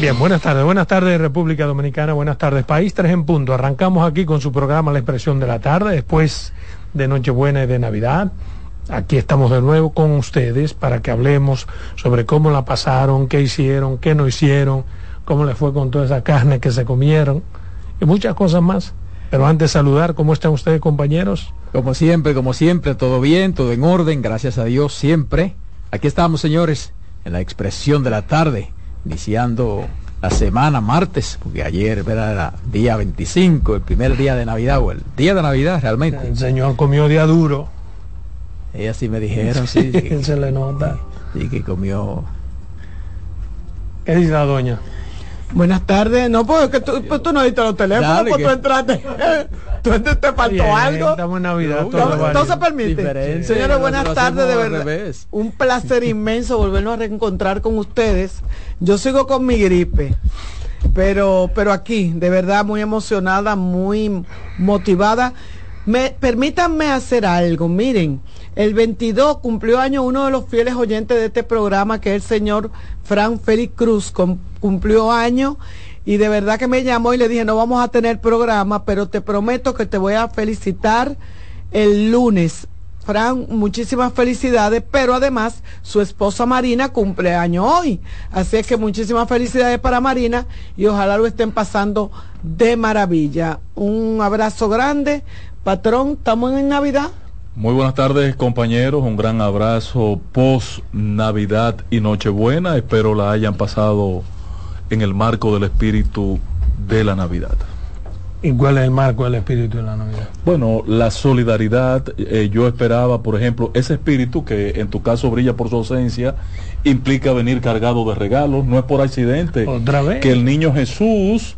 Bien, buenas tardes, buenas tardes República Dominicana, buenas tardes País 3 en punto. Arrancamos aquí con su programa La Expresión de la Tarde, después de Nochebuena y de Navidad. Aquí estamos de nuevo con ustedes para que hablemos sobre cómo la pasaron, qué hicieron, qué no hicieron, cómo les fue con toda esa carne que se comieron y muchas cosas más. Pero antes saludar, ¿cómo están ustedes compañeros? Como siempre, como siempre, todo bien, todo en orden, gracias a Dios, siempre. Aquí estamos, señores, en la expresión de la tarde iniciando la semana martes, porque ayer era día 25, el primer día de Navidad, o el día de Navidad realmente. El señor comió día duro. Ellas sí me dijeron, sí. Se le nota. Sí, que comió. ¿Qué dice la doña? Buenas tardes. No, porque tú, pues tú no diste los teléfonos, pues tú entraste. ¿Tú te faltó algo? Estamos en Navidad. todo, se permite. Señores, buenas tardes, de verdad. Un placer inmenso volvernos a reencontrar con ustedes. Yo sigo con mi gripe. Pero, pero aquí, de verdad, muy emocionada, muy motivada. Me, permítanme hacer algo. Miren, el 22 cumplió año uno de los fieles oyentes de este programa, que es el señor Fran Félix Cruz, cumplió año y de verdad que me llamó y le dije, no vamos a tener programa, pero te prometo que te voy a felicitar el lunes. Fran, muchísimas felicidades, pero además su esposa Marina cumple año hoy. Así es que muchísimas felicidades para Marina y ojalá lo estén pasando de maravilla. Un abrazo grande. Patrón, ¿estamos en Navidad? Muy buenas tardes compañeros, un gran abrazo post Navidad y Nochebuena, espero la hayan pasado en el marco del espíritu de la Navidad. ¿Y cuál es el marco del espíritu de la Navidad? Bueno, la solidaridad, eh, yo esperaba, por ejemplo, ese espíritu que en tu caso brilla por su ausencia, implica venir cargado de regalos, no es por accidente. ¿Otra vez? Que el niño Jesús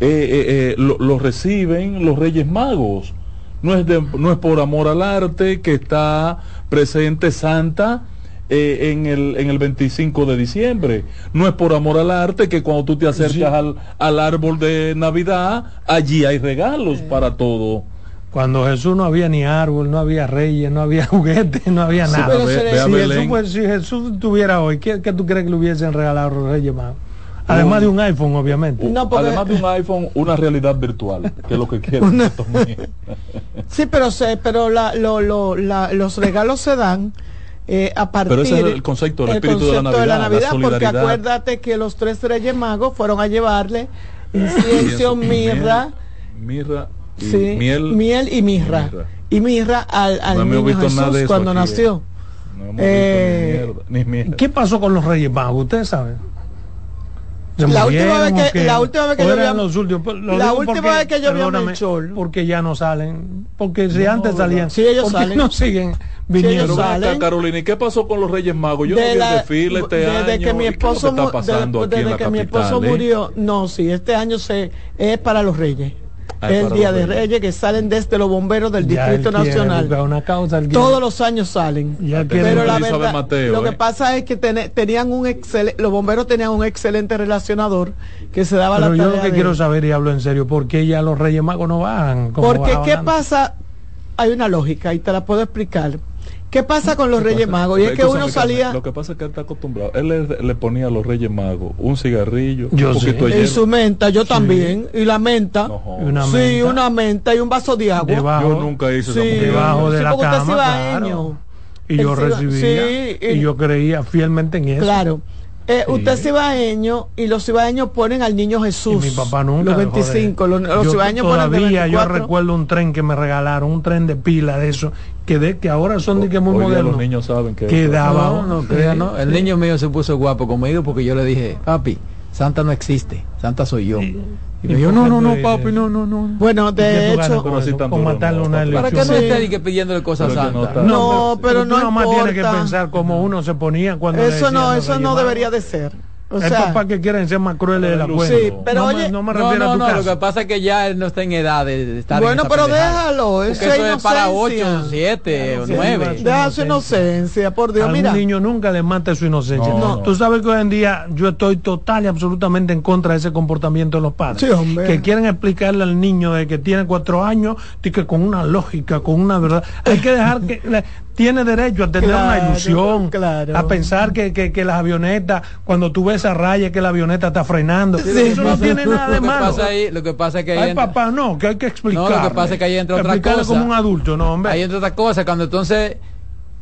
eh, eh, lo reciben los Reyes Magos no es, no es por amor al arte que está presente Santa eh, en, el, en el 25 de diciembre. No es por amor al arte que cuando tú te acercas al, al, árbol de Navidad, allí hay regalos para todo. Cuando Jesús no había ni árbol, no había reyes, no había juguetes, no había nada. si, Jesús, si, tuviera hoy, ¿qué, tú crees que le hubiesen regalado a los reyes más? Además de un iPhone, obviamente. Además de un iPhone, una realidad virtual, que es lo que quiero. sí, pero, se, pero la, lo, lo, la, los regalos se dan eh, a partir pero ese es el concepto espíritu de la Navidad, de la Navidad porque acuérdate que los tres reyes magos fueron a llevarle incienso, mirra, mirra y miel, miel y mirra. Y mirra, al, al niño Jesús cuando nació. Eh, ¿Qué pasó con los reyes magos? Ustedes saben la última, vez que, la última vez que yo vi los últimos, la última porque, vez que yo vi a Melchor. porque ya no salen porque si no, antes salían si ellos salen. no siguen viniendo. Si salen, Carolina ¿y qué pasó con los Reyes Magos? yo de no vi el desfile este desde año. que mi esposo, de, desde que mi esposo eh? murió no sí este año se es para los Reyes el Día de Reyes que salen desde los bomberos del Distrito Nacional. Todos los años salen. Pero la verdad, lo que ¿eh? pasa es que tenían un los bomberos tenían un excelente relacionador que se daba Pero la yo lo que quiero saber y hablo en serio, ¿por qué ya los Reyes Magos no van? Porque qué pasa, hay una lógica y te la puedo explicar ¿Qué pasa con los Reyes Magos? Y es que uno salía. Lo que pasa es que él está acostumbrado. Él le, ponía a los Reyes Magos un cigarrillo, yo un poquito Y su menta, yo también. Y la menta. una sí, una menta y un vaso de agua. yo nunca hice sí, Debajo de la cama. Y yo recibía. y yo creía fielmente en eso. Claro. Eh, Usted es cibaeño y los cibaeños ponen al niño Jesús. Y mi papá nunca. Los 25. Los, los cibaeños ponen todavía yo recuerdo un tren que me regalaron, un tren de pila de eso, que de que ahora son de que muy modernos. Los niños saben que. que daba, no, no, no, El niño mío se puso guapo conmigo porque yo le dije, papi, Santa no existe, Santa soy yo. Y yo, no, no, no, papi, no, no, no. Bueno, de hecho, con matarle una Para que no esté pidiéndole cosas santas. No, pero no, más tiene que pensar como uno se ponía cuando Eso no, eso no debería de ser. O Hay papás que quieren ser más crueles de la cuenta. Sí, pero oye, no me refiero no, no, a tu no, lo que pasa es que ya él no está en edad de estar Bueno, pero déjalo, eso, es para 8, 7 o 9. Deja su inocencia, por Dios, a mira. un niño nunca le mate su inocencia. No. Tú sabes que hoy en día yo estoy total y absolutamente en contra de ese comportamiento de los padres. Sí, hombre. Que quieren explicarle al niño de que tiene 4 años, que con una lógica, con una verdad. Hay que dejar que tiene derecho a tener una ilusión, a pensar que, que, las avionetas, cuando tú ves a raya que la avioneta está frenando, eso no tiene nada de malo. Pasa ahí, lo que pasa es que Ay, papá, no, que hay que explicar. No, lo que pasa es que ahí entra otra cosa. como un adulto, no, hombre. Ahí entra otra cosa, cuando entonces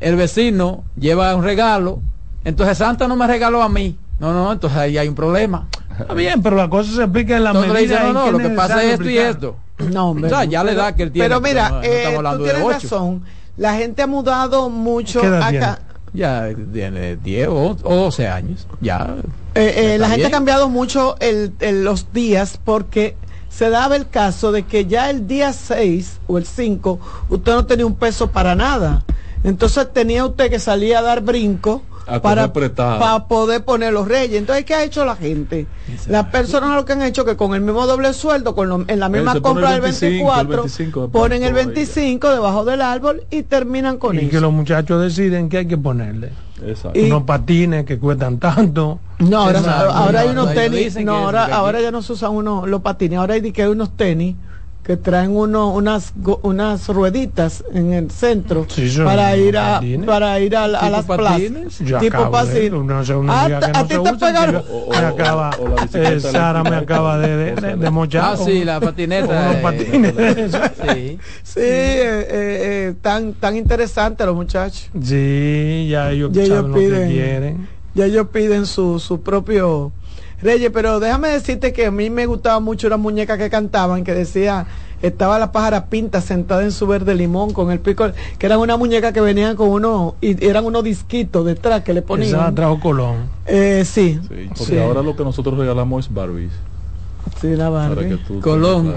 el vecino lleva un regalo, entonces Santa no me regaló a mí. No, no, entonces ahí hay un problema. Está bien, pero la cosa se explica en la medida no, no, lo que pasa es esto y esto. No, hombre. O sea, ya le da que él tiene. Pero mira, eh, tú tienes razón la gente ha mudado mucho acá. Ya tiene 10 o 12 años. Ya. Eh, eh, la gente ha cambiado mucho el, los días porque se daba el caso de que ya el día 6 o el 5 usted no tenía un peso para nada. Entonces tenía usted que salir a dar brinco para, para poder poner los reyes. Entonces, ¿qué ha hecho la gente? Las personas lo que han hecho que con el mismo doble sueldo, con en la misma compra del 24, ponen el 25 debajo del árbol y terminan con eso. Y que los muchachos deciden que hay que ponerle. Y, unos patines que cuestan tanto. No, ahora, hay unos tenis. No, ahora, ahora ya no se usan unos los patines, ahora hay que hay unos tenis que traen uno, unas unas rueditas en el centro para, ir a, para ir a, las plazas. tipo pasín a, ti te pegaron me acaba eh, Sara me acaba de, de, de, mochar ah sí la patineta los patines. Sí, sí eh, eh, tan tan interesante los muchachos. Sí ya ellos, ya ellos piden, quieren. ya ellos piden su, su propio Reyes, pero déjame decirte que a mí me gustaba mucho una muñeca que cantaban que decía estaba la pájara pinta sentada en su verde limón con el pico, que eran una muñeca que venían con uno, y eran unos disquitos detrás que le ponían. Esa trajo Colón. Eh, sí. sí. Porque ahora lo que nosotros regalamos es Barbies. Sí, la Barbie. Colón.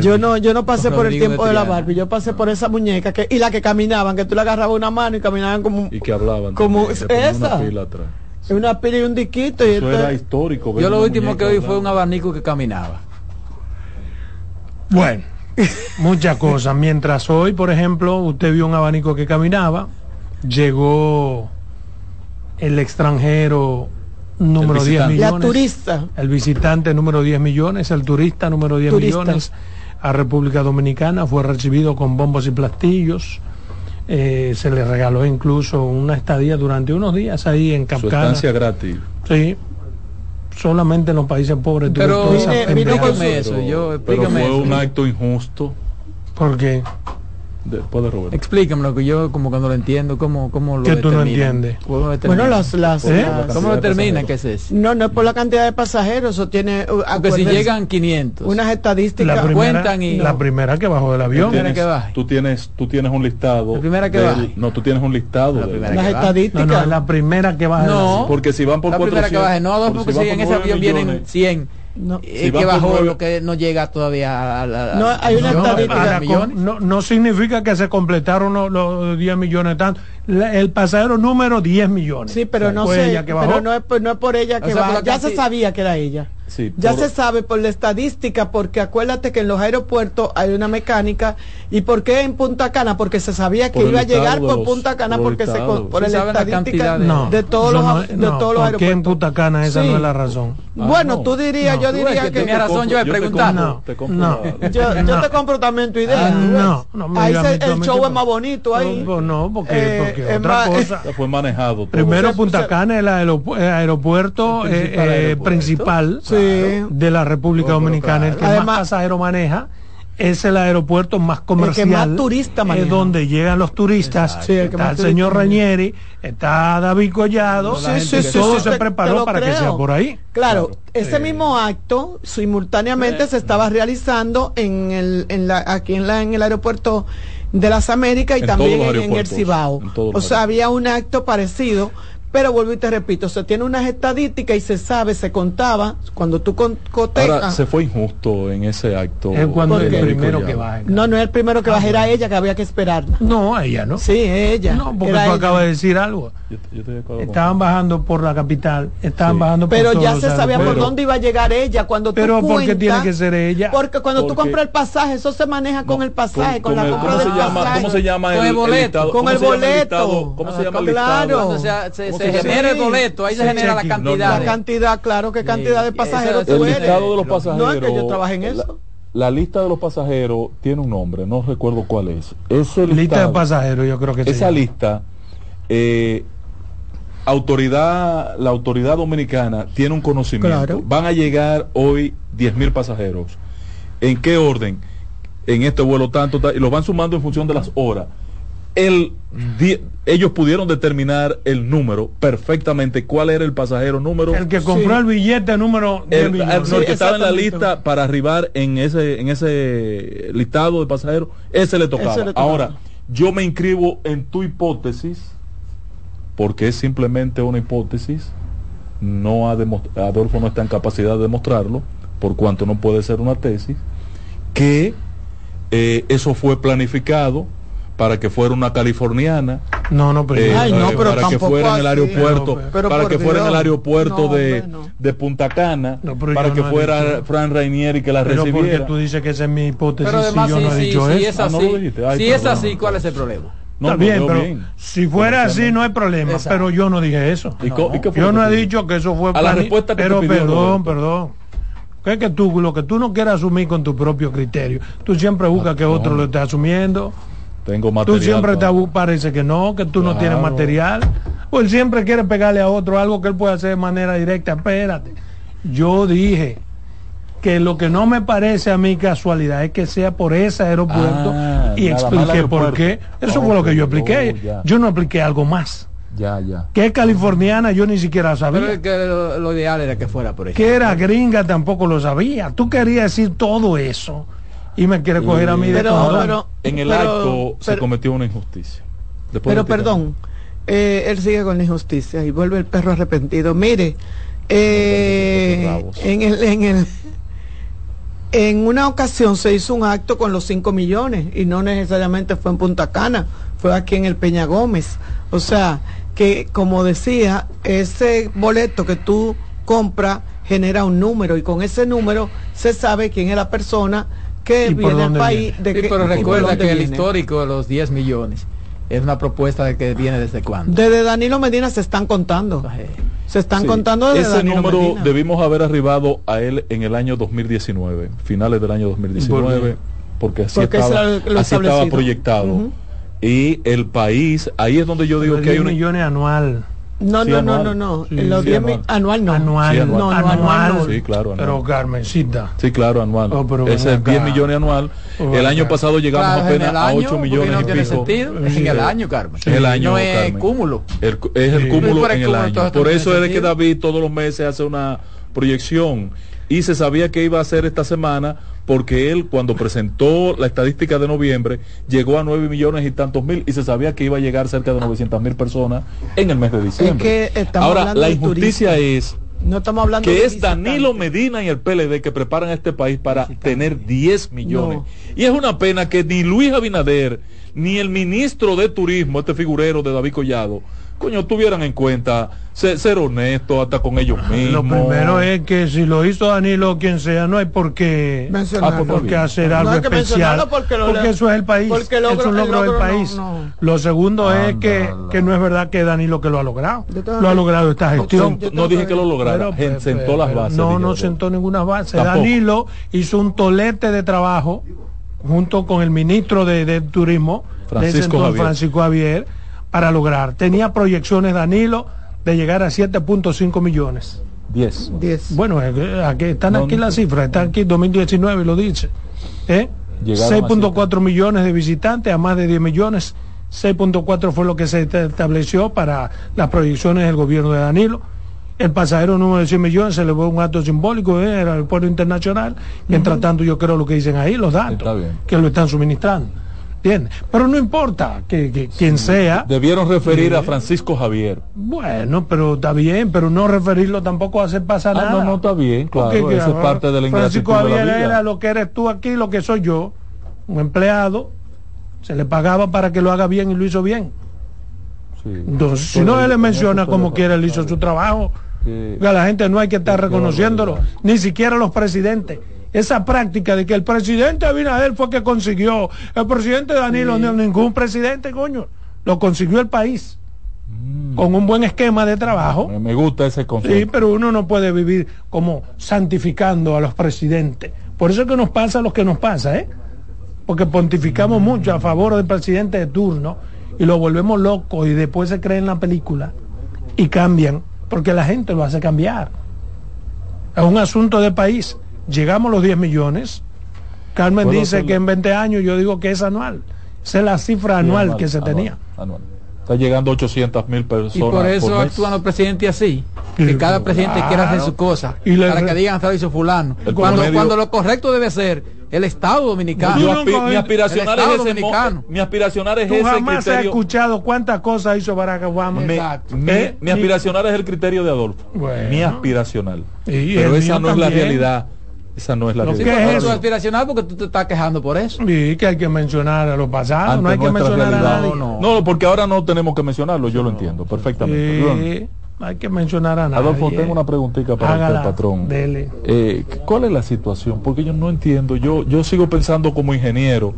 Yo no, yo no pasé por el tiempo de la Barbie, yo pasé por esa muñeca que, y la que caminaban, que tú le agarrabas una mano y caminaban como y que hablaban como esa. Una pila atrás. Una pila y un disquito. Y Eso era histórico. Yo lo último que vi fue un abanico que caminaba. Bueno, muchas cosas. Mientras hoy, por ejemplo, usted vio un abanico que caminaba, llegó el extranjero número 10 millones. La turista. El visitante número 10 millones, el turista número 10 millones a República Dominicana, fue recibido con bombos y plastillos. Eh, se le regaló incluso una estadía durante unos días ahí en Capcana. estancia gratis. Sí, solamente en los países pobres. Pero explícame eso, yo, pero fue un acto injusto. ¿Por qué? Después de Roberto. Explícamelo, que yo como cuando lo entiendo, ¿cómo, cómo lo ¿Qué tú no entiendes? Bueno, las... las, ¿Eh? ¿Cómo lo determina? ¿Qué es eso? No, no es por la cantidad de pasajeros, o tiene... Uh, Porque si llegan 500. Unas estadísticas la primera, cuentan y... La primera que bajó del avión. Tú tienes, que tú tienes, tú tienes un listado. La primera que baja. No, tú tienes un listado. La de las estadísticas. No, no, la primera que baja. No. Porque si van por La primera que baja. No, dos, porque si en ese avión vienen 100 no, que bajó lo que no llega todavía a la, no hay una estadística no, no significa que se completaron los, los 10 millones tanto. El pasajero número 10 millones. Sí pero no sé pero no es, no es por ella que va ya se sabía que era ella ya se sabe por la estadística, porque acuérdate que en los aeropuertos hay una mecánica. ¿Y por qué en Punta Cana? Porque se sabía que iba a llegar por Punta Cana, porque se, por la estadística de, todos los, de todos los aeropuertos. en Punta Cana esa no es la razón? Ah, bueno, tú dirías, yo diría que, tenía razón yo de preguntar. No, yo, te compro también tu idea. no, ahí el show es más bonito ahí. No, porque, porque otra cosa. Fue manejado. Primero Punta Cana, el aeropuerto principal de la República Dominicana, el que más pasajero maneja es el aeropuerto más comercial. El que más turista Es donde llegan los turistas. está el señor Rañeri, está David Collado. todo se preparó para que sea por ahí. Claro, ese mismo acto simultáneamente se estaba realizando en el, en la, aquí en, la, en el aeropuerto de las Américas y también en, el Cibao. O sea, había un acto parecido pero vuelvo y te repito, se tiene unas estadísticas y se sabe, se contaba, cuando tú cotejas... Ahora, se fue injusto en ese acto. Es cuando el primero que baja. No, no es el primero que baja, era ella que había que esperar. No, ella no. Sí, ella. No, porque tú acabas de decir algo. estaban bajando por la capital, estaban bajando por Pero ya se sabía por dónde iba a llegar ella cuando tú Pero ¿por qué tiene que ser ella? Porque cuando tú compras el pasaje, eso se maneja con el pasaje, con, la compra del pasaje. ¿Cómo se llama el, boleto? con el boleto. ¿Cómo se llama el Claro. Se genera el boleto, ahí se genera la cantidad. La cantidad, claro, qué cantidad de pasajeros El listado de los pasajeros. No es que yo trabajé en eso. La lista de los pasajeros tiene un nombre, no recuerdo cuál es. Ese lista de pasajeros, yo creo que Esa lista, eh, autoridad, la autoridad dominicana tiene un conocimiento. Van a llegar hoy 10 mil pasajeros. ¿En qué orden? En este vuelo tanto, y lo van sumando en función de las horas el, ellos pudieron determinar el número perfectamente, cuál era el pasajero número. El que compró el billete número el, que estaba en la lista para arribar en ese, en ese listado de pasajeros, ese le tocaba. Ahora, yo me inscribo en tu hipótesis, porque es simplemente una hipótesis, no ha Adolfo no está en capacidad de demostrarlo, por cuanto no puede ser una tesis, que eh, eso fue planificado para que fuera una californiana. No, no, pero, eh, para que fuera en el aeropuerto, para que fuera en el aeropuerto de, de, Punta Cana, para que fuera Fran Rainieri que la pero recibiera. Porque tú dices que esa es mi hipótesis pero además, si yo no he dicho si eso. Es así, ah, si es así, ¿cuál es el problema? No, Está bien, pero si fuera así no hay problema, pero yo no dije eso. yo no he dicho que eso fue a la respuesta que Pero perdón, perdón. es que tú lo que tú no quieras asumir con tu propio criterio, tú siempre buscas que otro lo esté asumiendo. Tengo material. Tú siempre te parece que no, que tú no tienes material. Pues siempre quiere pegarle a otro algo que él puede hacer de manera directa. Espérate. Yo dije que lo que no me parece a mí casualidad es que sea por ese aeropuerto ah, y expliqué por qué. Eso fue lo que yo expliqué. Oh, yo no expliqué algo más. Ya, ya. Que es californiana, yo ni siquiera sabía. Pero lo, ideal era que fuera por eso. Que era gringa, tampoco lo sabía. Tú querías decir todo eso y me quiere coger a mí de pero, En el acto se cometió una injusticia. pero perdón, eh, él sigue con la injusticia y vuelve el perro arrepentido. Mire, eh, en el, en el en una ocasión se hizo un acto con los 5 millones y no necesariamente fue en Punta Cana, fue aquí en el Peña Gómez. O sea, que como decía, ese boleto que tú compras genera un número y con ese número se sabe quién es la persona que viene al país. De que, pero recuerda que el histórico de los 10 millones es una propuesta de que viene desde cuándo. Desde Danilo Medina se están contando. Se están contando desde Ese número debimos haber arribado a él en el año 2019, finales del año 2019, porque así estaba, proyectado. Y el país, ahí es donde yo digo que hay un millones anual. No, no, no, no, no, los 10 anual. anual no. Anual, anual. No, anual. Sí, claro, anual. Pero Carmencita. Sí, claro, anual. Oh, Ese es 10 millones anual. Oh, el año pasado llegamos apenas a 8 millones no y tiene Sentido. Es en el año, Carmen. En el año, no es cúmulo. El, es el cúmulo en el año. Por eso es de que David todos los meses hace una proyección y se sabía que iba a hacer esta semana porque él cuando presentó la estadística de noviembre llegó a 9 millones y tantos mil y se sabía que iba a llegar cerca de 900 mil personas en el mes de diciembre. Ahora, la injusticia es no estamos hablando que es Danilo Medina y el PLD que preparan a este país para tener 10 millones. Y es una pena que ni Luis Abinader ni el ministro de Turismo, este figurero de David Collado, coño, tuvieran en cuenta ser, honesto hasta con ellos mismos. Lo primero es que si lo hizo Danilo o quien sea, no hay por qué, ah, por qué hacer algo especial. Porque, eso es el país. Porque es un logro, del país. Lo segundo es que, que no es verdad que Danilo que lo ha logrado. Lo ha logrado esta gestión. No, dije que lo lograra, sentó las bases. No, no sentó ninguna base. Danilo hizo un tolete de trabajo junto con el ministro de, Turismo, Francisco Francisco Javier para lograr. Tenía proyecciones Danilo de llegar a 7.5 millones. 10. Bueno, eh, aquí, están aquí las cifras, están aquí 2019 lo dice. ¿Eh? 6.4 millones de visitantes a más de 10 millones. 6.4 fue lo que se estableció para las proyecciones del gobierno de Danilo. El pasajero número de 100 millones se le fue un acto simbólico en el aeropuerto internacional. Mientras tanto, yo creo lo que dicen ahí, los datos, que lo están suministrando. Pero no importa que, quien sea. Debieron referir a Francisco Javier. Bueno, pero está bien, pero no referirlo tampoco a hacer pasar ah, nada. No, no está bien, claro. eso es parte de la Francisco Javier era lo que eres tú aquí, lo que soy yo, un empleado. Se le pagaba para que lo haga bien y lo hizo bien. Entonces, si no él le menciona como quiera, él hizo su trabajo. Que a la gente no hay que estar reconociéndolo, ni siquiera los presidentes esa práctica de que el presidente Abinader fue que consiguió, el presidente Danilo, no, ningún presidente, coño, lo consiguió el país. Mm. Con un buen esquema de trabajo. Me gusta ese concepto. Sí, pero uno no puede vivir como santificando a los presidentes. Por eso es que nos pasa lo que nos pasa, ¿eh? Porque pontificamos mm. mucho a favor del presidente de turno y lo volvemos loco y después se cree en la película y cambian, porque la gente lo hace cambiar. Es un asunto de país llegamos a los 10 millones. Carmen dice que en 20 años, yo digo que es anual. Esa es la cifra anual, que se tenía. Está llegando 800 mil personas. Y por eso actúan los presidentes así. Que cada presidente quiera hacer su cosa. Y para que digan, hizo fulano. Cuando, cuando lo correcto debe ser el Estado dominicano. mi aspiracional es ese mi aspiracional es ese jamás criterio. escuchado cuántas cosas hizo Barack Obama. ¿Eh? Mi, aspiracional es el criterio de Adolfo. Mi aspiracional. Pero esa no es la realidad. Esa no es la es aspiracional porque tú te estás quejando por eso. Sí, que hay que mencionar a los pasados, no hay que mencionar a nadie. No, porque ahora no tenemos que mencionarlo, yo lo entiendo perfectamente. hay que mencionar a nadie. Adolfo, tengo una preguntita para el patrón. Eh, ¿Cuál es la situación? Porque yo no entiendo. Yo, yo sigo pensando como ingeniero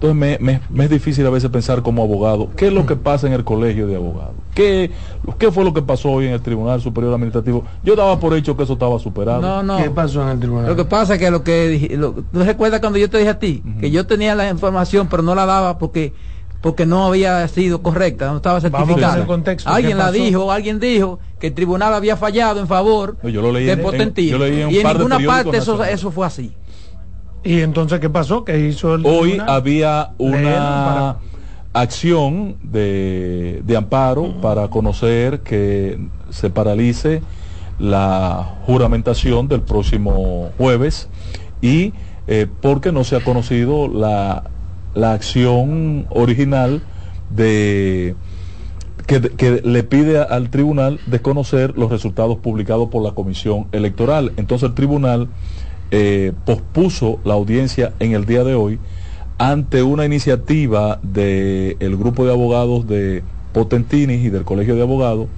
entonces me, es difícil a veces pensar como abogado, ¿qué es lo que pasa en el colegio de abogados? ¿Qué, ¿Qué fue lo que pasó hoy en el Tribunal Superior Administrativo? Yo daba por hecho que eso estaba superado. No, no. ¿Qué pasó en el tribunal? Lo que pasa es que lo que lo, ¿tú recuerdas cuando yo te dije a ti que yo tenía la información pero no la daba porque porque no había sido correcta, no estaba certificada. alguien la dijo, alguien dijo que el tribunal había fallado en favor de Potentino. y en ninguna parte eso, eso fue así. ¿Y entonces qué pasó? ¿Qué hizo el Hoy había una acción de, amparo para conocer que se paralice la juramentación del próximo jueves y eh, porque no se ha conocido la, la acción original de que, que, le pide al tribunal desconocer los resultados publicados por la comisión electoral. Entonces el tribunal eh, pospuso la audiencia en el día de hoy ante una iniciativa del grupo de abogados de Potentini y del Colegio de Abogados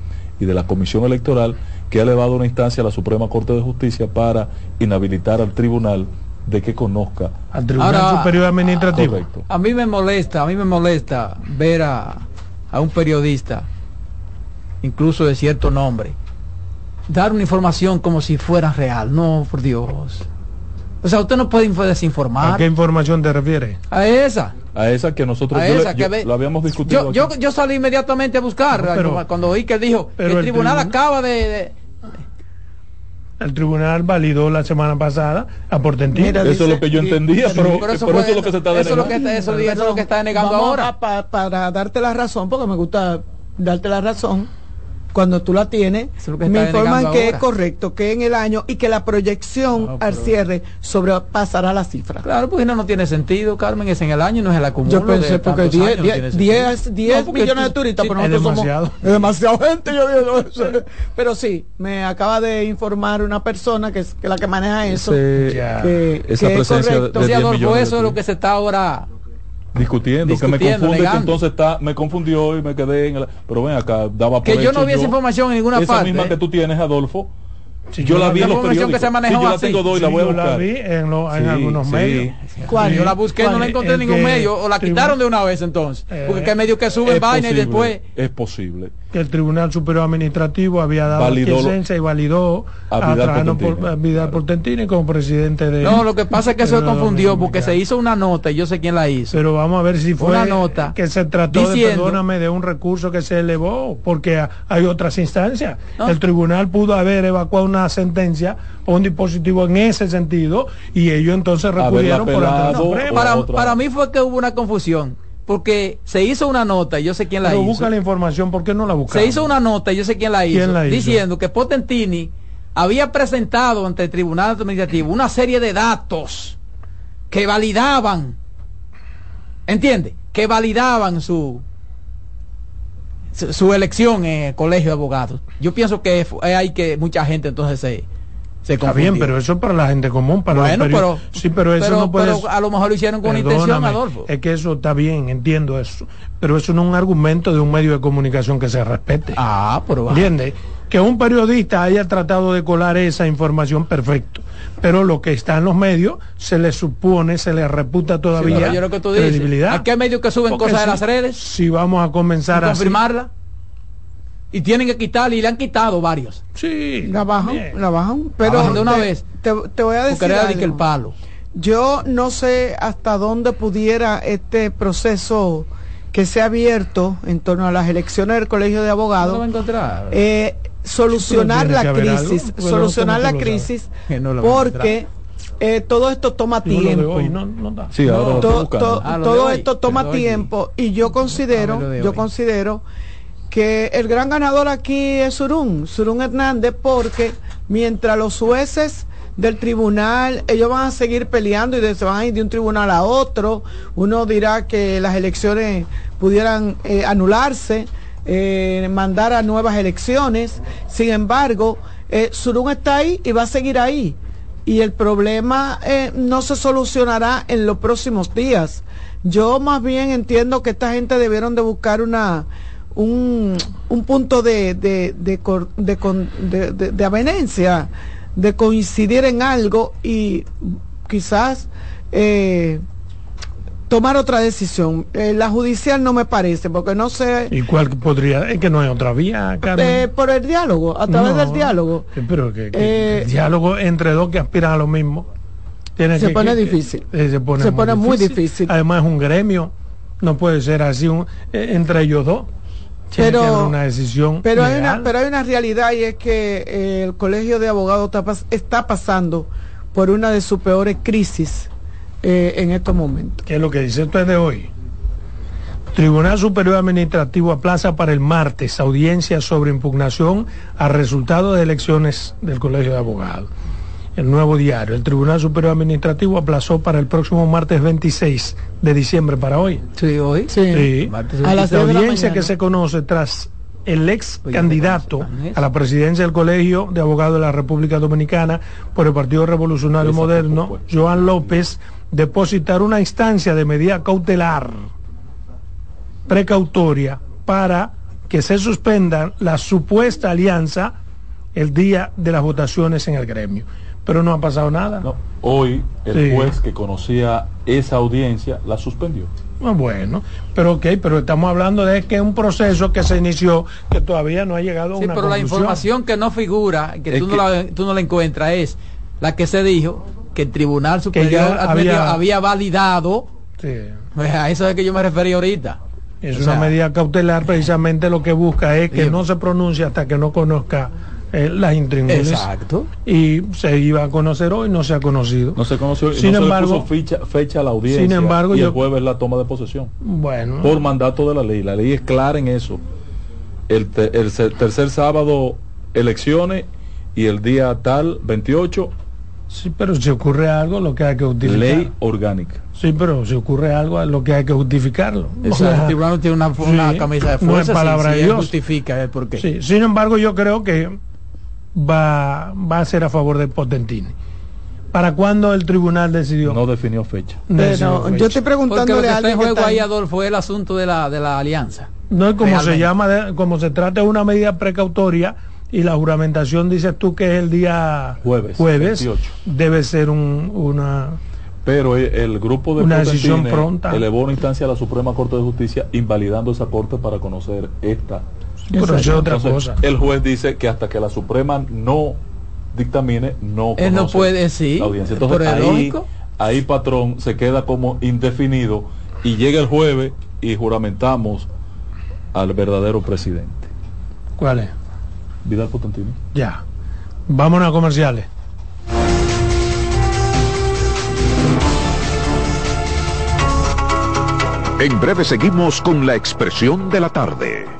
y de la Comisión Electoral que ha elevado una instancia a la Suprema Corte de Justicia para inhabilitar al tribunal de que conozca al Tribunal Superior Administrativo. A mí me molesta, a mí me molesta ver a, a un periodista, incluso de cierto nombre, dar una información como si fuera real. No, por Dios. O sea, usted no puede desinformar. ¿A qué información te refiere? A esa. A esa que nosotros lo habíamos discutido. Yo, yo, salí inmediatamente a buscar cuando oí que dijo que el, tribunal, acaba de, El tribunal validó la semana pasada a Portentino. Eso es lo que yo entendía, pero, eso, es lo que se está denegando. Eso es lo que, eso, es lo que está denegando ahora. para darte la razón, porque me gusta darte la razón cuando tú la tienes, me informan que es correcto, que en el año y que la proyección al cierre sobrepasará la cifra. Claro, pues no, no tiene sentido, Carmen, es en el año, no es el acumulo. Yo pensé, porque 10, 10, 10 millones de turistas, pero nosotros demasiado. somos es demasiado gente. Yo digo, pero sí, me acaba de informar una persona que es que la que maneja eso, que, esa que presencia es correcto. De, eso es lo que se está ahora discutiendo, que me confunde que entonces está me confundió y me quedé en el, pero ven acá daba por que yo no vi esa información en ninguna esa parte misma que tú tienes Adolfo si yo, la vi en los periódicos que se manejó yo la tengo dos y la voy a buscar. la vi en, lo, en algunos medios ¿Cuál? yo la busqué no la encontré en ningún medio o la quitaron de una vez entonces. Eh, porque hay medios que suben vaina y después es posible. Que el Tribunal Superior Administrativo había dado licencia y validó a, Vidal Portentini como presidente de no lo que pasa es que eso se confundió porque se hizo una nota y yo sé quién la hizo. Pero vamos a ver si fue una nota que se trató de perdóname de un recurso que se elevó porque hay otras instancias. El tribunal pudo haber evacuado una sentencia o un dispositivo en ese sentido y ellos entonces recurrieron por para, para mí fue que hubo una confusión porque se hizo una nota, y yo sé quién la hizo. busca la información, ¿por qué no la busca? Se hizo una nota, y yo sé quién la, hizo, diciendo que Potentini había presentado ante el Tribunal Administrativo una serie de datos que validaban, ¿entiende? que validaban su su, elección en el colegio de abogados. Yo pienso que hay que mucha gente entonces se, se Está bien, pero eso es para la gente común, para bueno, pero, sí, pero eso no puede. a lo mejor lo hicieron con intención, Adolfo. Es que eso está bien, entiendo eso, pero eso no es un argumento de un medio de comunicación que se respete. Ah, pero entiende que un periodista haya tratado de colar esa información perfecto, pero lo que está en los medios se le supone, se le reputa todavía credibilidad. ¿A qué medios que suben cosas de las redes? Si vamos a comenzar a confirmarla. Y tienen que quitarle y le han quitado varios. Sí. La bajan, la bajan. Pero de una vez. Te, voy a decir. que el palo. Yo no sé hasta dónde pudiera este proceso que se ha abierto en torno a las elecciones del Colegio de Abogados. va a encontrar? Eh, solucionar la crisis, solucionar la crisis, porque eh, todo esto toma tiempo. todo esto toma tiempo y yo considero, yo considero que el gran ganador aquí es Surún, Surún Hernández, porque mientras los jueces del tribunal, ellos van a seguir peleando y se van a ir de un tribunal a otro. Uno dirá que las elecciones pudieran eh, anularse eh, mandar a nuevas elecciones. Sin embargo, eh, Surún está ahí y va a seguir ahí. Y el problema eh, no se solucionará en los próximos días. Yo más bien entiendo que esta gente debieron de buscar una un, un punto de, de, de, de, de avenencia, de coincidir en algo y quizás eh, tomar otra decisión. Eh, la judicial no me parece, porque no sé... ¿Y cuál podría? Es que no hay otra vía, eh, por el diálogo, a través del diálogo. pero que, el diálogo entre dos que aspiran a lo mismo. Tiene se, pone difícil. se pone, muy, difícil. Además es un gremio, no puede ser así un, entre ellos dos. Pero, una decisión pero hay una pero hay una realidad y es que el colegio de abogados está pasando por una de sus peores crisis eh, en estos momentos. ¿Qué es lo que dice usted de hoy? Tribunal Superior Administrativo aplaza para el martes audiencia sobre impugnación a resultado de elecciones del Colegio de Abogados. El nuevo diario. El Tribunal Superior Administrativo aplazó para el próximo martes 26 de diciembre para hoy. Sí, hoy. Sí. A la audiencia que se conoce tras el ex candidato a la presidencia del Colegio de Abogados de la República Dominicana por el Partido Revolucionario Moderno, Joan López, depositar una instancia de medida cautelar precautoria para que se suspenda la supuesta alianza el día de las votaciones en el gremio. Pero no ha pasado nada. hoy el juez que conocía esa audiencia la suspendió. Ah, bueno, pero ok, pero estamos hablando de que es un proceso que se inició que todavía no ha llegado a sí, pero la información que no figura, que, tú, no la, tú no la encuentras, es la que se dijo que el Tribunal Superior había, validado. Pues a eso es que yo me refería ahorita. Es una medida cautelar, precisamente lo que busca es que no se pronuncie hasta que no conozca eh, las intrincaciones. Exacto. Y se iba a conocer hoy, no se ha conocido. No se conoció, sin embargo, fecha, fecha a la audiencia. Sin embargo, y el jueves la toma de posesión. Bueno. Por mandato de la ley. La ley es clara en eso. El, el tercer sábado, elecciones y el día tal, 28, Sí, pero si ocurre algo, lo que hay que justificar. Ley orgánica. Sí, pero si ocurre algo, lo que hay que justificarlo. el tribunal tiene una, camisa de fuerza. No es palabra de Dios. justifica el porqué. Sí, sin embargo, yo creo que va, va a ser a favor de Potentini. ¿Para cuándo el tribunal decidió? No definió fecha. yo estoy preguntando Porque lo que está en juego ahí, Adolfo, es el asunto de la, de la alianza. No es como se llama, como se trata de una medida precautoria y la juramentación dices tú que es el día jueves, jueves debe ser un, una pero el grupo de una decisión pronta elevó una instancia a la Suprema Corte de Justicia invalidando esa corte para conocer esta pero es otra cosa el juez dice que hasta que la Suprema no dictamine no él no puede sí la audiencia entonces ahí, ahí patrón se queda como indefinido y llega el jueves y juramentamos al verdadero presidente ¿cuál es? Vidal Potentino. Ya. Vámonos a comerciales. En breve seguimos con la expresión de la tarde.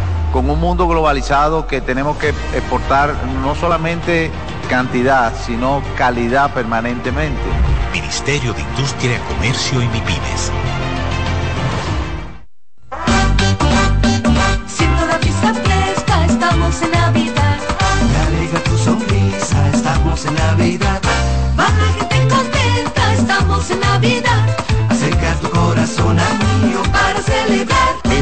con un mundo globalizado que tenemos que exportar no solamente cantidad, sino calidad permanentemente. Ministerio de Industria, Comercio y MIPIMES. Siento la brisa fresca, estamos en Navidad. Me alegra tu sonrisa, estamos en Navidad. Va la gente contenta, estamos en Navidad. Acerca tu corazón a mío para celebrar.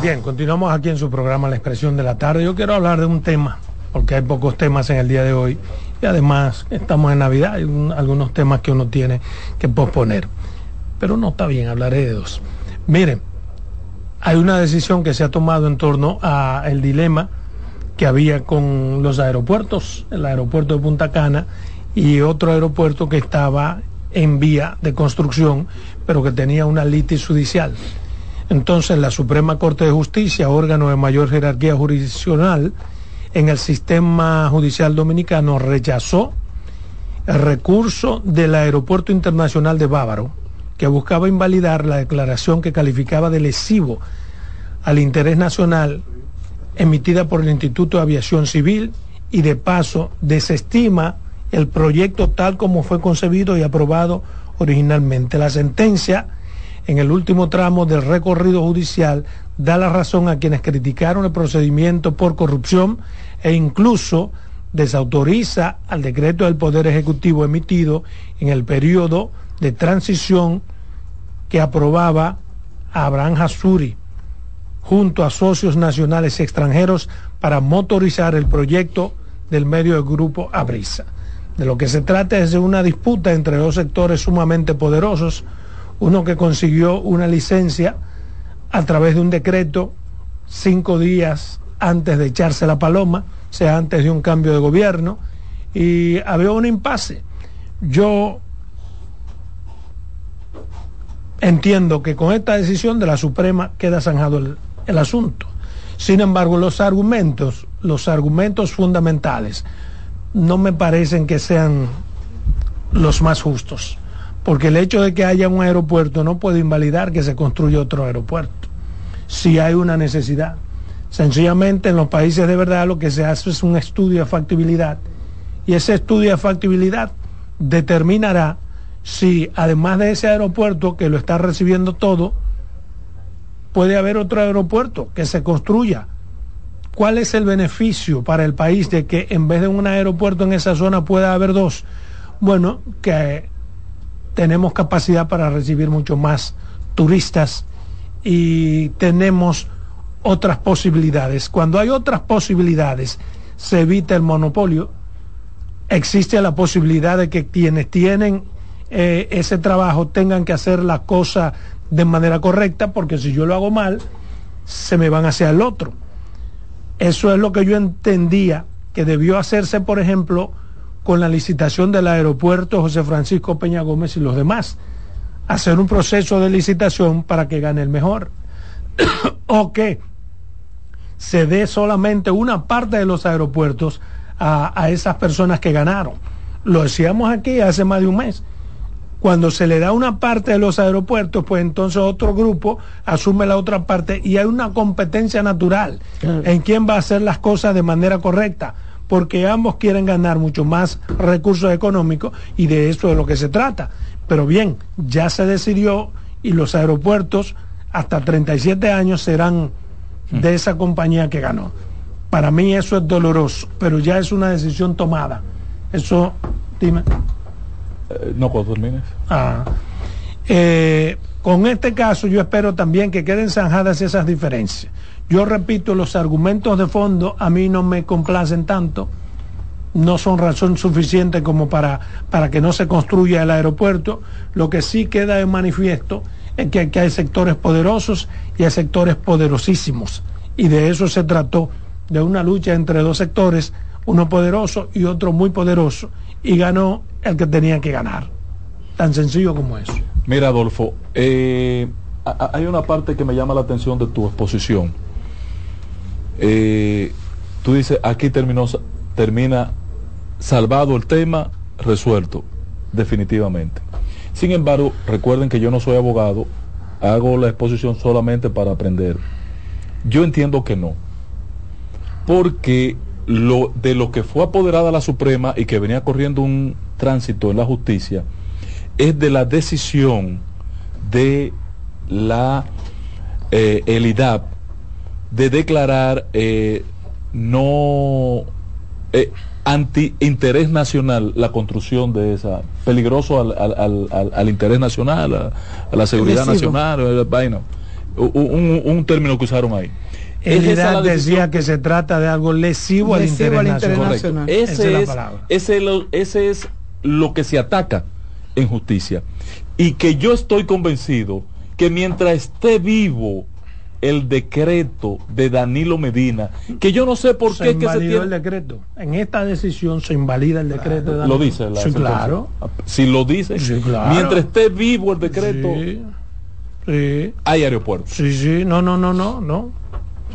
Bien, continuamos aquí en su programa La Expresión de la Tarde. Yo quiero hablar de un tema, porque hay pocos temas en el día de hoy y además estamos en Navidad, hay un- algunos temas que uno tiene que posponer. Pero no está bien, hablaré de dos. Miren, hay una decisión que se ha tomado en torno al dilema que había con los aeropuertos, el aeropuerto de Punta Cana y otro aeropuerto que estaba en vía de construcción, pero que tenía una litis judicial. Entonces, la Suprema Corte de Justicia, órgano de mayor jerarquía jurisdiccional en el sistema judicial dominicano, rechazó el recurso del Aeropuerto Internacional de Bávaro, que buscaba invalidar la declaración que calificaba de lesivo al interés nacional emitida por el Instituto de Aviación Civil y de paso desestima el proyecto tal como fue concebido y aprobado originalmente. La sentencia en el último tramo del recorrido judicial da la razón a quienes criticaron el procedimiento por corrupción e incluso desautoriza al decreto del Poder Ejecutivo emitido en el periodo de transición que aprobaba a Abraham Hassuri junto a socios nacionales y extranjeros para motorizar el proyecto del medio del grupo Abrisa. De lo que se trata es de una disputa entre dos sectores sumamente poderosos, uno que consiguió una licencia a través de un decreto cinco días antes de echarse la paloma, o sea, antes de un cambio de gobierno, y había un impasse. Yo entiendo que con esta decisión de la Suprema queda zanjado el, el asunto. Sin embargo, los argumentos, los argumentos fundamentales, no me parecen que sean los más justos, porque el hecho de que haya un aeropuerto no puede invalidar que se construya otro aeropuerto, si hay una necesidad. Sencillamente en los países de verdad lo que se hace es un estudio de factibilidad y ese estudio de factibilidad determinará si además de ese aeropuerto que lo está recibiendo todo, puede haber otro aeropuerto que se construya. ¿Cuál es el beneficio para el país de que en vez de un aeropuerto en esa zona pueda haber dos? Bueno, que tenemos capacidad para recibir mucho más turistas y tenemos otras posibilidades. Cuando hay otras posibilidades, se evita el monopolio. Existe la posibilidad de que quienes tienen eh, ese trabajo tengan que hacer la cosa de manera correcta, porque si yo lo hago mal, se me van hacia el otro. Eso es lo que yo entendía que debió hacerse, por ejemplo, con la licitación del aeropuerto José Francisco Peña Gómez y los demás. Hacer un proceso de licitación para que gane el mejor. o que se dé solamente una parte de los aeropuertos a, a esas personas que ganaron. Lo decíamos aquí hace más de un mes cuando se le da una parte de los aeropuertos, pues entonces otro grupo asume la otra parte y hay una competencia natural en quién va a hacer las cosas de manera correcta, porque ambos quieren ganar mucho más recursos económicos y de eso es lo que se trata. Pero bien, ya se decidió y los aeropuertos hasta 37 años serán de esa compañía que ganó. Para mí eso es doloroso, pero ya es una decisión tomada. Eso, dime. Eh, no, cuando termines. Ah. Eh, con este caso yo espero también que queden zanjadas esas diferencias. Yo repito, los argumentos de fondo a mí no me complacen tanto, no son razón suficiente como para, para que no se construya el aeropuerto. Lo que sí queda de manifiesto es que aquí hay sectores poderosos y hay sectores poderosísimos. Y de eso se trató, de una lucha entre dos sectores, uno poderoso y otro muy poderoso. Y ganó el que tenía que ganar. Tan sencillo como eso. Mira, Adolfo, eh, hay una parte que me llama la atención de tu exposición. Eh, tú dices, aquí terminó, termina salvado el tema, resuelto, definitivamente. Sin embargo, recuerden que yo no soy abogado, hago la exposición solamente para aprender. Yo entiendo que no, porque lo, de lo que fue apoderada la Suprema y que venía corriendo un tránsito en la justicia es de la decisión de la eh, de declarar eh, no eh, anti interés nacional la construcción de esa peligroso al, al, al, al interés nacional a, la seguridad nacional un, un, término que usaron ahí. El decía que se trata de algo lesivo, al interés, nacional. Ese, es, ese, ese es lo que se ataca en justicia. Y que yo estoy convencido que mientras esté vivo el decreto de Danilo Medina, que yo no sé por qué que se tiene... el decreto. En esta decisión se invalida el decreto de Danilo. Lo dice la sí, claro. Si lo dice, mientras esté vivo el decreto, hay aeropuertos. Sí, sí, no, no, no, no, no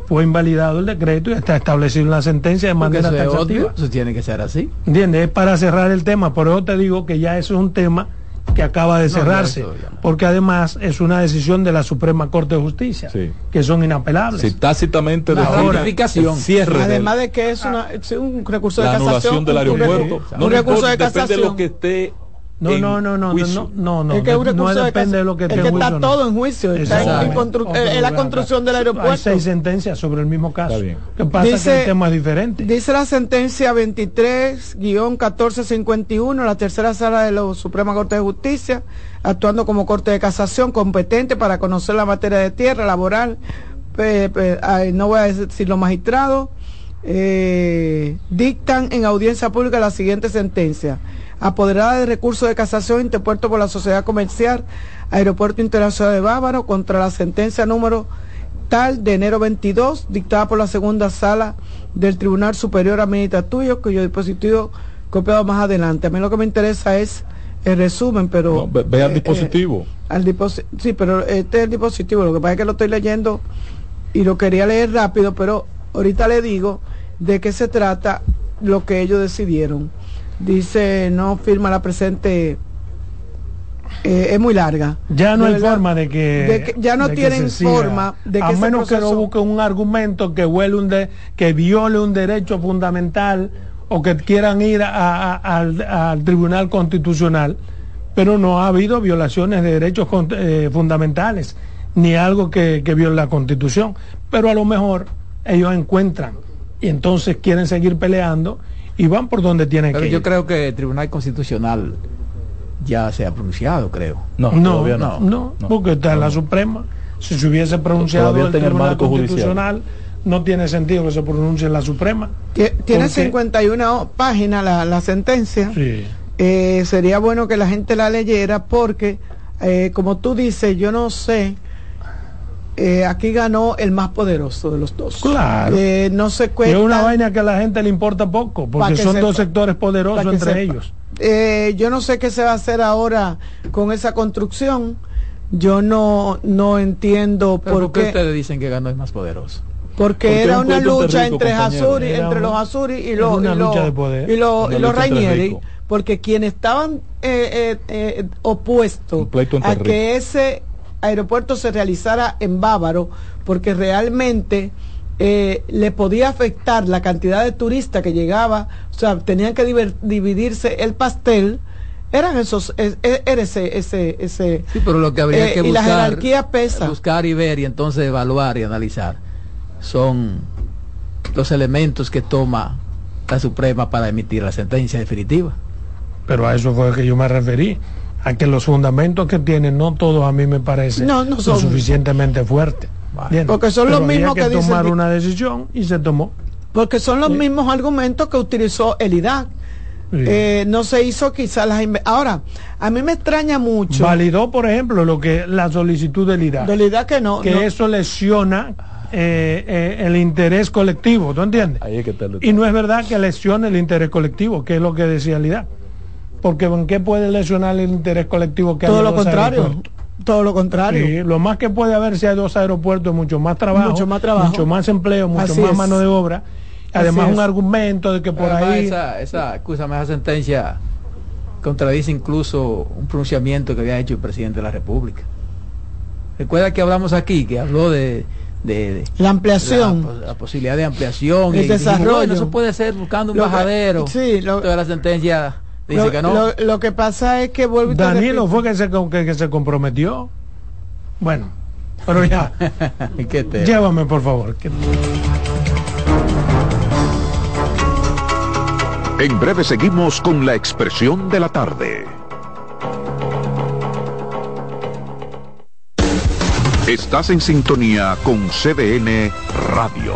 fue invalidado el decreto y está establecido en la sentencia de manera taxativa. Eso tiene que ser así. ¿Entiendes? Es para cerrar el tema. Por eso te digo que ya eso es un tema que acaba de cerrarse, porque además es una decisión de la Suprema Corte de Justicia, que son inapelables. Sí, tácitamente de justificación. Cierre Además de que es, una, un recurso de casación. del aeropuerto. Un, recurso de casación. Depende de lo que esté no, no, no, no, no, no, no, es que no depende de lo que, es que está todo en juicio, está en, en, la construcción del aeropuerto. Hay seis sentencias sobre el mismo caso. ¿Qué pasa dice, que el tema es diferente? Dice la sentencia 23-1451, la tercera sala de la Suprema Corte de Justicia, actuando como Corte de Casación competente para conocer la materia de tierra laboral, no voy a decir los magistrados, eh, dictan en audiencia pública la siguiente sentencia apoderada de recursos de casación interpuesto por la sociedad comercial Aeropuerto Internacional de Bávaro contra la sentencia número tal de enero 22 dictada por la segunda sala del Tribunal Superior Administrativo cuyo dispositivo copiado más adelante. A mí lo que me interesa es el resumen, pero... ve, al eh, dispositivo. Eh, al sí, pero este es el dispositivo. Lo que pasa es que lo estoy leyendo y lo quería leer rápido, pero ahorita le digo de qué se trata lo que ellos decidieron dice no firma la presente eh, es muy larga. Ya no hay forma de que, ya no tienen forma de que a menos que no busque un argumento que huele un de, que viole un derecho fundamental o que quieran ir al, Tribunal Constitucional, pero no ha habido violaciones de derechos eh, fundamentales ni algo que, que viole la Constitución, pero a lo mejor ellos encuentran y entonces quieren seguir peleando y van por donde tienen que yo creo que el Tribunal Constitucional ya se ha pronunciado, creo. No, no, no, no, porque está en la Suprema. Si se hubiese pronunciado el Tribunal Constitucional, no tiene sentido que se pronuncie en la Suprema. Tiene 51 páginas la, la sentencia. Sí. Eh, sería bueno que la gente la leyera porque, eh, como tú dices, yo no sé eh, aquí ganó el más poderoso de los dos. Claro. Eh, no se cuenta. Es una vaina que a la gente le importa poco, porque son dos sectores poderosos entre ellos. Eh, yo no sé qué se va a hacer ahora con esa construcción. Yo no, no entiendo por, qué ustedes dicen que ganó el más poderoso. Porque, era una lucha entre, entre los Azuri y los, y los, y los, y los Rainieri, porque quienes estaban eh, eh, eh, opuestos a que ese aeropuerto se realizara en Bávaro, porque realmente eh, le podía afectar la cantidad de turistas que llegaba, o sea, tenían que dividirse el pastel, eran esos, era ese, ese, ese. Sí, pero lo que habría eh, que buscar, y la jerarquía pesa. Buscar y ver y entonces evaluar y analizar son los elementos que toma la Suprema para emitir la sentencia definitiva. Pero a eso fue que yo me referí a que los fundamentos que tienen no todos a mí me parecen no, no son... suficientemente fuertes. Porque son los mismos que, que tomar una decisión y se tomó. Porque son los mismos argumentos que utilizó el IDAC. Eh, no se hizo quizás las ahora a mí me extraña mucho validó por ejemplo lo que la solicitud del IDAC del IDAC que no que eso lesiona eh, eh, el interés colectivo ¿tú entiendes? y no es verdad que lesione el interés colectivo que es lo que decía el IDAC porque ¿en qué puede lesionar el interés colectivo que todo lo contrario todo lo contrario. lo más que puede haber si hay dos aeropuertos, mucho más trabajo, mucho más, trabajo. Mucho más empleo, mucho más mano de obra. Además, un argumento de que por ahí. Esa, esa, esa sentencia contradice incluso un pronunciamiento que había hecho el presidente de la República. Recuerda que hablamos aquí, que habló de, de, la ampliación, la, posibilidad de ampliación, el desarrollo. eso puede ser buscando un bajadero. sí, lo, toda la sentencia lo, que no. Lo, que pasa es que vuelve Danilo fue que se, que, se comprometió. Bueno, pero ya. Llévame, por favor. En breve seguimos con la expresión de la tarde. Estás en sintonía con CDN Radio.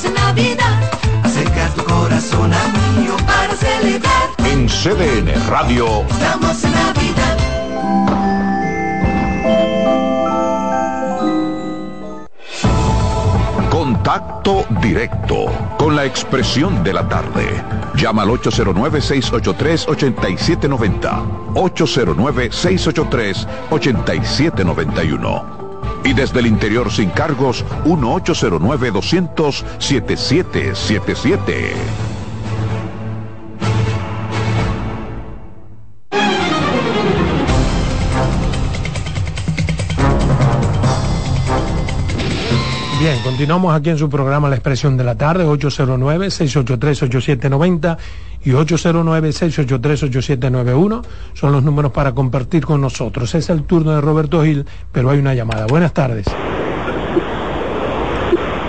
estamos en Navidad. Acerca tu corazón a mío para celebrar. En CDN Radio. Estamos en Navidad. Contacto directo con la expresión de la tarde. Llama al 809-683-8790. 809-683-8791 y desde el interior sin cargos 1809-200-7777. Bien, continuamos aquí en su programa La Expresión de la Tarde, 809-683-8790 y 809-683-8791 son los números para compartir con nosotros. Es el turno de Roberto Gil, pero hay una llamada. Buenas tardes.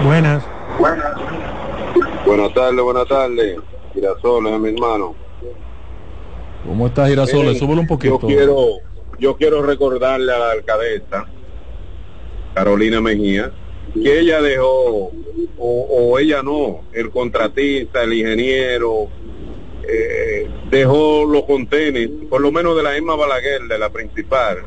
Buenas. Buenas. Buenas tardes, buenas tardes. Girasoles, mi hermano. ¿Cómo estás, Girasoles? Súbelo un poquito. Yo quiero, yo quiero recordarle a la alcaldesa, Carolina Mejía, que ella dejó, o, o ella no, el contratista, el ingeniero, eh, dejó los contenedores, por lo menos de la Emma Balaguer, de la principal,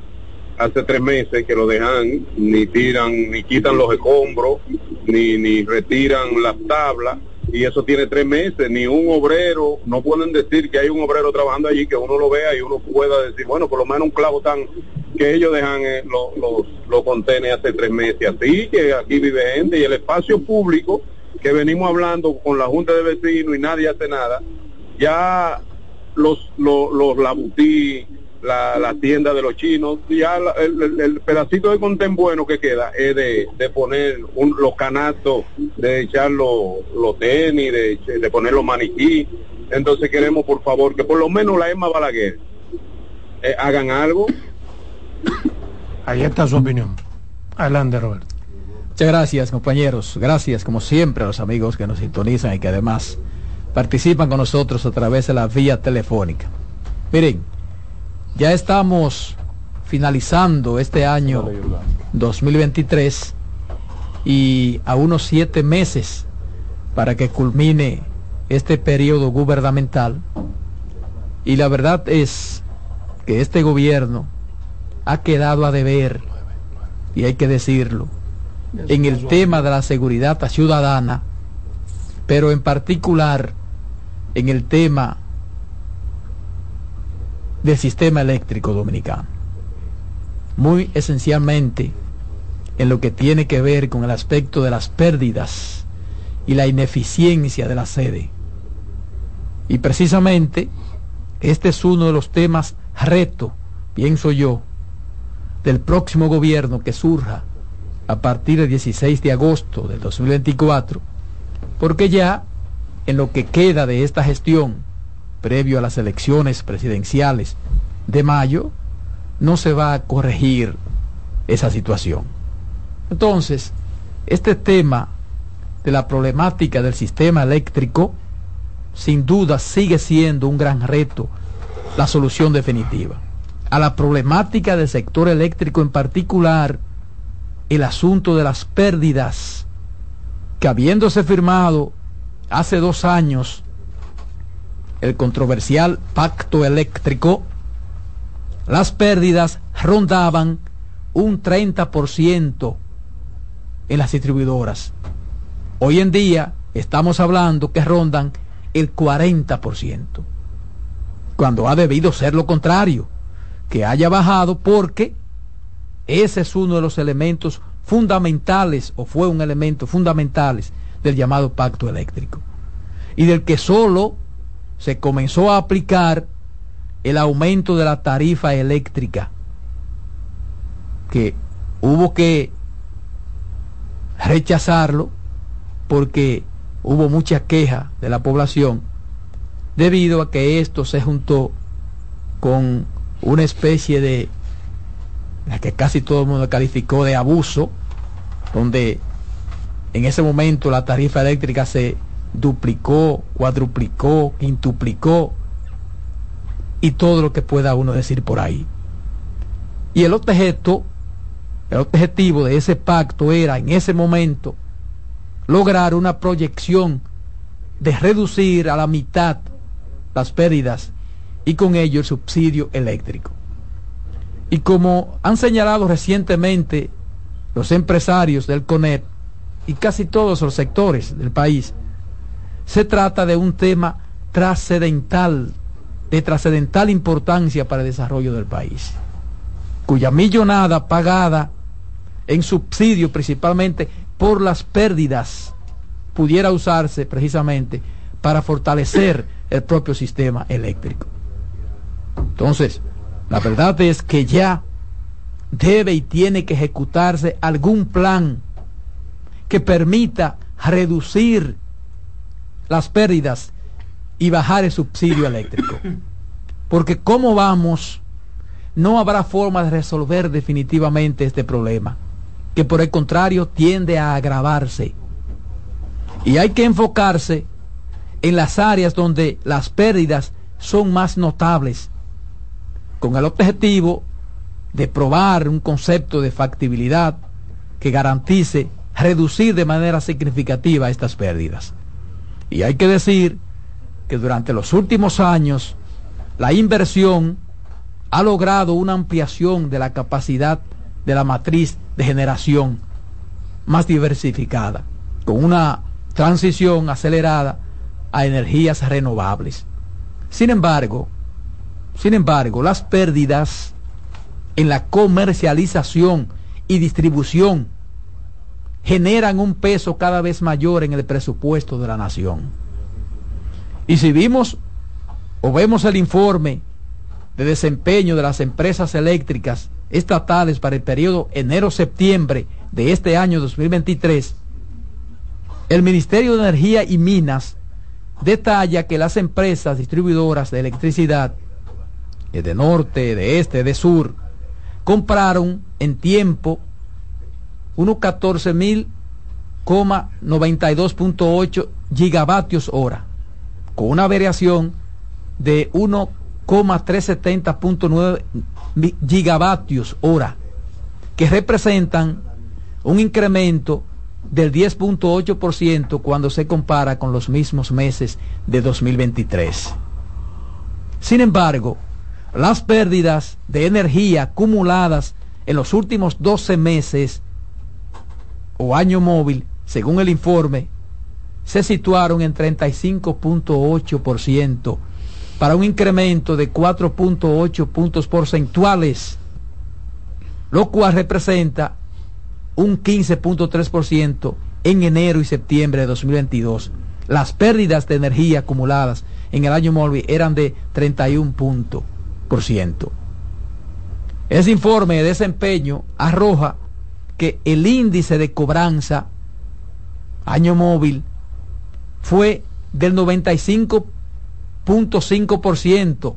hace tres meses que lo dejan, ni tiran, ni quitan los escombros, ni, ni retiran las tablas, y eso tiene tres meses, ni un obrero, no pueden decir que hay un obrero trabajando allí, que uno lo vea y uno pueda decir, bueno, por lo menos un clavo tan que ellos dejan eh, los, los, los hace tres meses, así que aquí vive gente y el espacio público que venimos hablando con la Junta de Vecinos y nadie hace nada, ya los, los, los labutí, la, la tienda de los chinos, ya el, pedacito de contén bueno que queda es de, de poner un, los canastos, de echar los, los tenis, de, de poner los maniquí. Entonces queremos, por favor, que por lo menos la Emma Balaguer eh, hagan algo. Ahí está su opinión. Adelante, Roberto. Muchas gracias, compañeros. Gracias, como siempre, a los amigos que nos sintonizan y que además participan con nosotros a través de la vía telefónica. Miren, ya estamos finalizando este año 2023 y a unos siete meses para que culmine este periodo gubernamental. Y la verdad es que este gobierno ha quedado a deber, y hay que decirlo, en el tema de la seguridad ciudadana, pero en particular en el tema del sistema eléctrico dominicano. Muy esencialmente en lo que tiene que ver con el aspecto de las pérdidas y la ineficiencia de la sede. Y precisamente este es uno de los temas reto, pienso yo, del próximo gobierno que surja a partir del 16 de agosto del 2024, porque ya en lo que queda de esta gestión, previo a las elecciones presidenciales de mayo, no se va a corregir esa situación. Entonces, este tema de la problemática del sistema eléctrico, sin duda sigue siendo un gran reto la solución definitiva. A la problemática del sector eléctrico en particular, el asunto de las pérdidas, que habiéndose firmado hace dos años el controversial pacto eléctrico, las pérdidas rondaban un 30% en las distribuidoras. Hoy en día estamos hablando que rondan el 40%, cuando ha debido ser lo contrario, que haya bajado porque ese es uno de los elementos fundamentales, o fue un elemento fundamentales del llamado pacto eléctrico, y del que solo se comenzó a aplicar el aumento de la tarifa eléctrica, que hubo que rechazarlo porque hubo mucha queja de la población debido a que esto se juntó con una especie de la que casi todo el mundo calificó de abuso, donde en ese momento la tarifa eléctrica se duplicó, cuadruplicó, quintuplicó y todo lo que pueda uno decir por ahí. Y el objeto, el objetivo de ese pacto era en ese momento lograr una proyección de reducir a la mitad las pérdidas y con ello el subsidio eléctrico. Y como han señalado recientemente los empresarios del CONET y casi todos los sectores del país, se trata de un tema trascendental, de trascendental importancia para el desarrollo del país, cuya millonada pagada en subsidio principalmente por las pérdidas pudiera usarse precisamente para fortalecer el propio sistema eléctrico. Entonces, la verdad es que ya debe y tiene que ejecutarse algún plan que permita reducir las pérdidas y bajar el subsidio eléctrico. Porque como vamos, no habrá forma de resolver definitivamente este problema, que por el contrario tiende a agravarse. Y hay que enfocarse en las áreas donde las pérdidas son más notables, con el objetivo de probar un concepto de factibilidad que garantice reducir de manera significativa estas pérdidas. Y hay que decir que durante los últimos años la inversión ha logrado una ampliación de la capacidad de la matriz de generación más diversificada, con una transición acelerada a energías renovables. Sin embargo, sin embargo, las pérdidas en la comercialización y distribución generan un peso cada vez mayor en el presupuesto de la nación. Y si vimos o vemos el informe de desempeño de las empresas eléctricas estatales para el periodo enero-septiembre de este año 2023, el Ministerio de Energía y Minas detalla que las empresas distribuidoras de electricidad de norte, de este, de sur, compraron en tiempo unos 14 mil 92.8 gigavatios hora, con una variación de 1,370.9 gigavatios hora, que representan un incremento del 10.8% cuando se compara con los mismos meses de 2023. Sin embargo, las pérdidas de energía acumuladas en los últimos 12 meses o año móvil, según el informe, se situaron en 35.8% para un incremento de 4.8 puntos porcentuales, lo cual representa un 15.3% en enero y septiembre de 2022. Las pérdidas de energía acumuladas en el año móvil eran de 31%. Ese informe de desempeño arroja que el índice de cobranza año móvil fue del 95.5%,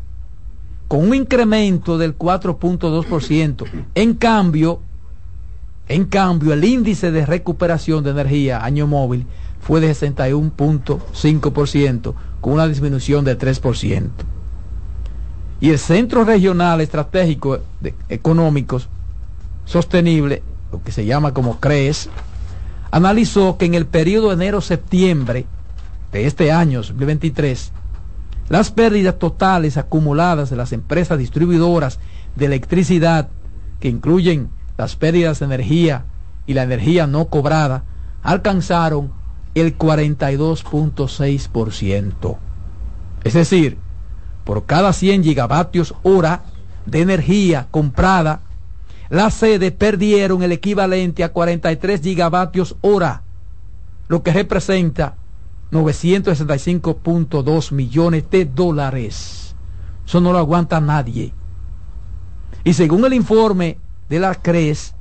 con un incremento del 4.2%. En cambio, en cambio, el índice de recuperación de energía año móvil fue de 61.5%, con una disminución de 3%. Y el Centro Regional Estratégico de Económicos Sostenible, lo que se llama como CRES, analizó que en el periodo enero-septiembre de este año 2023, las pérdidas totales acumuladas de las empresas distribuidoras de electricidad, que incluyen las pérdidas de energía y la energía no cobrada, alcanzaron el 42.6%. Es decir, por cada 100 gigavatios hora de energía comprada, las sedes perdieron el equivalente a 43 gigavatios hora, lo que representa 965.2 millones de dólares. Eso no lo aguanta nadie. Y según el informe de la CRES,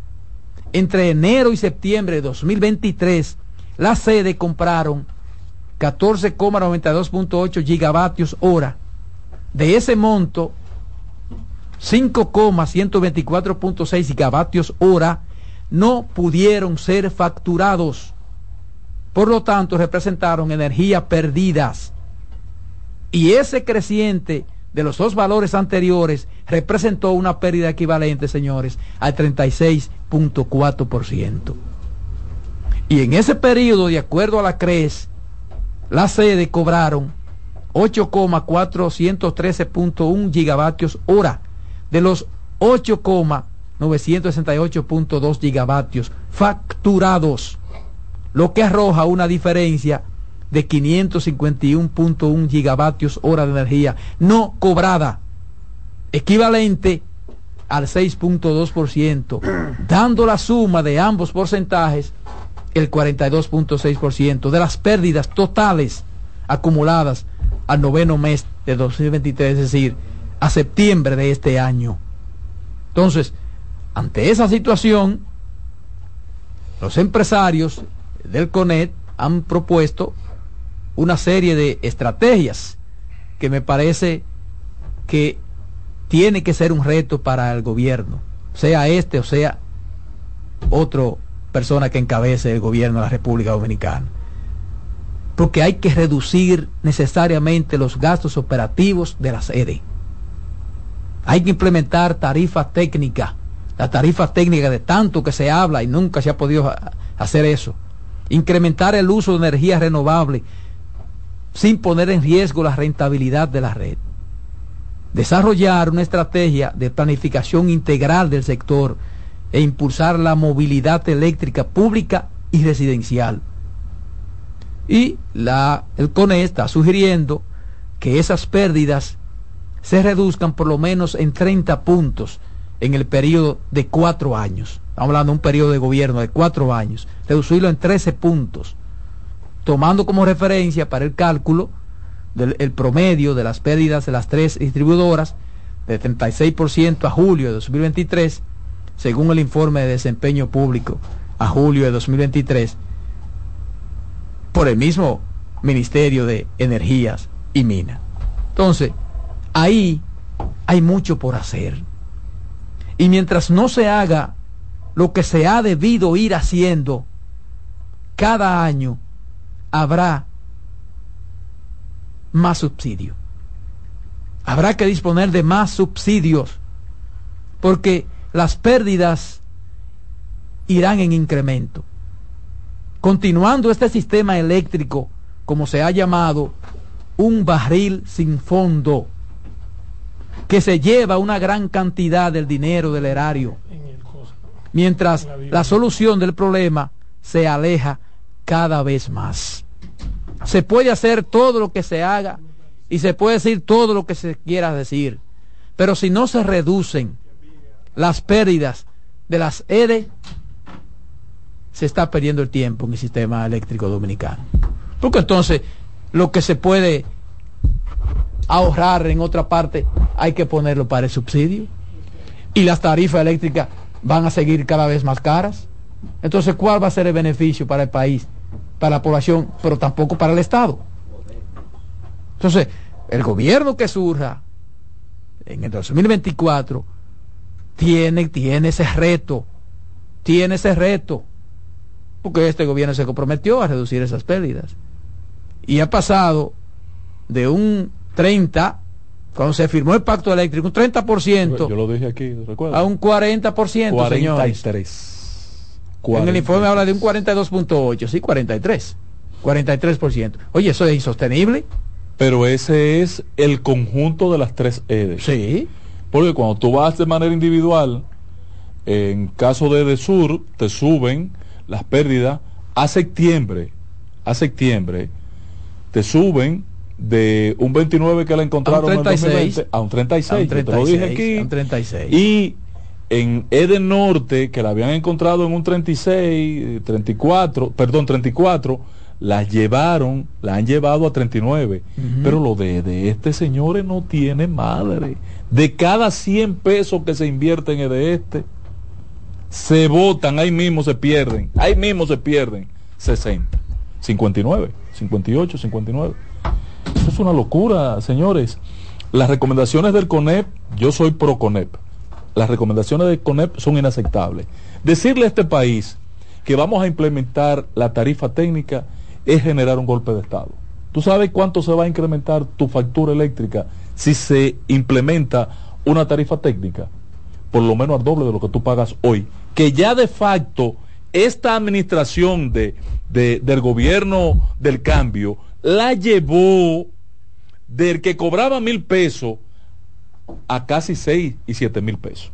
entre enero y septiembre de 2023, las sedes compraron 14,92.8 gigavatios hora. De ese monto, 5,124.6 gigavatios hora no pudieron ser facturados. Por lo tanto, representaron energía perdidas. Y ese creciente de los dos valores anteriores representó una pérdida equivalente, señores, al 36.4%. Y en ese periodo, de acuerdo a la CRES, las sedes cobraron 8,413.1 gigavatios hora. De los 8,968.2 gigavatios facturados, lo que arroja una diferencia de 551.1 gigavatios hora de energía no cobrada, equivalente al 6.2%, dando la suma de ambos porcentajes el 42.6% de las pérdidas totales acumuladas al noveno mes de 2023, es decir, a septiembre de este año. Entonces, ante esa situación, los empresarios del CONET han propuesto una serie de estrategias que me parece que tiene que ser un reto para el gobierno, sea este o sea otra persona que encabece el gobierno de la República Dominicana. Porque hay que reducir necesariamente los gastos operativos de la sede. Hay que implementar tarifas técnicas, la tarifa técnica de tanto que se habla y nunca se ha podido hacer eso. Incrementar el uso de energía renovable sin poner en riesgo la rentabilidad de la red. Desarrollar una estrategia de planificación integral del sector e impulsar la movilidad eléctrica pública y residencial. Y la, el CONE está sugiriendo que esas pérdidas se reduzcan por lo menos en 30 puntos en el periodo de cuatro años. Estamos hablando de un periodo de gobierno de cuatro años. Reducirlo en 13 puntos, tomando como referencia para el cálculo del el promedio de las pérdidas de las tres distribuidoras de 36% a julio de 2023, según el informe de desempeño público a julio de 2023, por el mismo Ministerio de Energías y Minas. Entonces, ahí hay mucho por hacer. Y mientras no se haga lo que se ha debido ir haciendo, cada año habrá más subsidio. Habrá que disponer de más subsidios porque las pérdidas irán en incremento. Continuando este sistema eléctrico, como se ha llamado, un barril sin fondo que se lleva una gran cantidad del dinero del erario, mientras la solución del problema se aleja cada vez más. Se puede hacer todo lo que se haga y se puede decir todo lo que se quiera decir, pero si no se reducen las pérdidas de las EDE, se está perdiendo el tiempo en el sistema eléctrico dominicano. Porque entonces lo que se puede ahorrar en otra parte, hay que ponerlo para el subsidio. Y las tarifas eléctricas van a seguir cada vez más caras. Entonces, ¿cuál va a ser el beneficio para el país, para la población, pero tampoco para el Estado? Entonces, el gobierno que surja en el 2024 tiene, tiene ese reto, tiene ese reto, porque este gobierno se comprometió a reducir esas pérdidas. Y ha pasado de un 30, cuando se firmó el pacto eléctrico, un 30%. Yo lo dije aquí, A un 40%, 43. En el informe habla de un 42.8, sí, 43. 43%. Oye, eso es insostenible. Pero ese es el conjunto de las tres EDES. Sí. Porque cuando tú vas de manera individual, en caso de EDESUR, te suben las pérdidas a septiembre. A septiembre te suben de un 29 que la encontraron a un 36, en a un 36, te lo dije aquí. Un 36. Y en Eden Norte, que la habían encontrado en un 36, 34, perdón, 34, la llevaron, la han llevado a 39. Pero lo de, de este señor no tiene madre. De cada 100 pesos que se invierten en de este, se votan, ahí mismo se pierden, ahí mismo se pierden 60, 59, 58, 59. Eso es una locura, señores. Las recomendaciones del CONEP, yo soy pro CONEP. Las recomendaciones del CONEP son inaceptables. Decirle a este país que vamos a implementar la tarifa técnica es generar un golpe de Estado. ¿Tú sabes cuánto se va a incrementar tu factura eléctrica si se implementa una tarifa técnica? Por lo menos al doble de lo que tú pagas hoy. Que ya de facto esta administración de, del gobierno del cambio la llevó del que cobraba mil pesos a casi seis y siete mil pesos.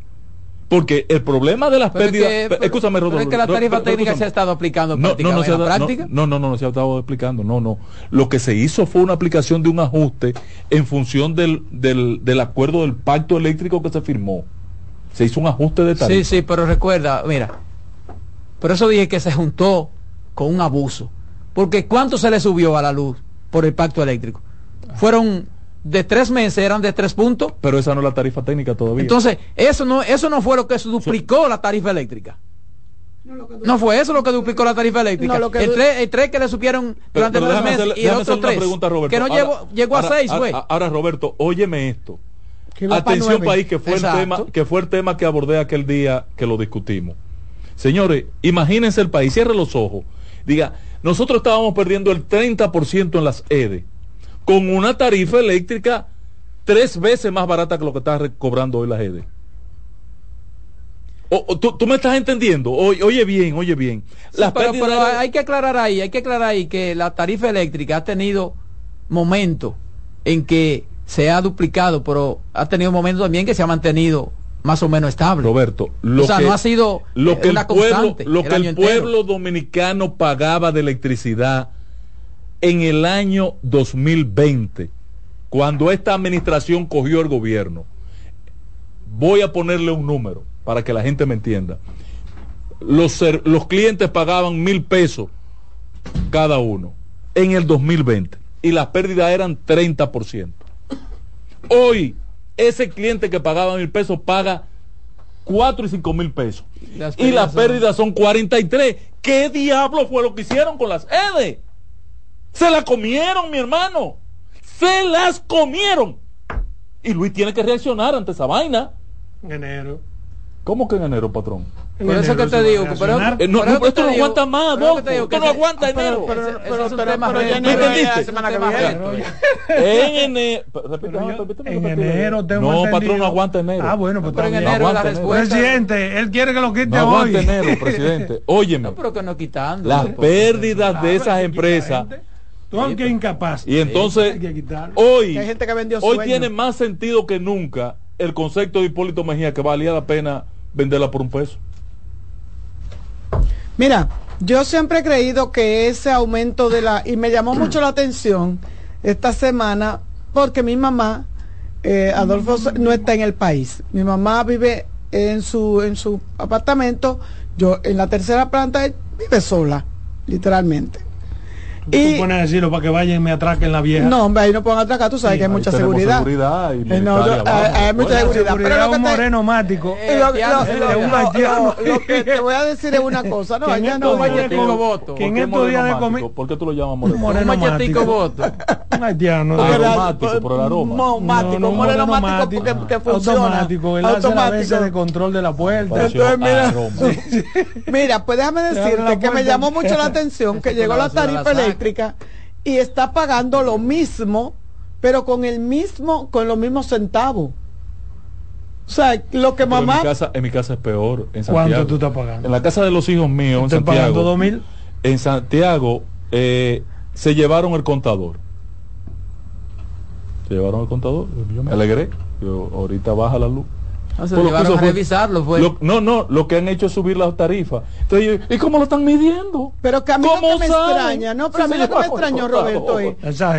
Porque el problema de las pérdidas. escúchame, Rodolfo. es que la tarifa técnica se ha estado aplicando no, no, no, se práctica. No, no, no, no se ha estado explicando. No, no. Lo que se hizo fue una aplicación de un ajuste en función del, del, del acuerdo del pacto eléctrico que se firmó. Se hizo un ajuste de tarifa. Sí, sí, pero recuerda, mira. Por eso dije que se juntó con un abuso. Porque ¿cuánto se le subió a la luz por el pacto eléctrico? Fueron de tres meses, eran de tres puntos. Pero esa no es la tarifa técnica todavía. Entonces, eso no, eso no fue lo que duplicó la tarifa eléctrica. No, fue eso lo que duplicó la tarifa eléctrica. el, tres, que le supieron durante tres meses y el otro tres. que no llegó, llegó a seis, güey. Ahora, Roberto, óyeme esto. Atención país, que fue, el tema, que fue el tema que abordé aquel día que lo discutimos. Señores, imagínense el país, cierre los ojos. Diga, nosotros estábamos perdiendo el 30% en las EDE, con una tarifa eléctrica tres veces más barata que lo que está cobrando hoy la EDE. O, tú, me estás entendiendo. oye bien, oye bien. pero, hay que aclarar ahí, hay que aclarar ahí que la tarifa eléctrica ha tenido momentos en que se ha duplicado, pero ha tenido momentos también que se ha mantenido más o menos estable. Roberto, lo o sea, que, no ha sido lo que el pueblo, lo que el pueblo dominicano pagaba de electricidad en el año 2020, cuando esta administración cogió el gobierno, voy a ponerle un número para que la gente me entienda. Los, los clientes pagaban mil pesos cada uno en el 2020 y las pérdidas eran 30%. Hoy, ese cliente que pagaba mil pesos paga 4 y 5 mil pesos. y las pérdidas son 43. ¿Qué diablo fue lo que hicieron con las EDE? Se la comieron, mi hermano. Se las comieron. Y Luis tiene que reaccionar ante esa vaina. En enero. ¿Cómo que en enero, patrón? Por eso que te digo, pero, eh, no, no, esto no aguanta más, no, esto no aguanta enero. Pero, pero, pero, ya enero la semana que viene. En enero, en enero No, patrón, no aguanta enero. Ah, bueno, pues en enero la respuesta. Presidente, él quiere que lo quite hoy. No aguanta enero, presidente. Óyeme. No, pero que no quitando. Las pérdidas de esas empresas Tú aunque incapaz. Y entonces, hoy, hoy tiene más sentido que nunca el concepto de Hipólito Mejía que valía la pena venderla por un peso. Mira, yo siempre he creído que ese aumento de la... Y me llamó mucho la atención esta semana porque mi mamá, eh, Adolfo, no está en el país. Mi mamá vive en su, en su apartamento, yo en la tercera planta vive sola, literalmente. Y, tú pones a decirlo para que vayan y me atraquen la vieja. No, hombre, ahí no pueden atracar, tú sabes que hay mucha seguridad. seguridad y eh, no, yo, hay, hay, mucha seguridad. Pero lo que un moreno mático. Eh, lo, lo, lo, que te voy a decir es una cosa, no, allá no voto. Que en estos días de comida. ¿Por qué tú lo llamas moreno? Moreno mático voto. Un haitiano. Aromático por el aroma. Mático, moreno mático que funciona. Automático, él hace la vez de control de la puerta. Entonces, mira. Mira, pues déjame decirte que me llamó mucho la atención que llegó la tarifa eléctrica y está pagando lo mismo, pero con el mismo, con los mismos centavos. O sea, lo que mamá. En mi, casa, en mi casa es peor. En Santiago. ¿Cuánto tú estás pagando? En la casa de los hijos míos, en Santiago. pagando dos mil? En Santiago eh, se llevaron el contador. Se llevaron el contador. Yo me alegré. Yo, ahorita baja la luz. Ah, se llevaron a revisarlo no, no, lo que han hecho es subir las tarifas. Entonces, ¿y cómo lo están midiendo? Pero que a mí no me extraña, no, pero a mí lo que me extrañó, Roberto, es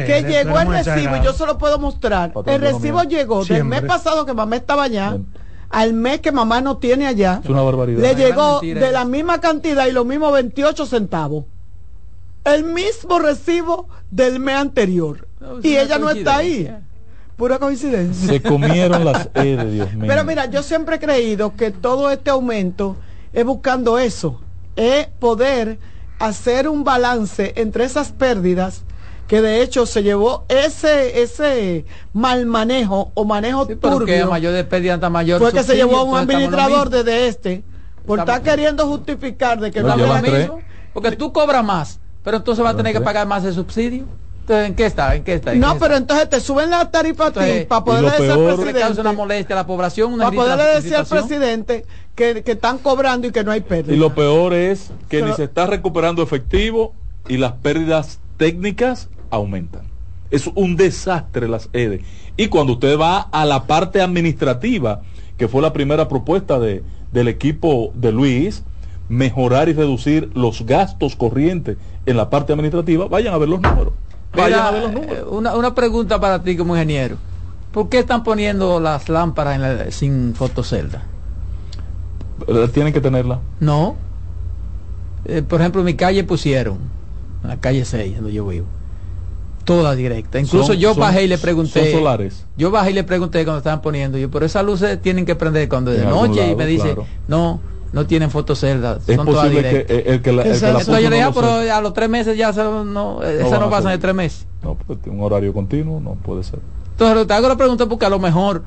que llegó el recibo, y yo se lo puedo mostrar. El recibo llegó del mes pasado que mamá estaba allá. Al mes que mamá no tiene allá, es una barbaridad. le llegó de la misma cantidad y lo mismo 28 centavos. El mismo recibo del mes anterior. y ella no está ahí. Pura coincidencia. Se comieron las E de Dios mío. Pero mira, yo siempre he creído que todo este aumento es buscando eso, es poder hacer un balance entre esas pérdidas que de hecho se llevó ese ese mal manejo o manejo sí, turbio. mayor de pérdida mayor. Fue que se llevó a un administrador desde este por estar queriendo justificar de que no, no mismo. Porque tú cobras más, pero entonces va a tener que pagar más de subsidio. Entonces, ¿en qué está? ¿En qué está? no, pero entonces te suben la tarifa a ti para poderle decir al presidente. una molestia a la población, una para poderle decir al presidente que, que, están cobrando y que no hay pérdida. Y lo peor es que ni se está recuperando efectivo y las pérdidas técnicas aumentan. Es un desastre las EDE. Y cuando usted va a la parte administrativa, que fue la primera propuesta de, del equipo de Luis, mejorar y reducir los gastos corrientes en la parte administrativa, vayan a ver los números. Eh, una, una pregunta para ti como ingeniero. ¿Por qué están poniendo las lámparas en sin fotocelda? ¿Tienen que tenerla? No. Eh, por ejemplo, en mi calle pusieron, en la calle 6, donde yo vivo, toda directa. Incluso yo bajé y le pregunté. Son solares. Yo bajé y le pregunté cuando estaban poniendo. Yo, pero esas luces tienen que prender cuando es de noche. y me dice, no, no tienen fotoceldas. Es son posible que el que la, el que la puso no pero a los tres meses ya no, no, esa no pasa de tres meses. No, porque un horario continuo no puede ser. Entonces te hago la pregunta porque a lo mejor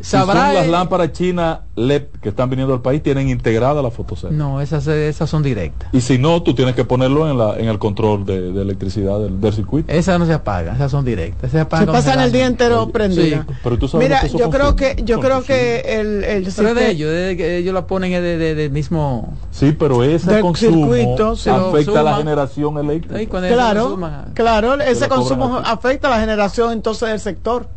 sabrá las lámparas chinas LED que están viniendo al país tienen integrada la fotocelda. No, esas, esas son directas. Y si no, tú tienes que ponerlo en, la, en el control de, de electricidad del, del, circuito. Esas no se apagan, esas son directas. Se, apagan se pasan el día entero prendidas. Sí. Pero tú sabes Mira, yo creo que yo creo que el, el pero de ellos, de ellos la ponen del de, de, mismo. Sí, pero ese consumo circuito, afecta a la generación eléctrica. Claro, claro, ese consumo afecta a la generación entonces del sector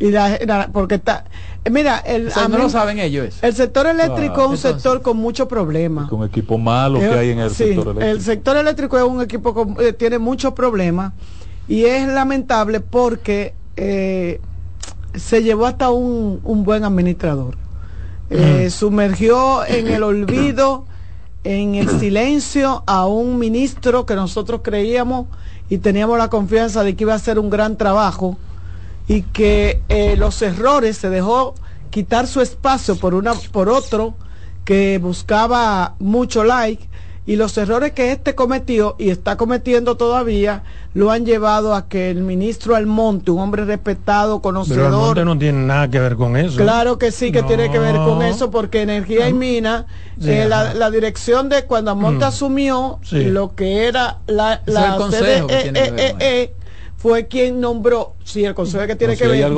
y la, porque está mira el no lo saben ellos el sector eléctrico es un sector con muchos problemas con equipo malo que hay en el sector eléctrico. el sector eléctrico es un equipo que eh, tiene muchos problemas y es lamentable porque eh, se llevó hasta un, un buen administrador. Eh, sumergió en el olvido, en el silencio a un ministro que nosotros creíamos y teníamos la confianza de que iba a hacer un gran trabajo y que eh, los errores se dejó quitar su espacio por una por otro que buscaba mucho like y los errores que este cometió y está cometiendo todavía lo han llevado a que el ministro Almonte, un hombre respetado, conocedor. Pero Almonte no tiene nada que ver con eso. Claro que sí que tiene que ver con eso, porque Energía y Mina, eh, la, dirección de cuando Almonte mm. asumió lo que era la, la CDE, fue quien nombró, sí, el consejo que tiene que ver,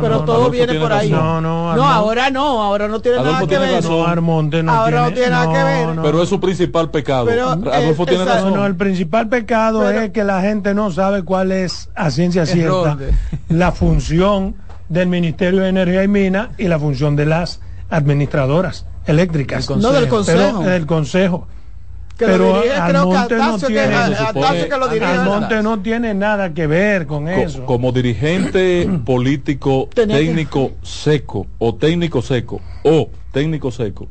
pero, todo, viene por ahí. No, no, ahora no, ahora no tiene nada que ver. ahora no tiene nada que ver. Pero es su principal pecado. Adolfo tiene razón. No, el principal pecado es que la gente no sabe cuál es a ciencia cierta la función del Ministerio de Energía y Minas y la función de las administradoras eléctricas. No del consejo. del consejo pero Almonte no tiene, no tiene nada que ver con eso. Como dirigente político técnico seco o técnico seco o técnico seco,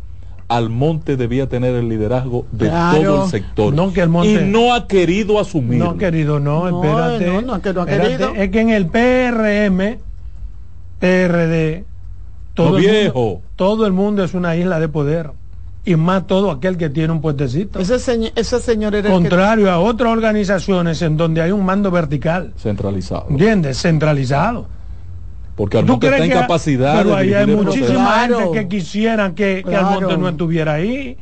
Almonte debía tener el liderazgo de todo el sector. y no ha querido asumir. No, querido, no, espérate. es que en el PRM, PRD, todo, viejo. todo el mundo es una isla de poder y más todo aquel que tiene un puestecito. Ese, señor era Contrario a otras organizaciones en donde hay un mando vertical. Centralizado. ¿Entiendes? Centralizado. Porque Almonte está en capacidad Pero ahí hay muchísima gente que quisieran que, que Almonte no estuviera ahí.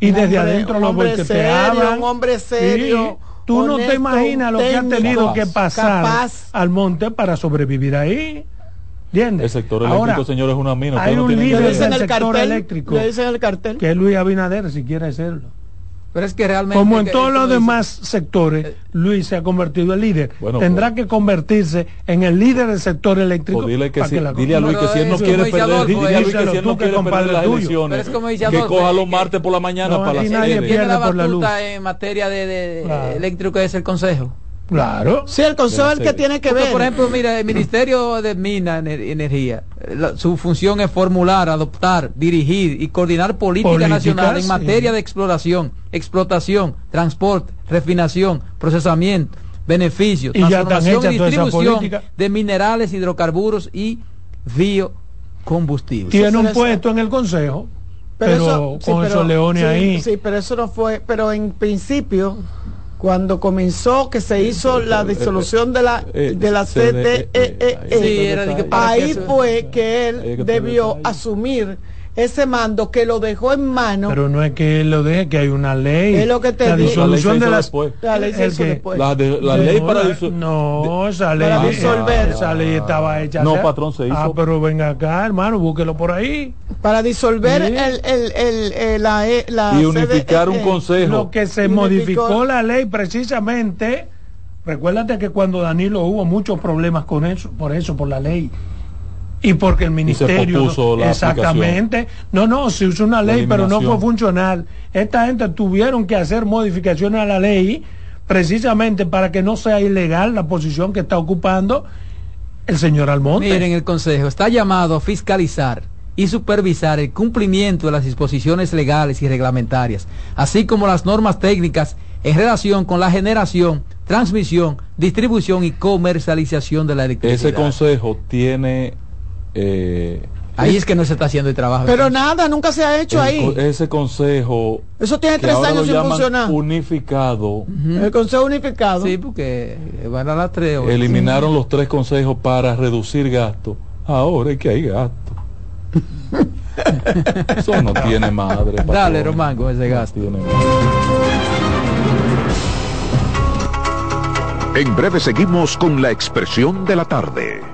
Y desde adentro lo volteaban. Un hombre serio. Tú no te imaginas lo que ha tenido que pasar al monte para sobrevivir ahí. El sector eléctrico, señor, es una mina. Hay un líder del sector cartel, eléctrico. Le dicen el cartel. Que es Luis Abinader, si quiere serlo. Pero es que realmente. Como en todos los demás sectores, eh, Luis se ha convertido en líder. Tendrá pues- que convertirse en el líder del sector eléctrico. Pues dile, que si, dile a Luis que si él no quiere perder, dile a Luis que si él no quiere perder las elecciones, que coja los martes por la mañana para las nadie pierde por la luz. en materia de, eléctrico es el consejo. Claro. Sí, el consejo es el que tiene que ver. Por ejemplo, mira, el Ministerio de Minas y Energía, su función es formular, adoptar, dirigir y coordinar política nacional en materia de exploración, explotación, transporte, refinación, procesamiento, beneficios, transformación y distribución de minerales, hidrocarburos y biocombustibles. Tiene un puesto en el consejo, pero, con esos leones ahí. Sí, pero eso no fue, pero en principio cuando comenzó que se hizo la disolución de la de la CDE, ahí fue que él debió asumir ese mando que lo dejó en mano. Pero no es que él lo deje, que hay una ley. Es lo que te la disolución de las La ley se hizo después. La, de, la ley para disolver. No, esa ley, para disolver. esa ley estaba hecha. No, patrón, se hizo. Ah, pero venga acá, hermano, búsquelo por ahí. Para disolver el, el, el, el, la, e, la y unificar un consejo. Lo que se modificó la ley precisamente. Recuérdate que cuando Danilo hubo muchos problemas con eso, por eso, por la ley y porque el ministerio exactamente. No no se usó una ley pero no fue funcional. Esta gente tuvieron que hacer modificaciones a la ley precisamente para que no sea ilegal la posición que está ocupando el señor Almonte. Miren el consejo está llamado a fiscalizar y supervisar el cumplimiento de las disposiciones legales y reglamentarias así como las normas técnicas en relación con la generación transmisión distribución y comercialización de la electricidad. ese consejo tiene eh, ahí es que no se está haciendo el trabajo. Pero nada, nunca se ha hecho ahí. Ese consejo. Eso tiene tres años sin funcionar. Unificado. El consejo unificado. Sí, porque van a las tres. Eliminaron los tres consejos para reducir gastos. Ahora es que hay gasto. Eso no tiene madre. Dale, Román, con ese gasto. en breve seguimos con la expresión de la tarde.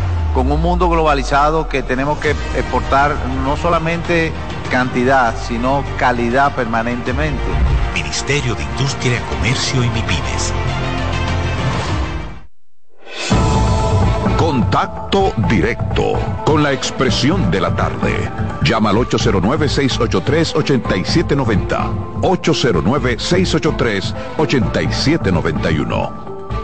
con un mundo globalizado que tenemos que exportar no solamente cantidad, sino calidad permanentemente. Ministerio de Industria, Comercio y MIPIMES. Contacto directo con la expresión de la tarde. Llama al 809-683-8790. 809-683-8791.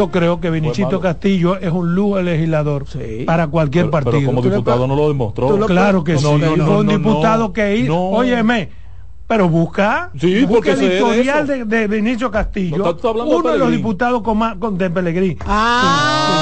Yo creo que Vinichito Castillo es un lujo legislador para cualquier Pero- partido. pero como diputado no lo demostró. Claro que No, sí. no, no, Fue no, un no, diputado no. que hizo. No. Óyeme, pero busca, Sí, busca porque el historial de, de Vinicio Castillo. Uno de los diputados con más con, de Pellegrini. Ah,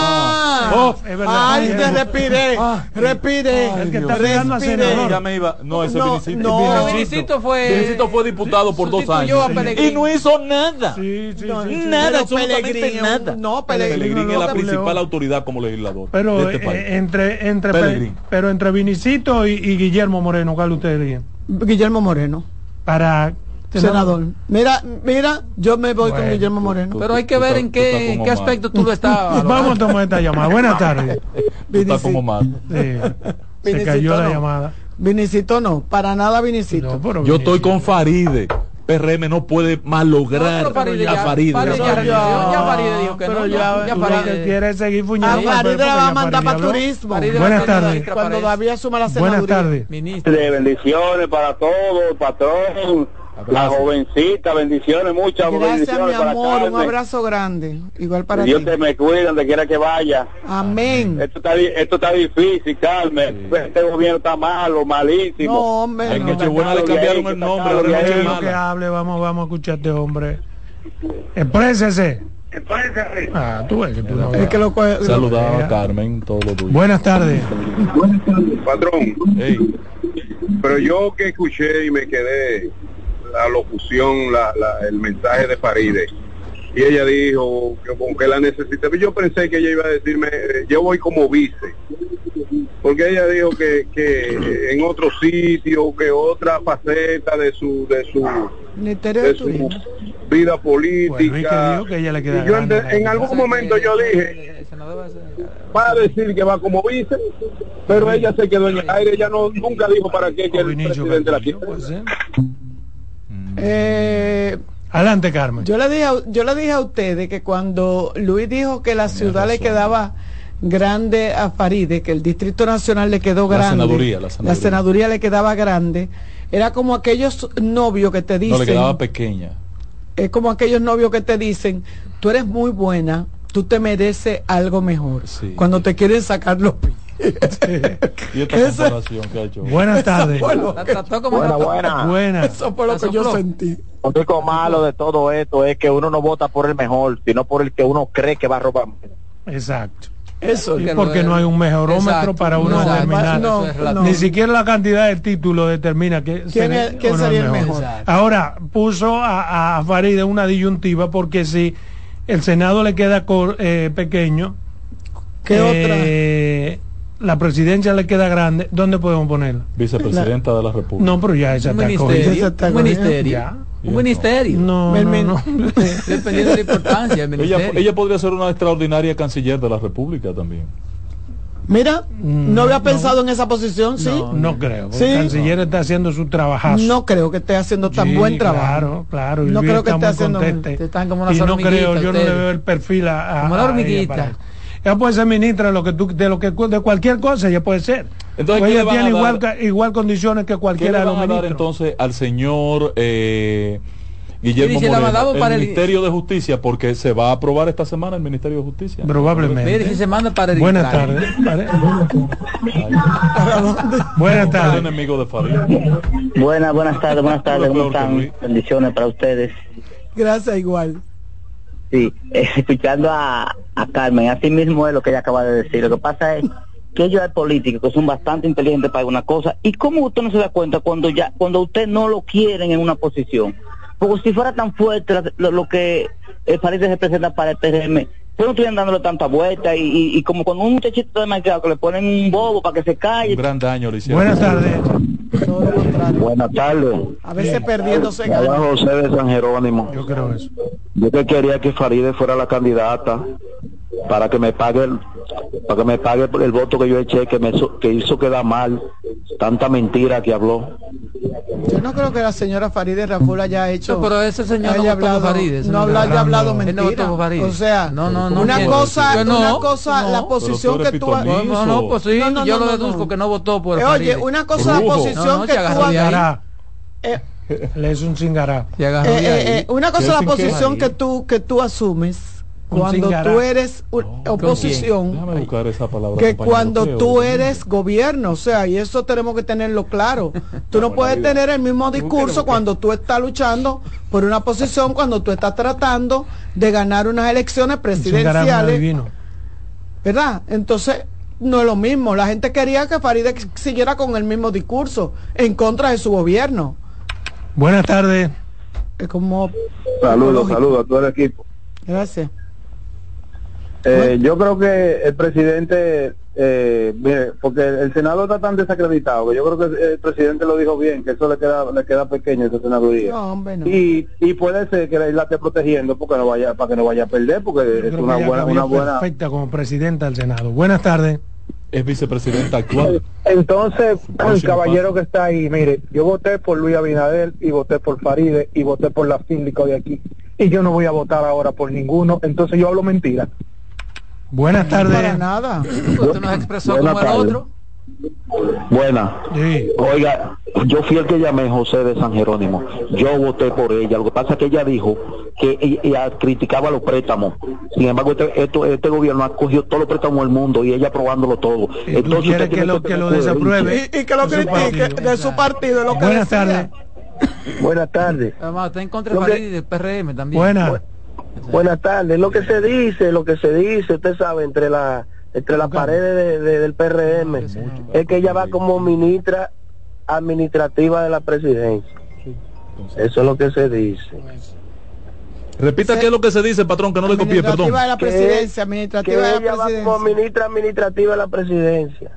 Oh, es verdad. Ay, te respiré, respiré. El que está llegando a senador. Ya me iba. No, ese No, Vinicito. no. Vinicito fue- Vinicito fue diputado por dos años. a. Y no hizo nada. Sí, sí, No, sí, sí. Nada, Pero absolutamente nada. no, Pellegrini no es la principal autoridad como legislador Pero de este país. eh, entre entre pero entre Vinicito y, y Guillermo Moreno, ¿cuál ustedes dirían? Guillermo Moreno, Para senador. Mira, mira, yo me voy con Bueno, Guillermo Moreno. Pero hay que Tú ver en tú qué, en qué aspecto tú lo estás. Vamos a tomar esta llamada. Buenas tardes. Tú estás como mal. Sí. Se cayó la no. llamada. Vinicito no, para nada Vinicito. No, Yo estoy con Faride. PRM no puede malograr No, Faride a ya- Faride. Faride Pero ya ya- ya Faride dijo que pero no. ya- Ya, ya Tú Faride. quieres es seguir A fuñando. Faride pues, la va a ya mandar Faride para turismo. Faride Buenas a tardes. Cuando. David asuma la senaduría. Buenas tardes. Ministro. De bendiciones para todos, patrón. La jovencita, bendiciones, muchas Gracias, mi bendiciones para amor. Un Carmen. abrazo grande. Igual para ti. Dios te me cuide donde quiera que vaya. Amén. Esto está, esto está difícil, Carmen. Este gobierno está malo, malísimo. No, hombre. No. le cambiaron el nombre. ahora es Mala. que hable, vamos, vamos a escuchar a este hombre. Exprésese. Ah, tú ves que tú no. El que lo coge- Saludaba a Carmen, todo lo tuyo. Buenas tardes. Patrón, pero yo que escuché y me quedé la locución, la, la- el mensaje de Faride, y ella dijo que como que la necesita. Yo pensé que ella iba a decirme, eh, yo voy como vice, porque ella dijo que, que en otro sitio, que otra faceta de su de su de su vida Bueno, que política. dijo que ella le queda Y yo en, algún momento yo dije, El senador va a decir que va como vice, pero ella se quedó en el aire, ella no nunca dijo para qué que el presidente la. Eh, Adelante, Carmen. yo le dije a, yo le dije a ustedes que cuando Luis dijo que la ciudad le quedaba grande a Faride, que el Distrito Nacional le quedó La grande, senaduría, la senaduría. senaduría le quedaba grande, era como aquellos novios que te no dicen, le quedaba pequeña. es como aquellos novios que te dicen, tú eres muy buena, tú te mereces algo mejor. Sí. Cuando te quieren sacar los pies. Y esta Ese- comparación que ha hecho. Buenas tardes. Bueno, La trató como Buena, una- buena. Buenas. eso fue lo que yo sentí. Lo único malo de todo esto es que uno no vota por el mejor, sino por el que uno cree que va a robar. Exacto. Eso. Que porque no hay un mejorómetro Exacto. para uno No, determinar. no, es. Ni siquiera la cantidad de títulos determina que ¿Quién es- quién sería el mejor? Ahora puso a, a Faride una disyuntiva porque si el Senado le queda cor- eh, pequeño, ¿Qué eh, la presidencia le queda grande, ¿dónde podemos ponerla? Vicepresidenta de la República. No, pero ya esa ministerio. está Un ministerio. Ya. Un ministerio. No. Dependiendo de la importancia del ella podría ser una extraordinaria canciller de la República también. Mira, Mm, no había no. pensado en esa posición, ¿sí? No, no creo. Sí. El canciller está haciendo su trabajazo. No creo que esté haciendo tan Sí, buen trabajo. Claro, claro. No creo que esté haciendo. Están como y no creo, yo no le veo el perfil a, a- Como una a ella hormiguita. ella puede ser ministra de lo que tú, de lo que de cualquier cosa, ella puede ser. Entonces, pues ella tiene igual, igual condiciones que cualquiera de los ministros. entonces al señor eh, Guillermo Moreno, el, para el Ministerio de Justicia, porque se va a aprobar esta semana el Ministerio de Justicia. Probablemente. se manda para el Buenas tardes. buenas tardes. enemigo de Farid. Buenas, buenas tardes, buenas tardes. ¿Cómo están? Bendiciones para ustedes. Gracias, igual. Sí, escuchando a, a Carmen, así mismo es lo que ella acaba de decir. Lo que pasa es que ellos hay políticos que son bastante inteligentes para alguna cosa. ¿Y cómo usted no se da cuenta cuando ya cuando usted no lo quieren en una posición? Porque si fuera tan fuerte lo, que Farid representa para el PRM, pues no estuvieran dándole tanta vuelta y, y, como con un muchachito de mercado que le ponen un bobo para que se calle. Un gran daño le Buenas tardes. Buenas tardes. A veces perdiéndose. Hola José de San Jerónimo. Yo creo eso. Yo que quería que Faride fuera la candidata para que me pague el, para que me pague el voto que yo eché que me que hizo quedar mal. Tanta mentira que habló. Yo no creo que la señora Faride Raful haya hecho no, pero ese señor no hablado, Faride, no, no haya hablado mentira. o sea no, no, no, una cosa una cosa la posición que tú no no pues sí yo lo deduzco que no votó por eh, oye una cosa la posición que tú eh, le es un cingará eh, eh, una cosa la posición que tú que tú asumes cuando tú eres oposición que cuando tú eres gobierno o sea y eso tenemos que tenerlo claro. Tú no puedes tener el mismo discurso cuando tú estás luchando por una posición cuando tú estás tratando de ganar unas elecciones presidenciales verdad entonces no es lo mismo. La gente quería que Faride siguiera con el mismo discurso en contra de su gobierno. Buenas tardes. Es como saludos saludos a todo el equipo. Gracias eh, yo creo que el presidente, eh, mire, porque el Senado está tan desacreditado que yo creo que el presidente lo dijo bien, que eso le queda le queda pequeño esa senaduría. Y, y puede ser que la esté protegiendo porque no vaya para que no vaya a perder, porque es una buena, una buena. Perfecta como presidenta del Senado. Buenas tardes. Es vicepresidenta actual. Entonces, el caballero que está ahí, mire, yo voté por Luis Abinader y voté por Faride y voté por la síndica de aquí. Y yo no voy a votar ahora por ninguno, entonces yo hablo mentira. Buenas tardes. Para nada. Usted nos expresó como el otro. Buena. Oiga, yo fui el que llamé José de San Jerónimo. Yo voté por ella. Lo que pasa es que ella dijo que ella, criticaba los préstamos. Sin embargo, este, este, gobierno ha cogido todos los préstamos del mundo y ella aprobándolo todo. Entonces, quiere que, lo, que lo desapruebe y, que lo critique de su partido. Lo que Buenas tardes. Buenas tardes. Además, está en contra del PRM también. Buenas. Buenas tardes. Lo que se dice, lo que se dice, usted sabe, entre la entre las paredes del PRM, es que ella va como ministra administrativa de la presidencia. Eso es lo que se dice. Repita qué es lo que se dice, patrón, que no le copié, perdón. De la presidencia, administrativa de la ella va como ministra administrativa de la presidencia.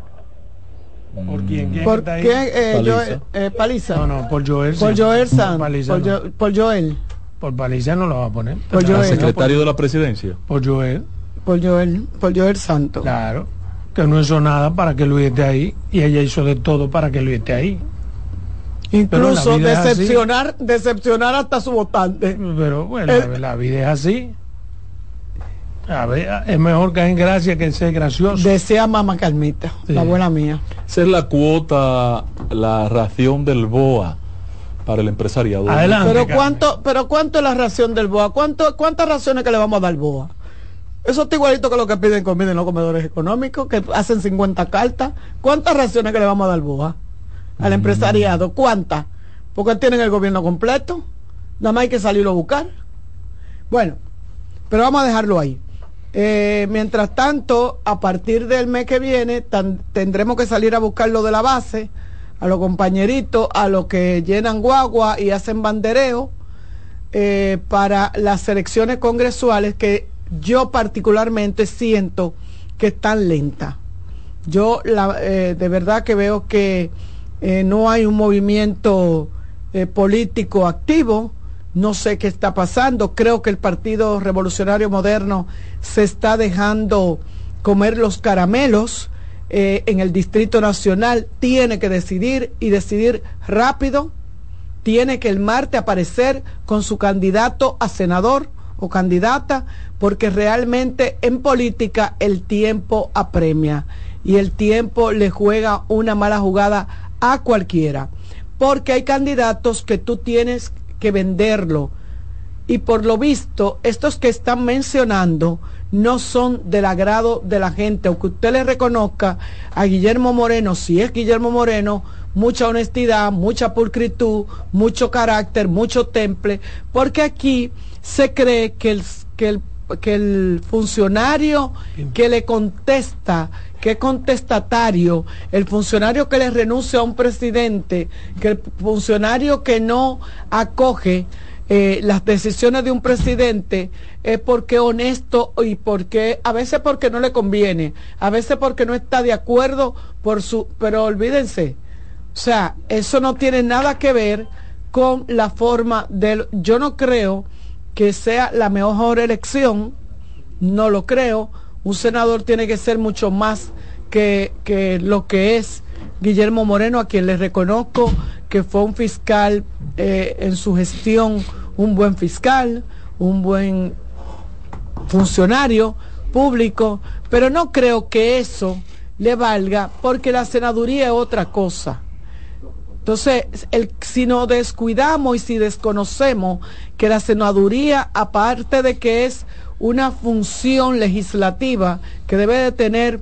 ¿Por quién? ¿Por qué? Eh, Joel, eh, Paliza. No, no, por Joel. Por Joel. Por, por Joel. Por Paliza no lo va a poner. Por Joel. secretario de la presidencia. Por Joel. Por Joel, por Joel Santo. Claro. Que no hizo nada para que Luis esté ahí. Y ella hizo de todo para que Luis esté ahí. Incluso decepcionar, decepcionar hasta su votante. Pero bueno, la vida es así. A ver, es mejor que en gracia que ser gracioso. Desea mamá Carmita, la buena mía. Esa es la cuota, la ración del BOA para el empresariado. Adelante. Pero cuánto, pero cuánto es la ración del BOA, ¿Cuánto, cuántas raciones que le vamos a dar al BOA. Eso está igualito que lo que piden comida en los comedores económicos, que hacen 50 cartas. ¿Cuántas raciones que le vamos a dar al BOA? Al mm. empresariado, ¿cuántas? Porque tienen el gobierno completo. Nada más hay que salirlo a buscar. Bueno, pero vamos a dejarlo ahí. Eh, mientras tanto, a partir del mes que viene, tendremos que salir a buscar lo de la base a los compañeritos, a los que llenan guagua y hacen bandereo eh, para las elecciones congresuales que yo particularmente siento que están lentas. Yo eh, de verdad que veo que eh, no hay un movimiento político activo, no sé qué está pasando, creo que el Partido Revolucionario Moderno se está dejando comer los caramelos eh, en el Distrito Nacional tiene que decidir y decidir rápido. Tiene que el martes aparecer con su candidato a senador o candidata, porque realmente en política el tiempo apremia y el tiempo le juega una mala jugada a cualquiera, porque hay candidatos que tú tienes que venderlo y por lo visto estos que están mencionando no son del agrado de la gente, aunque usted le reconozca a Guillermo Moreno, si es Guillermo Moreno, mucha honestidad, mucha pulcritud, mucho carácter, mucho temple, porque aquí se cree que el, que el, funcionario que le contesta, que es contestatario, el funcionario que le renuncia a un presidente, que el funcionario que no acoge eh, las decisiones de un presidente es porque honesto y porque a veces porque no le conviene, a veces porque no está de acuerdo por su, pero olvídense, o sea, eso no tiene nada que ver con la forma del, yo no creo que sea la mejor elección, no lo creo, un senador tiene que ser mucho más que, que lo que es Guillermo Moreno, a quien le reconozco que fue un fiscal eh, en su gestión un buen fiscal, un buen funcionario público, pero no creo que eso le valga porque la senaduría es otra cosa. Entonces, si nos descuidamos y si desconocemos que la senaduría, aparte de que es una función legislativa que debe de tener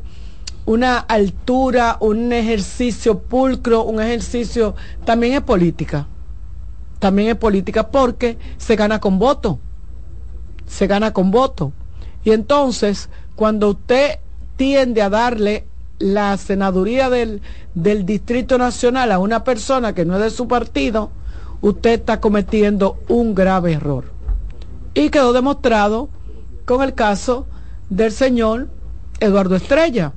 una altura, un ejercicio pulcro, un ejercicio, también es política también es política porque se gana con voto. Se gana con voto. Y entonces, cuando usted tiende a darle la senaduría del, del Distrito Nacional a una persona que no es de su partido, usted está cometiendo un grave error. Y quedó demostrado con el caso del señor Eduardo Estrella.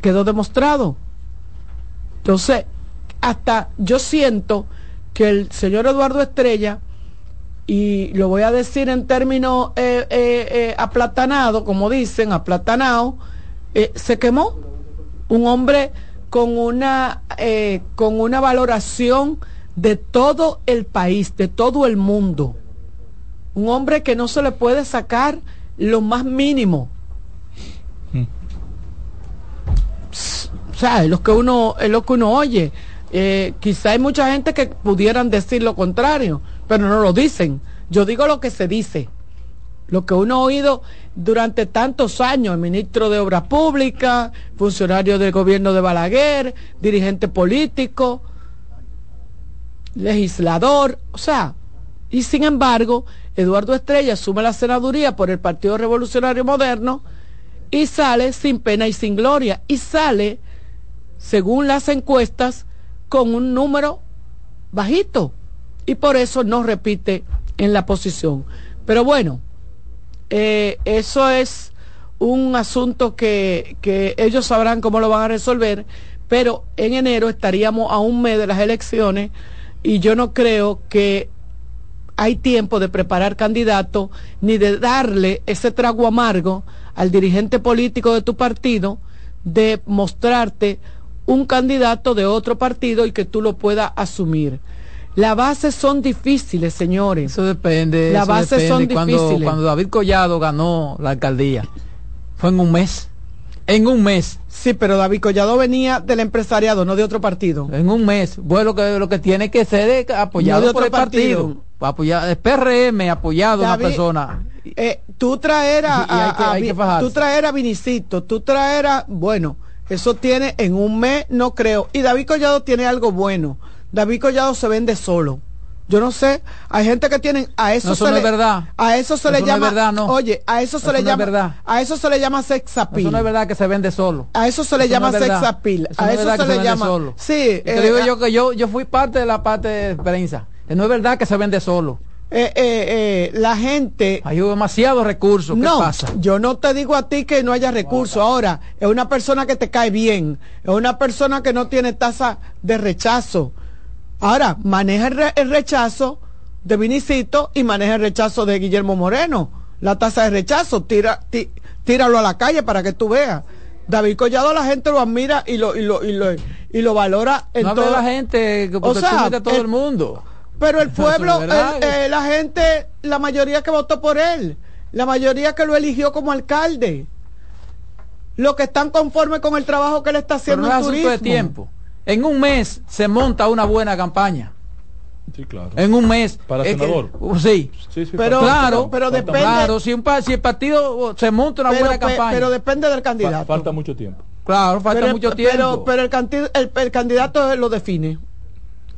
Quedó demostrado. Entonces, hasta yo siento que el señor Eduardo Estrella, y lo voy a decir en términos eh, eh, eh aplatanados, como dicen, aplatanado, eh, se quemó. Un hombre con una, con una valoración de todo el país, de todo el mundo. Un hombre que no se le puede sacar lo más mínimo. Mm. O sea, es lo que uno, es lo que uno oye. Eh, quizá hay mucha gente que pudieran decir lo contrario, pero no lo dicen. Yo digo lo que se dice, lo que uno ha oído durante tantos años, el ministro de Obras Públicas, funcionario del gobierno de Balaguer, dirigente político, legislador, o sea, y sin embargo, Eduardo Estrella asume la senaduría por el Partido Revolucionario Moderno y sale sin pena y sin gloria, y sale, según las encuestas, con un número bajito y por eso no repite en la posición. Pero bueno, eh, eso es un asunto que, que ellos sabrán cómo lo van a resolver, pero en enero estaríamos a un mes de las elecciones y yo no creo que hay tiempo de preparar candidato ni de darle ese trago amargo al dirigente político de tu partido de mostrarte un candidato de otro partido y que tú lo puedas asumir. Las bases son difíciles, señores. Eso depende. Las bases son difíciles. Cuando David Collado ganó la alcaldía, fue en un mes. En un mes. Sí, pero David Collado venía del empresariado, no de otro partido. En un mes. Bueno, lo que, lo que tiene que ser apoyado por el partido. Apoyado, es PRM apoyado a una persona. Eh, tú traer a, tú traer a Vinicito, tú traer a, bueno, eso tiene en un mes, no creo. Y David Collado tiene algo bueno. David Collado se vende solo. Yo no sé, hay gente que tienen a eso, se le, verdad. A eso se le llama verdad, no. Oye, a eso se le llama verdad. a eso se le llama sex appeal. Eso no es verdad que se vende solo. A eso se le llama sex appeal. a eso se, le llama solo. Sí, te digo eh, yo que yo yo fui parte de la parte de prensa. No es verdad que se vende solo. Eh, eh, eh, la gente... Hay demasiados recursos. ¿Qué no, pasa? yo no te digo a ti que no haya recursos. Ahora, es una persona que te cae bien. Es una persona que no tiene tasa de rechazo. Ahora, maneja el, rechazo de Vinicito y maneja el rechazo de Guillermo Moreno. La tasa de rechazo, tira, tíralo a la calle para que tú veas. David Collado la gente lo admira y lo y lo y lo, y lo valora en toda la gente o sea, todo el mundo Pero el pueblo, eh, la gente, la mayoría que votó por él, la mayoría que lo eligió como alcalde, los que están conformes con el trabajo que él está haciendo en turismo. de tiempo. En un mes se monta una buena campaña. Sí, claro. En un mes. Para senador. Uh, sí. pero, claro, pero depende. Claro, si, un, si el partido se monta una buena campaña. Pero depende del candidato. falta mucho tiempo. Claro, falta mucho tiempo. Pero, el, el, candidato lo define.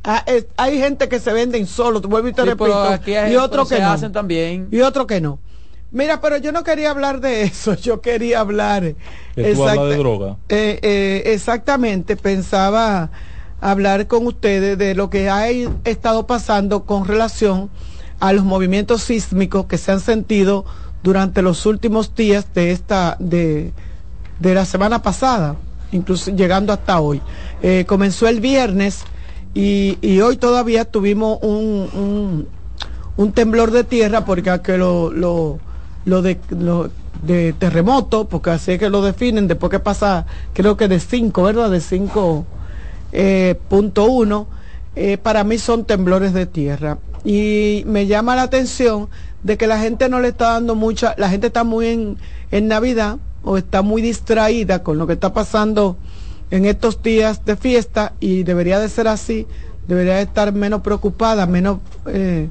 Ah, hay gente que se venden solo, vuelvo y te repito, y otro que no. hacen también. Y otro que no. Mira, pero yo no quería hablar de eso, yo quería hablar. de droga. Eh, eh, exactamente, pensaba hablar con ustedes de lo que ha estado pasando con relación a los movimientos sísmicos que se han sentido durante los últimos días de esta de, de la semana pasada, incluso llegando hasta hoy. Eh, comenzó el viernes y, y, hoy todavía tuvimos un, un, temblor de tierra porque que lo, lo, de lo terremoto, porque así es que lo definen, después que pasa, creo que de 5, ¿verdad? De 5 eh, eh, para mí son temblores de tierra. Y me llama la atención de que la gente no le está dando mucha, la gente está muy en, en Navidad o está muy distraída con lo que está pasando en estos días de fiesta y debería de ser así, debería de estar menos preocupada, menos eh,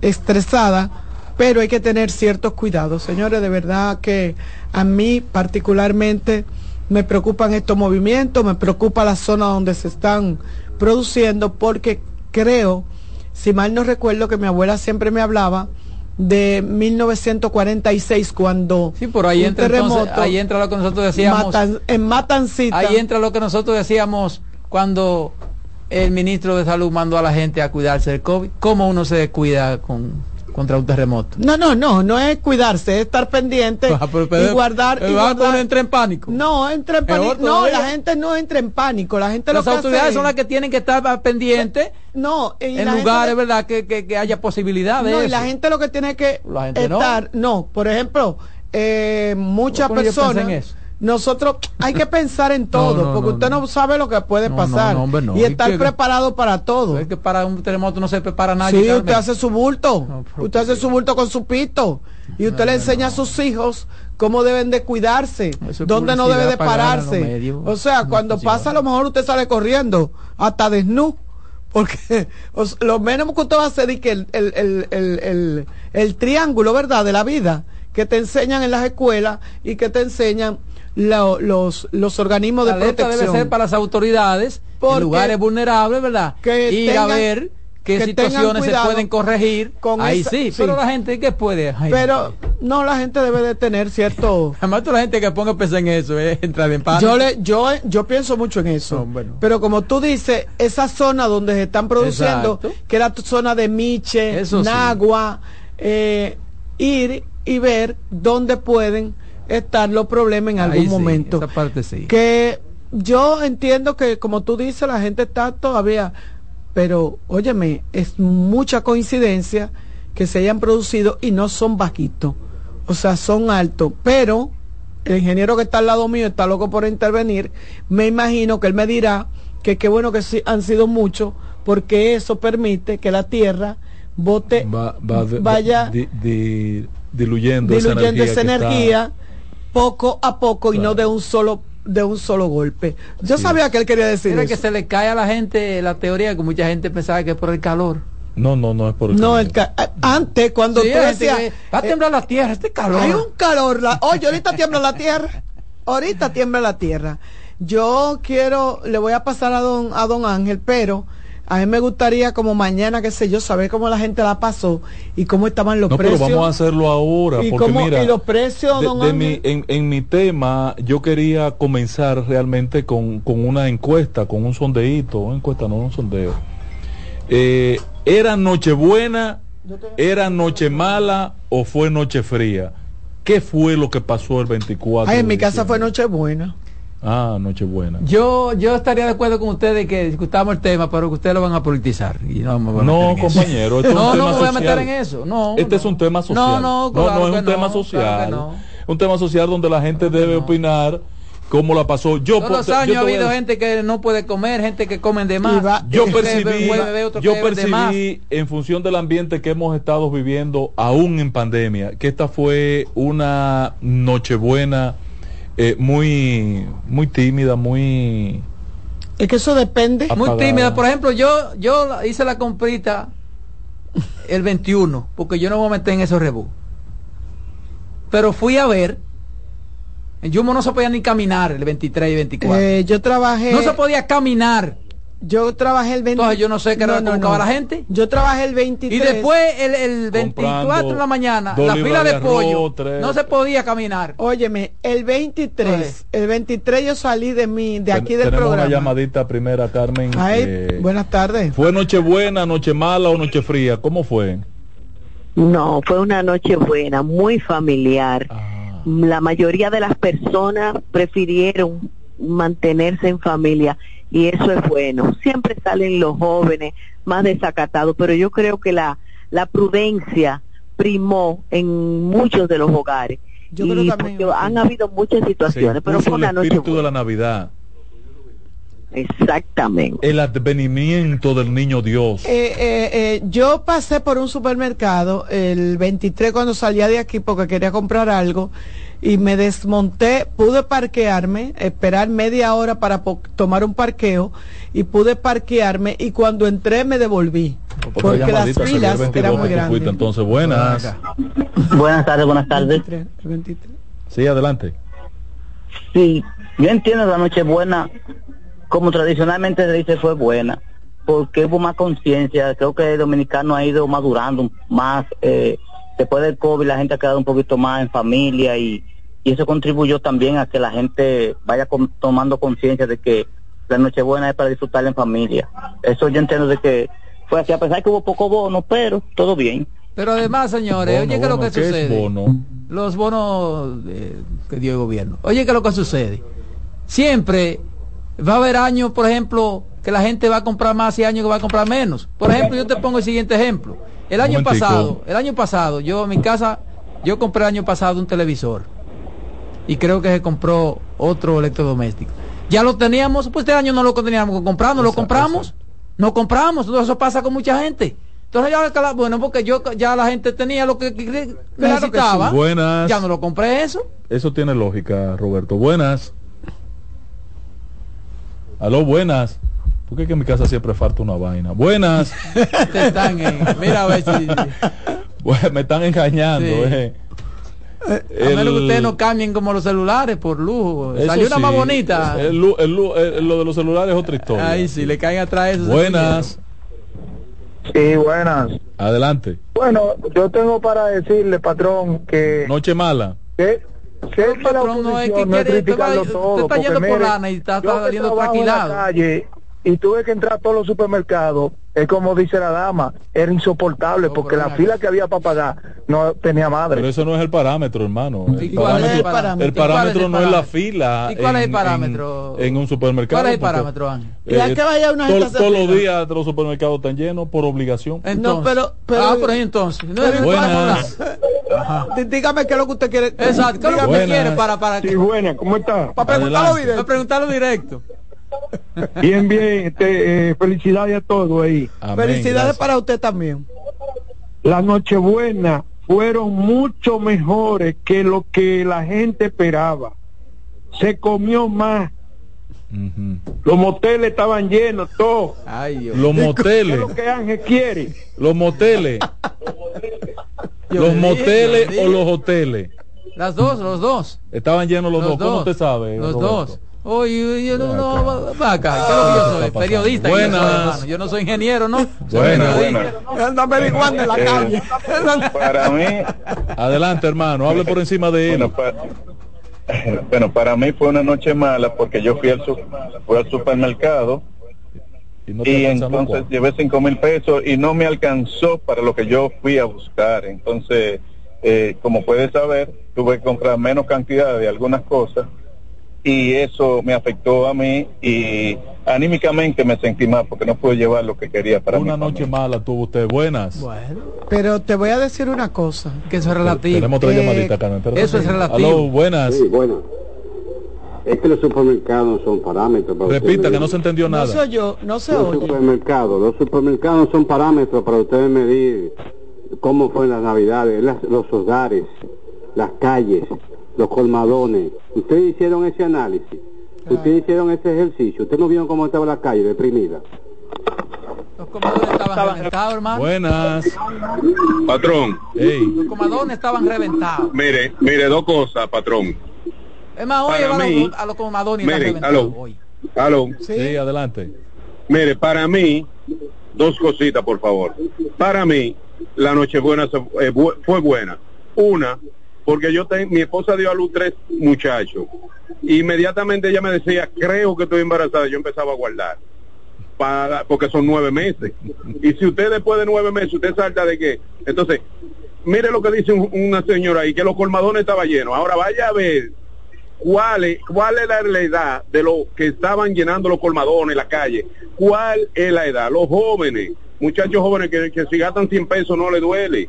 estresada, pero hay que tener ciertos cuidados. Señores, de verdad que a mí particularmente me preocupan estos movimientos, me preocupa la zona donde se están produciendo, porque creo, si mal no recuerdo, que mi abuela siempre me hablaba de 1946 cuando sí por ahí entra ahí entra lo que nosotros decíamos. en Matancita. Ahí entra lo que nosotros decíamos cuando el ministro de salud mandó a la gente a cuidarse del covid. Cómo uno se cuida con contra un terremoto. No, no, no, no es cuidarse, es estar pendiente ah, y guardar. y guardar... entra en pánico. No, entra en pánico. No, la gente no entra en pánico. La gente Las autoridades son las que tienen que estar pendientes. No, en lugares, ¿verdad? Que, que, haya posibilidades. No, y la gente lo que tiene que estar. No. por ejemplo, eh, muchas personas nosotros hay que pensar en todo, porque usted no, sabe lo que puede pasar y estar preparado para todo. Es que para un terremoto no se prepara nadie. Sí, usted hace su bulto, usted hace su bulto con su pito y usted le enseña a sus hijos cómo deben de cuidarse, dónde no debe de pararse. O sea, cuando pasa a lo mejor usted sale corriendo hasta desnudo. Porque lo menos que usted va a hacer es que el, el, el, el, el triángulo, ¿verdad?, de la vida que te enseñan en las escuelas y que te enseñan los, los organismos de protección. debe ser para las autoridades en lugares vulnerables, verdad. Que Ir a ver qué situaciones se pueden corregir. Con Ahí sí, pero la gente que puede. pero no, la gente debe de tener cierto. Además, toda la gente que ponga peso en eso, eh, entrar en pánico. Yo, le, yo, yo pienso mucho en eso. Pero como tú dices, esa zona donde se están produciendo, que era tu zona de Miche, Nagua, eh, ir y ver dónde pueden estar los problemas en algún momento. parte sí. Que yo entiendo que, como tú dices, la gente está todavía, pero óyeme, es mucha coincidencia que se hayan producido y no son bajitos, o sea, son altos, pero el ingeniero que está al lado mío está loco por intervenir, me imagino que él me dirá que qué bueno que sí, han sido muchos, porque eso permite que la tierra bote, vaya diluyendo, esa energía poco a poco y no de un solo de un solo golpe. Yo sabía que él quería decir que se le cae a la gente la teoría que mucha gente pensaba que es por el calor. No, no, no es por el no, calor. El antes cuando tú decías, va a temblar la tierra, este calor. Hay un calor, la, oye, ahorita tiembla la tierra. Ahorita tiembla la tierra. Yo quiero le voy a pasar a don a don Ángel, pero a mí me gustaría como mañana, qué sé yo, saber cómo la gente la pasó y cómo estaban los precios. Pero vamos a hacerlo ahora. Y, porque mira, los precios, en, mi tema, yo quería comenzar realmente con, una encuesta, con un sondeíto, una encuesta, no un sondeo. Eh, ¿Era Nochebuena, era Noche Mala o fue Noche Fría? ¿Qué fue lo que pasó el 24? Ay, en mi casa fue Nochebuena. Ah, Nochebuena. Yo, yo estaría de acuerdo con ustedes que discutamos el tema, pero que ustedes lo van a politizar. Y no, no compañero, este no, no me voy a meter en eso. No, este es un tema social. No, no, no, no es un tema social. un tema social donde la gente debe opinar cómo la pasó. Yo Todos los años ha habido gente que no puede comer, gente que comen de más. yo percibí, yo percibí en función del ambiente que hemos estado viviendo aún en pandemia, que esta fue una nochebuena eh, muy, muy tímida, muy... Es que eso depende. Muy tímida. Por ejemplo, yo, yo hice la comprita el 21, porque yo no me voy a meter en esos rebú. Pero fui a ver en Yumo no se podía ni caminar el 23 y 24. Eh, yo trabajé. No se podía caminar. Yo trabajé el 23. Entonces yo no sé qué era lo que la gente. Yo trabajé el 23. Y después el, el 24 de la mañana, la fila de, pollo, no se podía caminar. Óyeme, el 23, el 23 yo salí de mi, de aquí del Tenemos programa. una llamadita primera, Carmen. Eh, buenas tardes. ¿Fue noche buena, noche mala o noche fría? ¿Cómo fue? No, fue una noche buena, muy familiar. Ah la mayoría de las personas prefirieron mantenerse en familia y eso es bueno. Siempre salen los jóvenes más desacatados, pero yo creo que la, la prudencia primó en muchos de los hogares. Yo y creo han habido muchas situaciones, pero fue una noche espíritu de la Navidad. Exactamente. El advenimiento del niño Dios. Eh, eh, eh, yo pasé por un supermercado el 23 cuando salía de aquí porque quería comprar algo y me desmonté, pude parquearme, esperar media hora para tomar un parqueo y pude parquearme y cuando entré me devolví. Porque las filas eran muy grandes. entonces, buenas. Buenas tardes, buenas tardes. Sí, adelante. Sí, yo entiendo la noche buena como tradicionalmente se dice, fue buena, porque hubo más conciencia, creo que el dominicano ha ido madurando más, eh, después del COVID la gente ha quedado un poquito más en familia y, eso contribuyó también a que la gente vaya tomando conciencia de que la Nochebuena es para disfrutar en familia. Eso yo entiendo de que fue así, a pesar de que hubo poco bono, pero todo bien. Pero además, señores, oye, ¿qué es lo que sucede? Los bonos que dio el gobierno. Oye, ¿qué es lo que sucede? Siempre Va a haber años, por ejemplo, que la gente va a comprar más y años que va a comprar menos. Por ejemplo, yo te pongo el siguiente ejemplo. El año pasado, el año pasado, yo en mi casa, yo compré el año pasado un televisor. Y creo que se compró otro electrodoméstico. Ya lo teníamos, pues este año no lo teníamos que comprar, no lo compramos. No compramos, todo eso pasa con mucha gente. Entonces ya, bueno, porque yo ya la gente tenía lo que, necesitaba. Buenas. Ya no lo compré eso. Eso tiene lógica, Roberto. Buenas. Aló, buenas. ¿Por qué que en mi casa siempre falta una vaina? Buenas. están mira a ver si... me están engañando. Eh. A menos que ustedes no cambien como los celulares por lujo. Salió una más bonita. lo de los celulares es otra historia. Ahí sí, le caen atrás eso. Buenas. Sí, buenas. Adelante. Bueno, yo tengo para decirle, patrón, que... Noche mala. Que la oposición, no, es que no quiere, criticarlo todo. Usted está yendo por lana y está, está saliendo tranquilado. Y tuve que entrar a todos los supermercados es como dice la dama, era insoportable porque la fila que había para pagar no tenía madre. Pero eso no es el parámetro, hermano. El parámetro, el parámetro, no es la fila. ¿Y cuál es el parámetro? En, un supermercado. ¿Cuál es el parámetro, Ángel? Eh, que vaya una Todos los días los supermercados están llenos por obligación. Entonces, no, pero, pero, ah, ahí entonces. No es buenas. Dígame qué es lo que usted quiere. Exacto, ¿qué es lo que usted quiere para, para Sí, buena, ¿cómo está? Para preguntarlo directo. Para preguntarlo directo. Bien, bien. Este, eh, felicidades a todos ahí. felicidades para usted también. La Nochebuena fueron mucho mejores que lo que la gente esperaba. Se comió más. Los moteles estaban llenos, todos. los moteles. lo que Ángel quiere? Los moteles. los moteles o los hoteles. Las dos, los dos. Estaban llenos los, dos. ¿Cómo usted sabe? Los dos. Oye, yo no, no, va acá, ¿qué es lo que yo soy? Periodista. Buenas. Yo, yo no soy ingeniero, ¿no? Buenas. Anda averiguando en la calle. Para mí. Adelante, hermano, hable por encima de él. Bueno, para, mí fue una noche mala porque yo fui al, fui al supermercado y, entonces llevé cinco mil pesos y no me alcanzó para lo que yo fui a buscar. Entonces, eh, como puedes saber, tuve que comprar menos cantidad de algunas cosas y eso me afectó a mí y anímicamente me sentí mal porque no pude llevar lo que quería para una noche mala tuvo usted buenas bueno pero te voy a decir una cosa que eso es relativo tenemos otra eh, llamadita Carmen eso es relativo buenas sí, bueno. Es que los supermercados no son parámetros. Para Repita, que no se entendió nada. No se oyó, no se los oye. Supermercados, los supermercados son parámetros para ustedes medir cómo fue las navidades, las- los hogares, las calles, los colmadones. Ustedes hicieron ese análisis, ustedes hicieron ese ejercicio, ustedes no vieron cómo estaba la calle deprimida. Los comadones estaban reventados, hermano. Buenas. Patrón, Los comadones estaban reventados. mire, mire, dos cosas, patrón. Es más, va a mí- los, a los comadones Miren, reventados. aló, hoy. aló. Sí, adelante. Mire, para mí, dos cositas, por favor. Para mí, la Nochebuena se- eh, fue buena. Una, porque yo ten- mi esposa dio a luz tres muchachos. Inmediatamente ella me decía, creo que estoy embarazada. Yo empezaba a guardar. Para, porque son nueve meses. Y si usted después de nueve meses, usted salta de que... Entonces, mire lo que dice un- una señora ahí, que los colmadones estaban llenos. Ahora vaya a ver cuál es, cuál es la, edad de los que estaban llenando los colmadones la calle. ¿Cuál es la edad? Los jóvenes, muchachos jóvenes que, que si gastan 100 pesos no le duele.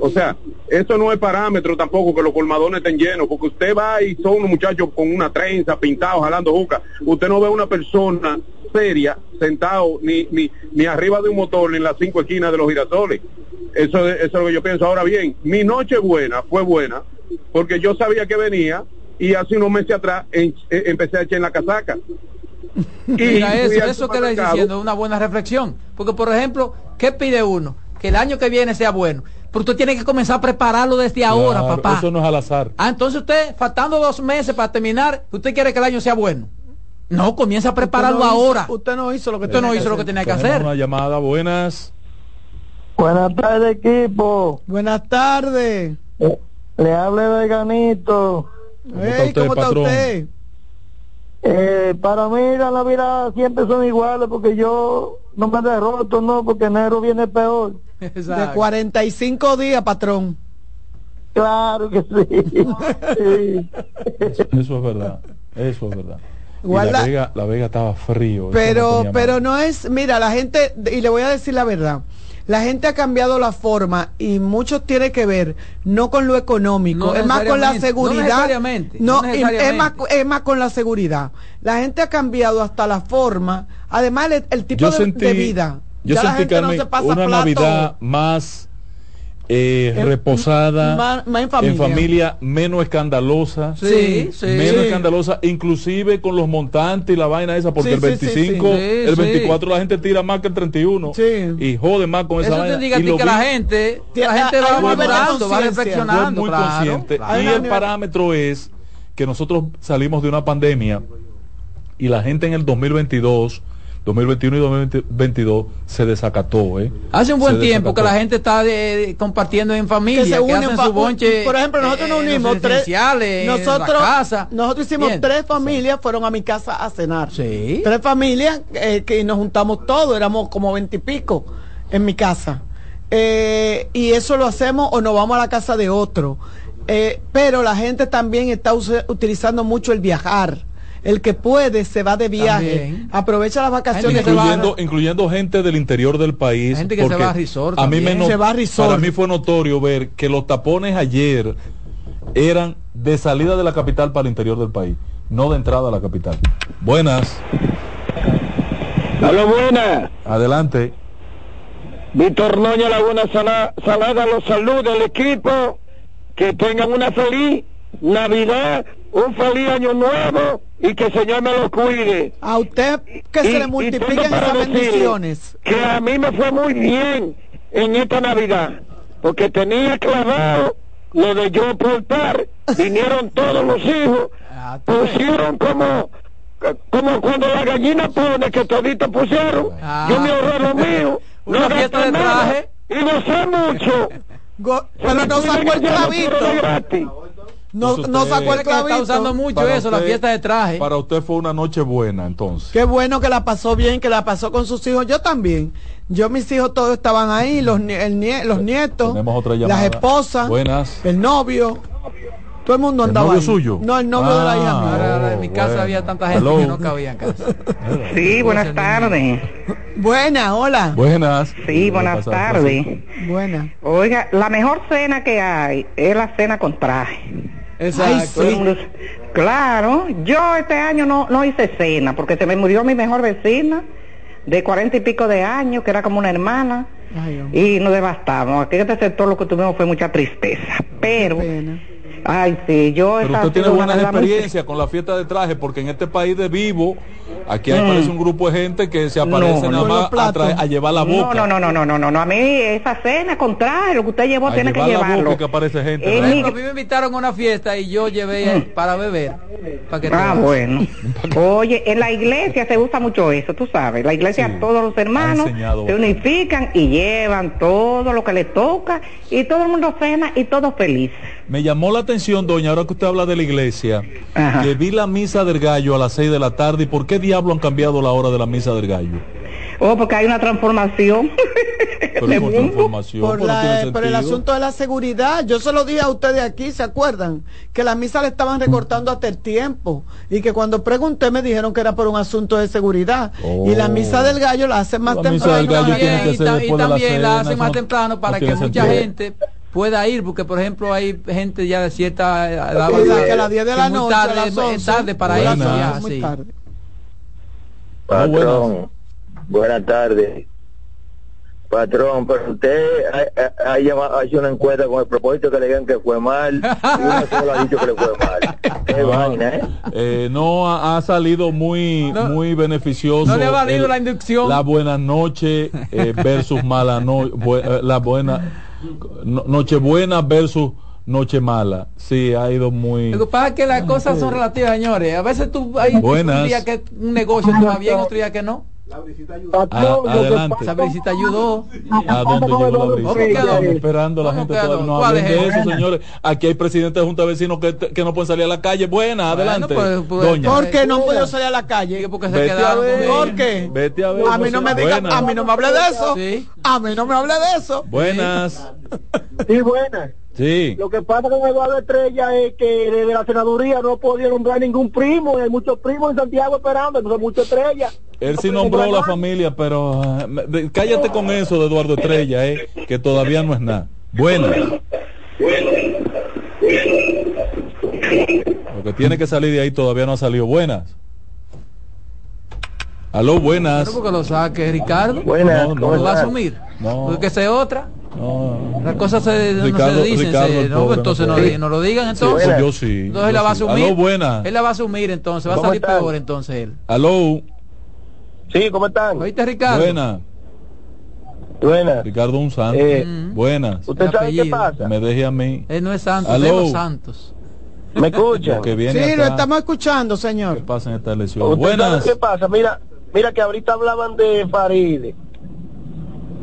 O sea, eso no es parámetro tampoco que los colmadones estén llenos, porque usted va y son unos muchachos con una trenza, pintados, jalando juca. Usted no ve una persona seria sentado ni, ni, ni arriba de un motor ni en las cinco esquinas de los girasoles. Eso, es- eso es lo que yo pienso. Ahora bien, mi noche buena fue buena porque yo sabía que venía y hace unos meses atrás en- eh, empecé a echar en la casaca. Mira fui eso, eso que le diciendo es una buena reflexión. Porque, por ejemplo, ¿qué pide uno? Que el año que viene sea bueno. Pero usted tiene que comenzar a prepararlo desde ahora, papá. Eso no es al azar. Ah, entonces usted, faltando dos meses para terminar, usted quiere que el año sea bueno. No, comienza a prepararlo Usted no hizo- ahora. usted no hizo lo que Usted no hizo que lo que tenía que hacer. una llamada, buenas. Buenas tardes, equipo. Buenas tardes. Le hable Veganito. ¿Cómo está usted, patrón? Eh, para mí la Navidad siempre son iguales porque yo no me derroto, no, porque enero viene peor. De 45 días, patrón. Claro que sí. Sí. Eso, eso es verdad. Eso es verdad. Guarda- la, Vega, la Vega estaba frío. eso no Pero, pero no es, mira, la gente, y le voy a decir la verdad, la gente ha cambiado la forma y mucho tiene que ver no con lo económico, No es más con la seguridad. no necesariamente, No, no y- es, más, es más con la seguridad. La gente ha cambiado hasta la forma, además el, el tipo yo de, sentí, de vida. Yo Ya la sentí gente no Carmen, se pasa una plato. Navidad más eh, reposada, más- más en familia. menos escandalosa, Sí, sí. menos Sí. escandalosa, inclusive con los montantes y la vaina esa, porque Sí, el sí, sí, 25, sí. el Sí, 24 la gente tira más que el 31 y jode más con esa Eso vaina. te diga y lo que vi- la gente, la gente va madurando, va reflexionando. muy claro, consciente. claro. Y el parámetro es que nosotros salimos de una pandemia y la gente en el 2022, 2021 y 2022 se desacató. ¿eh? Hace un buen tiempo que la gente está de- de- compartiendo en familia, que que, se unen hacen pa- su bonche. por ejemplo nosotros nos eh, unimos tres residenciales, en la nosotros casa. nosotros hicimos Bien. tres familias fueron a mi casa a cenar Sí. tres familias eh, que nos juntamos todos éramos como veintipico en mi casa Eh, y eso lo hacemos o nos vamos a la casa de otro Eh, pero la gente también está utilizando mucho el viajar el que puede se va de viaje También. aprovecha las vacaciones incluyendo, incluyendo gente del interior del país. Gente que se va a resort a mí me también. no- Se va a resort. Para mí fue notorio ver que los tapones ayer eran de salida de la capital para el interior del país, no de entrada a la capital. Buenas, Hola, buenas. adelante. Víctor Noña, Laguna Sala- Salada, los saluda el equipo. Que tengan una feliz Navidad, un feliz año nuevo y que el Señor me los cuide. a usted que Y- se le multipliquen esas bendiciones. Que a mí me fue muy bien en esta Navidad, porque tenía clavado lo de yo portar, vinieron todos los hijos, pusieron como como cuando la gallina pone que toditos pusieron, yo me ahorré lo mío, Una no fiesta gasté de nada, traje. y no sé mucho. Go- pero no sacó el clavito no, no sacó el que está clavito usando mucho Para eso, la usted- fiesta de traje. Para usted fue una noche buena, entonces. Qué bueno que la pasó bien, que la pasó con sus hijos. Yo también. Yo, mis hijos todos estaban ahí, los, el los nietos, Tenemos otra llamada. las esposas, Buenas. el novio. Todo el mundo ¿El andaba novio ahí. suyo? No, el novio de la hija Ah, mía. Ahora, ahora en mi casa bueno. había tanta gente Hello. que no cabía en casa. Sí, buenas tardes. Buena, hola. Buenas. Sí, buenas tardes. Buena. Oiga, la mejor cena que hay es la cena con traje. Exacto. Claro, yo este año no, no hice cena porque se me murió mi mejor vecina de cuarenta y pico de años, que era como una hermana, y nos devastamos. Aquí en este sector lo que tuvimos fue mucha tristeza, pero... Ay, sí, yo... Pero usted tiene buenas experiencias con la fiesta de traje, porque en este país de vivo, aquí hay, parece un grupo de gente que se aparece nada más a, llevar la boca. No, no, no, no, no, no, no, a mí esa cena, contrario, lo que usted llevó tiene que llevarlo. que aparece gente. Eh, a mí me invitaron a una fiesta y yo llevé para beber. Para que ah, bueno. Oye, en la iglesia se usa mucho eso, tú sabes. La iglesia todos los hermanos se unifican y llevan todo lo que les toca y todo el mundo cena y todos felices. Me llamó la atención, doña, ahora que usted habla de la iglesia, que vi la misa del gallo a las 6 de la tarde. ¿Y por qué diablo han cambiado la hora de la misa del gallo? Oh, porque hay una transformación. Pero, por el asunto de la seguridad, yo se lo dije a ustedes aquí, ¿se acuerdan? Que la misa le estaban recortando hasta el tiempo y que cuando pregunté me dijeron que era por un asunto de seguridad. Y la misa del gallo la hacen más temprano. y, también la hacen más temprano para que mucha gente pueda ir, porque por ejemplo hay gente ya de cierta edad que a las 10 de la noche, tarde, tarde para ir ya, sí. Patrón, buenas tardes. Patrón, pero usted ha, hecho una encuesta con el propósito que le digan que fue mal y uno solo ha dicho que le fue mal. Qué vaina, ¿eh? eh no ha, salido muy muy beneficioso. No le ha valido la inducción. La buena noche eh, versus mala noche, eh, la buena Nochebuena versus Noche Mala. Sí, ha ido muy. Lo que pasa es que las cosas son relativas, señores. A veces tú hay un día que un negocio te va bien, otro día que no. La brisita ayudó. Ah, adelante. Esa brisita ayudó. ¿A dónde llegó la brisa? Estamos esperando la gente todavía. No hablen de eso, señores. Aquí hay presidentes de Junta de Vecinos que, que no pueden salir a la calle. Buena, adelante. Pues, pues, Doña. ¿Por qué no podido salir a la calle? Porque se quedaron ¿Por qué? Vete a ver. A mí no me digan, a mí no me hable de eso. A mí no me hable de eso. Buenas. Sí, buenas. Sí. Lo que pasa con Eduardo Estrella es que desde la senaduría no podía nombrar ningún primo, hay muchos primos en Santiago esperando, entonces muchas estrellas. Él sí nombró la familia, pero eh, cállate con eso de Eduardo Estrella, eh, que todavía no es nada. Buenas. Lo que tiene que salir de ahí todavía no ha salido. Buenas. Aló, buenas. Pero porque lo saque Ricardo. Buenas. No, no, lo va a asumir. No. Porque sea otra. No. Las cosas se, no se dicen. no, entonces no, no, lo digan entonces. Sí, yo sí. Entonces él la va a asumir. Aló, buena. Él la va a asumir entonces. Va a salir peor entonces él. Aló. Sí, ¿cómo están? ¿Oíste, Ricardo? Buena. Buena. Ricardo un santo. Eh, Buenas. ¿Usted sabe qué pasa? Me deje a mí. Él no es santo, es los santos. ¿Me escucha? sí, lo estamos escuchando, señor. ¿Qué pasa en esta elección? Buenas. ¿Qué pasa? Mira, mira que ahorita hablaban de Faride.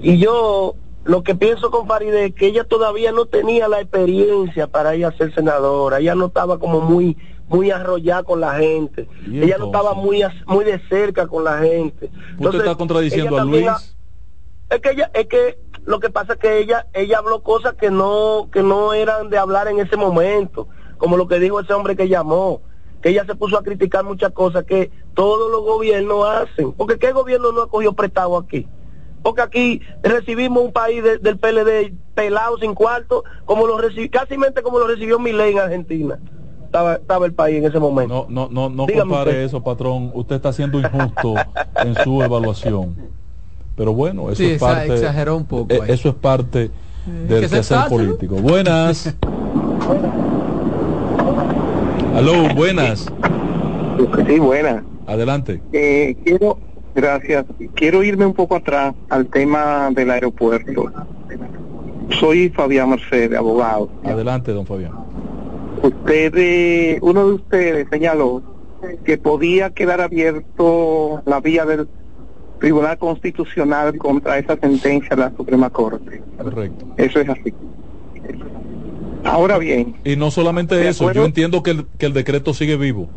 Y yo lo que pienso con Faride es que ella todavía no tenía la experiencia para ir a ser senadora. Ella no estaba como muy muy arrollada con la gente. Ella no estaba muy muy de cerca con la gente. ¿Usted está contradiciendo a Luis? es que ella, es que lo que pasa es que ella, ella habló cosas que no, que no eran de hablar en ese momento, como lo que dijo ese hombre que llamó, que ella se puso a criticar muchas cosas que todos los gobiernos hacen, porque qué gobierno no ha cogido prestado aquí, porque aquí recibimos un país del PLD pelado sin cuarto, como lo recibió, casi como lo recibió Milei en Argentina estaba, el país en ese momento. No, no, no, no compare eso, patrón. Usted está siendo injusto en su evaluación. Pero bueno, eso es parte. Exageró un poco. Eh, eso es parte del quehacer político. Buenas. Aló, buenas. Sí, buenas. Adelante. Eh, quiero, gracias. Quiero irme un poco atrás al tema del aeropuerto. Soy Fabián Mercedes, abogado. Adelante, don Fabián Usted, uno de ustedes señaló que podía quedar abierto la vía del Tribunal Constitucional contra esa sentencia de la Suprema Corte. Correcto. Eso es así. Ahora bien. Y no solamente eso, yo entiendo que el, que el decreto sigue vivo.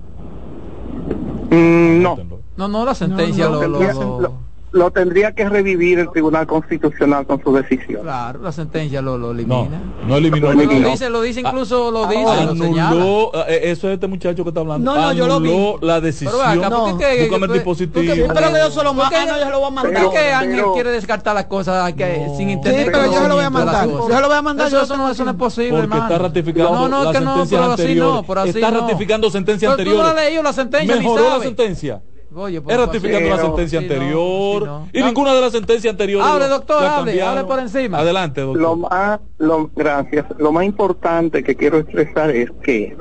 Mm, no. No, no, la sentencia lo, lo tendría que revivir el Tribunal Constitucional con su decisión. Claro, la sentencia lo, lo elimina. No, no eliminó. Lo, lo dice, lo dice incluso, lo dice, anuló, lo eh, eso es este muchacho que está hablando. No, no, yo lo vi. la decisión. Pero acá, no. ¿qué, Búscame el dispositivo. Pero que yo solo lo, ah, no, yo se lo voy a mandar. ¿Por qué Ángel quiere descartar las cosas que, no. sin internet? Sí, pero yo se lo voy a mandar. Yo se lo voy a mandar. Eso, eso, no, eso no es posible, Porque hermano. está ratificando no, no, la que no, sentencia por así anterior. no, por así Está no. ratificando sentencia Pero anterior. Tú no has leído la sentencia, Mejoró la sentencia. Oye, es ratificando la sentencia Sí, anterior no, sí, y no. ninguna de las sentencias anteriores Hable, lo- doctor, hable, hable por encima. adelante doctor Lo más, lo, gracias. Lo más importante que quiero expresar es que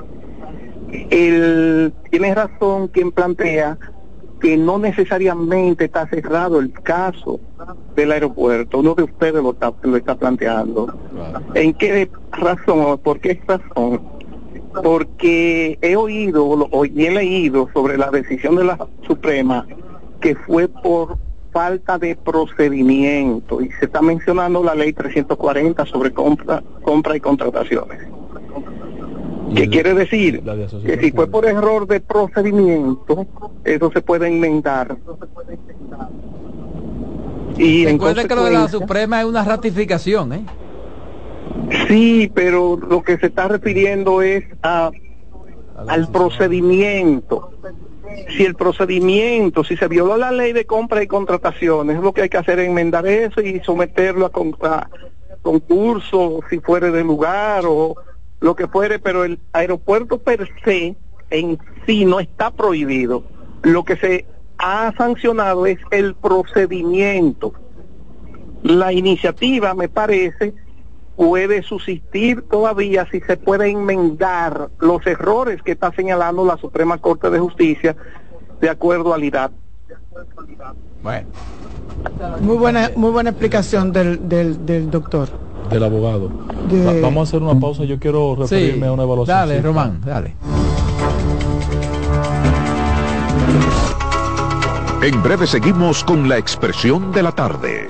el, tiene razón quien plantea que no necesariamente está cerrado el caso del aeropuerto. Uno de ustedes lo está, lo está planteando. ¿En qué razón o por qué razón? Porque he oído o y he leído sobre la decisión de la Suprema que fue por falta de procedimiento y se está mencionando la ley 340 sobre compra, compra y contrataciones. ¿Qué quiere decir? Que si fue por error de procedimiento, eso se puede enmendar. Y en Recuerde que lo de la Suprema es una ratificación, ¿eh? Sí, pero lo que se está refiriendo es a, al procedimiento. Si el procedimiento, si se violó la ley de compra y contrataciones, lo que hay que hacer es enmendar eso y someterlo a, con- a concurso, si fuere de lugar o lo que fuere, pero el aeropuerto per se en sí no está prohibido. Lo que se ha sancionado es el procedimiento. La iniciativa, me parece, puede subsistir todavía si se puede enmendar los errores que está señalando la Suprema Corte de Justicia de acuerdo al IDAT. Bueno. Muy buena, muy buena explicación del, del, del doctor. del abogado De- Va- vamos a hacer una pausa yo quiero referirme a una evaluación Dale, Sí. Román, dale. En breve seguimos con la expresión de la tarde.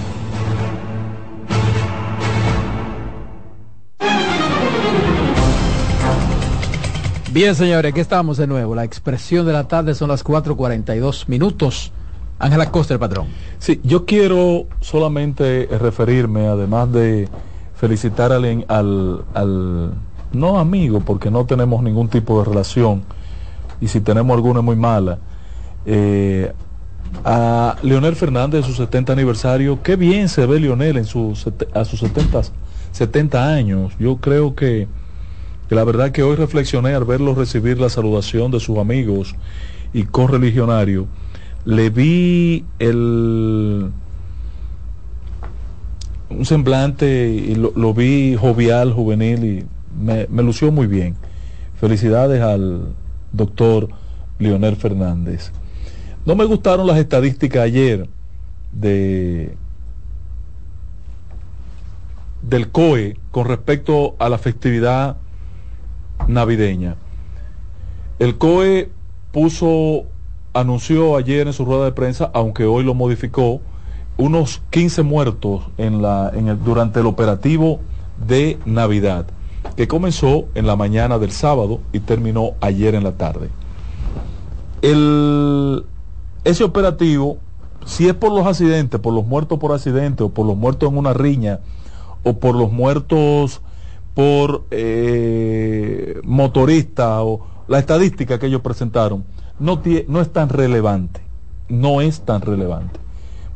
Bien, señores, aquí estamos de nuevo. La expresión de la tarde son las 4.42 minutos. Ángela Costa, el patrón. Sí, yo quiero solamente referirme, además de felicitar al, al, no amigo, porque no tenemos ningún tipo de relación, y si tenemos alguna es muy mala, eh, a Leonel Fernández de su 70 aniversario. Qué bien se ve Leonel en sete- a sus 70, 70 años. Yo creo que, que la verdad que hoy reflexioné al verlo recibir la saludación de sus amigos y correligionarios le vi el un semblante y lo, lo vi jovial, juvenil y me, me lució muy bien. Felicidades al doctor Leonel Fernández. No me gustaron las estadísticas ayer de del COE con respecto a la festividad navideña. El COE puso anunció ayer en su rueda de prensa, aunque hoy lo modificó, unos 15 muertos en la, durante el operativo de Navidad, que comenzó en la mañana del sábado y terminó ayer en la tarde. El, ese operativo, si es por los accidentes, por los muertos por accidente o por los muertos en una riña o por los muertos por eh, motorista o la estadística que ellos presentaron no, no es tan relevante, no es tan relevante,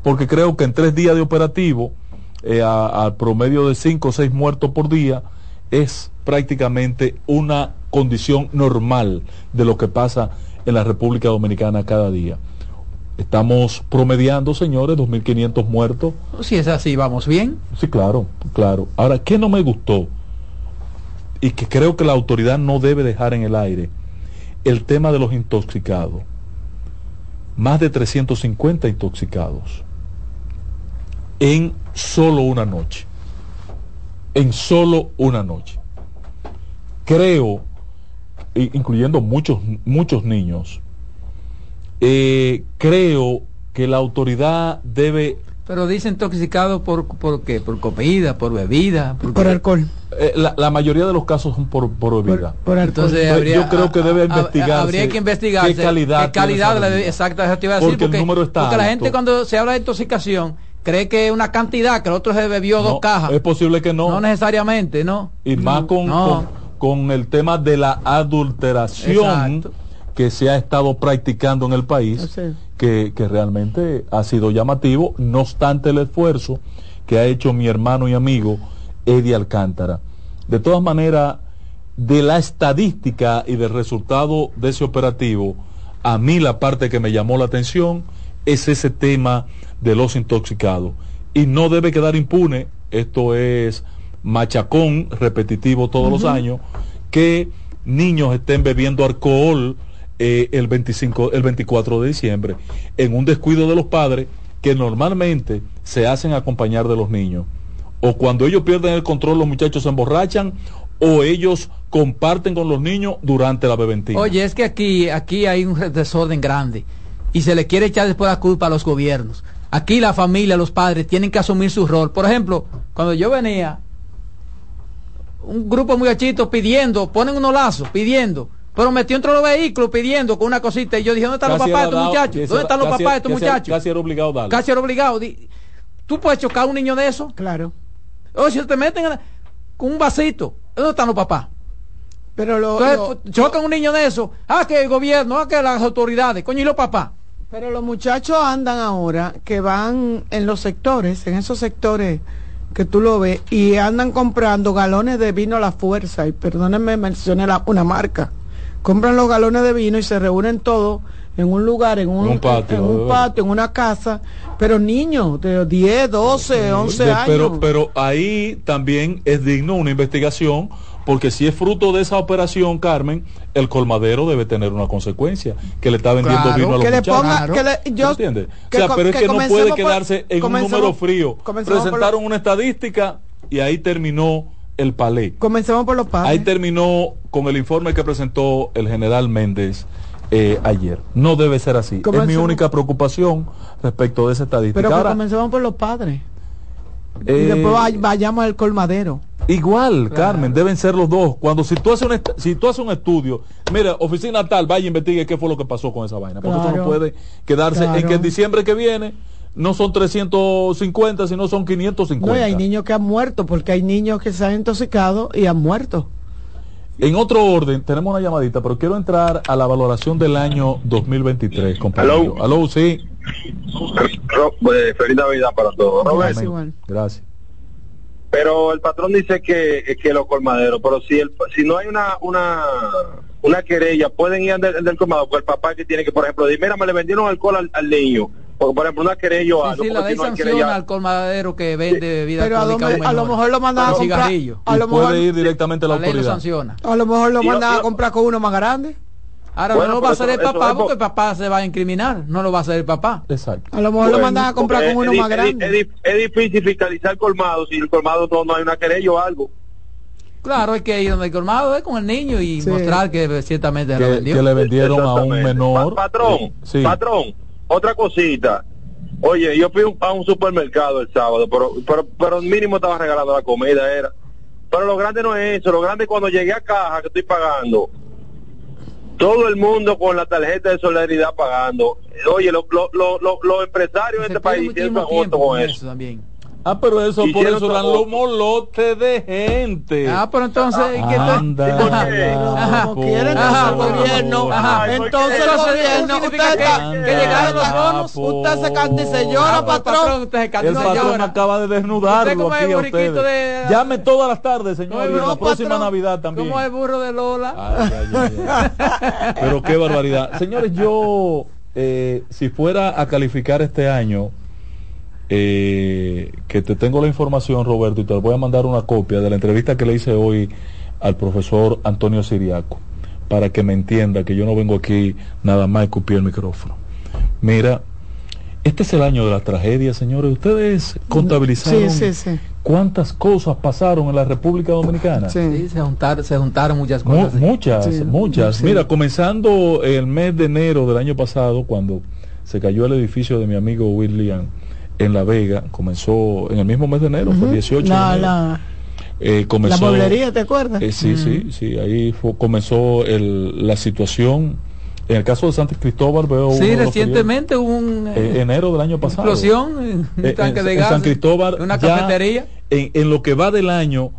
porque creo que en tres días de operativo, eh, al promedio de cinco o seis muertos por día, es prácticamente una condición normal de lo que pasa en la República Dominicana cada día. Estamos promediando, señores, 2.500 muertos. Si es así, vamos bien. Sí, claro, claro. Ahora, ¿qué no me gustó? Y que creo que la autoridad no debe dejar en el aire el tema de los intoxicados. Más de 350 intoxicados en solo una noche. En solo una noche. Creo, incluyendo muchos, muchos niños, eh, creo que la autoridad debe pero dice intoxicado por, por qué? Por comida, por bebida, por, alcohol. Eh, la, mayoría de los casos son por, por bebida. Por, Entonces, habría, yo creo que debe investigarse. Habría que investigar qué calidad, qué calidad de la bebida. Exacto, porque, el número está porque la gente cuando se habla de intoxicación cree que es una cantidad, que el otro se bebió dos cajas. Es posible que no. No necesariamente, ¿no? Y más con, con, el tema de la adulteración que se ha estado practicando en el país, que, realmente ha sido llamativo, no obstante el esfuerzo que ha hecho mi hermano y amigo Eddie Alcántara. De todas maneras, de la estadística y del resultado de ese operativo, a mí la parte que me llamó la atención es ese tema de los intoxicados. Y no debe quedar impune, esto es machacón repetitivo todos los años, que niños estén bebiendo alcohol eh, el, 25, el 24 de diciembre, en un descuido de los padres que normalmente se hacen acompañar de los niños. O cuando ellos pierden el control, los muchachos se emborrachan o ellos comparten con los niños durante la beventina. Oye, es que aquí, aquí hay un desorden grande y se le quiere echar después la culpa a los gobiernos. Aquí la familia, los padres tienen que asumir su rol. Por ejemplo, cuando yo venía, un grupo muy achito pidiendo, ponen unos lazos, pidiendo pero metió entre los vehículos pidiendo con una cosita. Y yo dije, ¿dónde están los papás de estos muchachos? ¿Dónde están los papás de estos muchachos? Casi era obligado darle. Casi era obligado. ¿Tú puedes chocar a un niño de eso? Claro. O si te meten con un vasito, ¿dónde están los papás? Pero lo, Entonces, chocan un niño de eso. Ah, que el gobierno, ah, que las autoridades. Coño, ¿y los papás? Pero los muchachos andan ahora que van en los sectores, en esos sectores que tú lo ves, y andan comprando galones de vino a la fuerza. Y perdónenme, mencioné una marca compran los galones de vino y se reúnen todos en un lugar, en un, patio, en, un patio, en una casa, pero niños de 10, 12, 11 años. Pero, pero ahí también es digno una investigación, porque si es fruto de esa operación, Carmen, el colmadero debe tener una consecuencia, que le está vendiendo vino a los que muchachos. Le yo, o sea, pero es que, no puede quedarse en un número frío. Presentaron una estadística y ahí terminó el palé. Comencemos por los padres. Ahí terminó con el informe que presentó el general Méndez eh, ayer. No debe ser así. Es mi única preocupación respecto de esa estadística. Pero comencemos por los padres. y eh, después vayamos al colmadero. Igual, Carmen, deben ser los dos. Cuando si tú haces un si tú haces un estudio, mira, oficina tal, vaya e investigue qué fue lo que pasó con esa vaina, porque eso no puede quedarse en que en diciembre que viene no son 350, sino son 550. No, y hay niños que han muerto, porque hay niños que se han intoxicado y han muerto. En otro orden, tenemos una llamadita, pero quiero entrar a la valoración del año 2023, compañero. Aló, sí. Pues, feliz Navidad para todos. Gracias. Pero el patrón dice que, que los colmaderos, pero si el, si no hay una una una querella, pueden ir al del, colmadero, porque el papá que tiene que, por ejemplo, decir, mira, me le vendieron alcohol al, al niño porque, por ejemplo, una querella o algo. Sí, la ley sanciona al colmadero que vende bebidas Pero a lo, a lo, mejor lo mandan a comprar. A lo mejor, puede ir directamente a la, la autoridad. Ley lo sanciona. A lo mejor lo mandan a comprar con uno más grande. Ahora no lo va a hacer el papá porque el papá se va a incriminar, no lo va a hacer el papá. Exacto. A lo mejor lo mandan a comprar con uno más grande. Es, difícil fiscalizar colmado si el colmado no, no hay una querella o algo. Claro, hay que ir donde el colmado es con el niño y mostrar que ciertamente que, lo vendió. que le vendieron a un menor. patrón, sí. patrón, otra cosita Oye, yo fui a un supermercado el sábado, pero, pero, pero mínimo estaba regalando la comida, era. Pero lo grande no es eso, lo grande es cuando llegué a caja que estoy pagando. Todo el mundo con la tarjeta de solidaridad pagando. Oye, los empresarios de este país tienen con eso. también. Ah, pero eso por eso eran los molotes de gente. Ah, pero entonces Anda, como quieren el gobierno, entonces el gobierno, usted está, que llegaron los bonos, usted se canta y se llora, patrón. Usted se canta el patrón acaba de desnudarlo aquí a ustedes. Llame todas las tardes, señor, y la próxima Navidad también. Como el burro de Lola. Pero qué barbaridad. Señores, yo eh, si fuera a calificar este año eh, que te tengo la información, Roberto, y te voy a mandar una copia de la entrevista que le hice hoy al profesor Antonio Siriaco, para que me entienda que yo no vengo aquí nada más a escupir el micrófono. Mira, este es el año de la tragedia, señores. Ustedes contabilizaron cuántas cosas pasaron en la República Dominicana. Sí, se, juntaron, se juntaron muchas cosas. muchas, muchas. Mira, comenzando el mes de enero del año pasado, cuando se cayó el edificio de mi amigo William en La Vega, comenzó en el mismo mes de enero, fue 18 de enero. Eh, comenzó, la mueblería, ¿te acuerdas? Eh, sí, sí, sí, ahí comenzó el, la situación. En el caso de San Cristóbal veo Sí, recientemente hubo un eh, enero del año pasado. Explosión en un tanque de gas. En San Cristóbal, una cafetería. En, lo que va del año,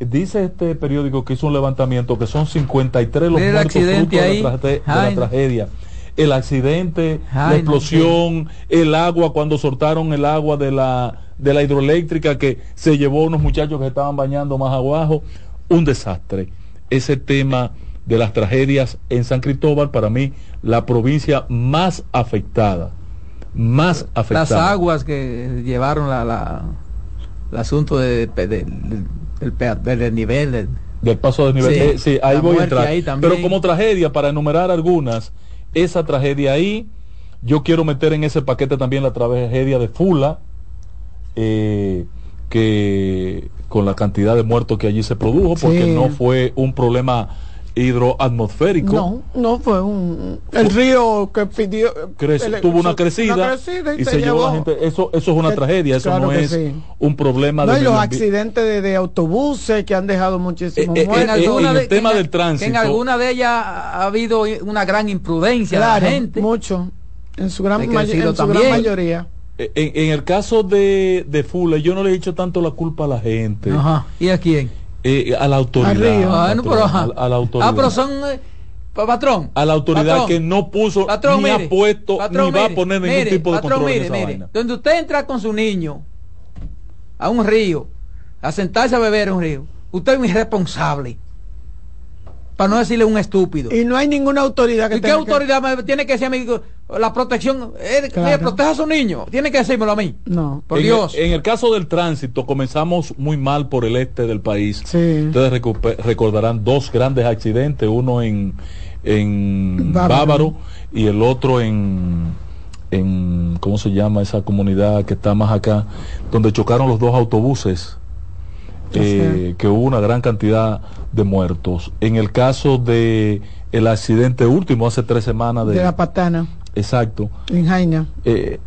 dice este periódico que hizo un levantamiento que son 53 los muertos accidente de, la, de la tragedia el accidente, la explosión, el agua cuando soltaron el agua de la, de la hidroeléctrica que se llevó unos muchachos que estaban bañando más abajo, un desastre. Ese tema de las tragedias en San Cristóbal, para mí, la provincia más afectada, más afectada. Las aguas que llevaron la, la el asunto de, del nivel del paso de nivel. Sí, eh, ahí voy a entrar. Pero como tragedia, para enumerar algunas, esa tragedia ahí. Yo quiero meter en ese paquete también la tragedia de Fula, eh, que con la cantidad de muertos que allí se produjo, porque no fue un problema hidroatmosférico. No, no fue un el río que pidió tuvo una crecida, y, se, llevó, la gente. Eso eso es una tragedia, eso no es un problema no, de y los accidentes de, autobuses que han dejado muchísimos eh, eh, eh, en, el tema del tránsito. en alguna de ellas ha habido una gran imprudencia de la gente. Mucho. En su gran, mayoría. En, el caso de, de Fule, yo no le he dicho tanto la culpa a la gente. ¿Y a quién? Eh, a la autoridad. Ah, a, la autoridad. Ah, pero son eh, patrón. A la autoridad que no puso ni ha puesto ni va a poner ningún tipo de control mire, mire. Donde usted entra con su niño a un río, a sentarse a beber en un río, usted es un irresponsable para no decirle un estúpido. Y no hay ninguna autoridad que ¿Y qué autoridad me tiene que decirme la protección? Eh, proteja a su niño. Tiene que decírmelo a mí. No. Por Dios. en el caso del tránsito, comenzamos muy mal por el este del país. Ustedes recordarán dos grandes accidentes, uno en, en Bávaro. y el otro en en cómo se llama esa comunidad que está más acá donde chocaron los dos autobuses eh, que hubo una gran cantidad de muertos. En el caso de el accidente último hace tres semanas de, la Patana. Exacto. En Jaina. Eh,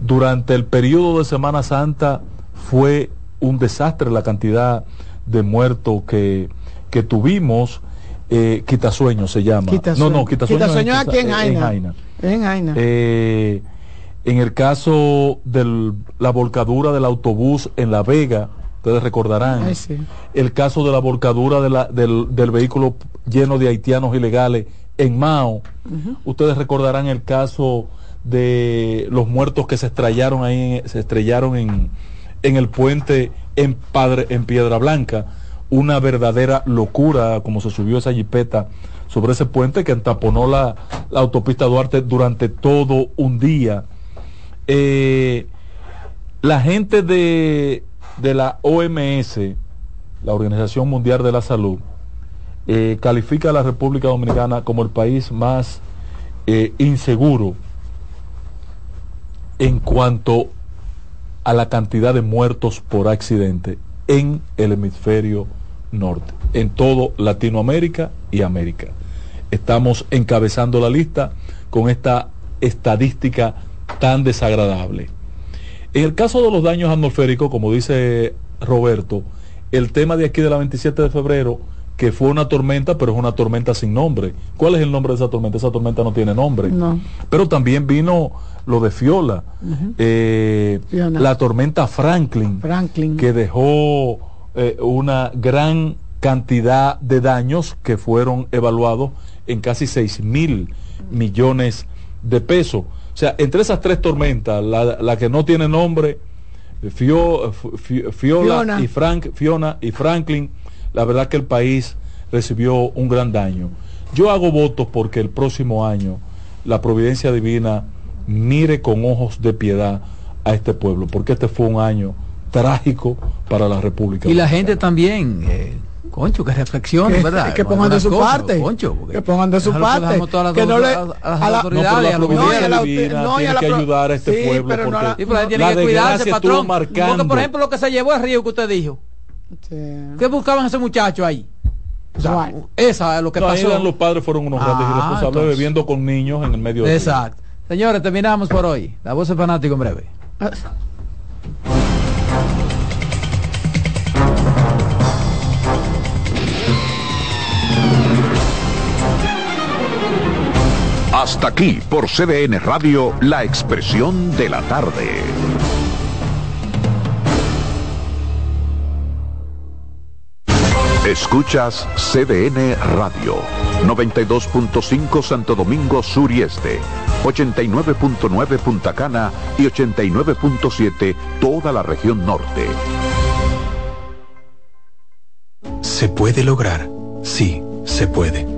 durante el periodo de Semana Santa fue un desastre la cantidad de muertos que, que tuvimos. Eh, Quitasueño se llama. No, no, Quitasueño, aquí en Jaina. En Jaina. Eh, en el caso de la volcadura del autobús en La Vega, ustedes recordarán el caso de la volcadura del, vehículo lleno de haitianos ilegales en Mao. Ustedes recordarán el caso de los muertos que se estrellaron ahí, se estrellaron en, el puente en, Padre, en Piedra Blanca. Una verdadera locura como se subió esa jipeta sobre ese puente que entaponó la, autopista Duarte durante todo un día. Eh, la gente de de la OMS, la Organización Mundial de la Salud, eh, califica a la República Dominicana como el país más eh, inseguro en cuanto a la cantidad de muertos por accidente en el hemisferio norte, en todo Latinoamérica y América. Estamos encabezando la lista con esta estadística tan desagradable. En el caso de los daños atmosféricos, como dice Roberto, el tema de aquí de la 27 de febrero que fue una tormenta, pero es una tormenta sin nombre. ¿Cuál es el nombre de esa tormenta? Esa tormenta no tiene nombre. No. Pero también vino lo de Fiola, eh, la tormenta Franklin, Franklin. que dejó eh, una gran cantidad de daños que fueron evaluados en casi 6 mil millones de pesos. O sea, entre esas tres tormentas, la, la que no tiene nombre, Fio, Fiola Fiona. y Frank, Fiona y Franklin, la verdad que el país recibió un gran daño. Yo hago votos porque el próximo año la providencia divina mire con ojos de piedad a este pueblo, porque este fue un año trágico para la República. Y la gente también, eh, concho, que reflexione, que, ¿verdad? que pongan de su cosas, parte concho, que pongan de su parte que no le a las a la- autoridades, no, a la- no, y a tiene la que ayudar a este sí, pueblo pero no porque la- Sí, pero tiene la que cuidarse, patrón. marcando. Porque, por ejemplo, lo que se llevó el río que usted dijo. ¿Qué buscaban ese muchacho ahí? O sea, esa es lo que No, pasó. eran los padres fueron unos grandes Ah, irresponsables entonces. bebiendo con niños en el medio del. Exacto. Señores, terminamos por hoy. La voz del fanático en breve. Hasta aquí por CDN Radio, la expresión de la tarde. Escuchas CDN Radio, 92.5 Santo Domingo Sur y Este, 89.9 Punta Cana y 89.7 toda la región norte. ¿Se puede lograr? Sí, se puede.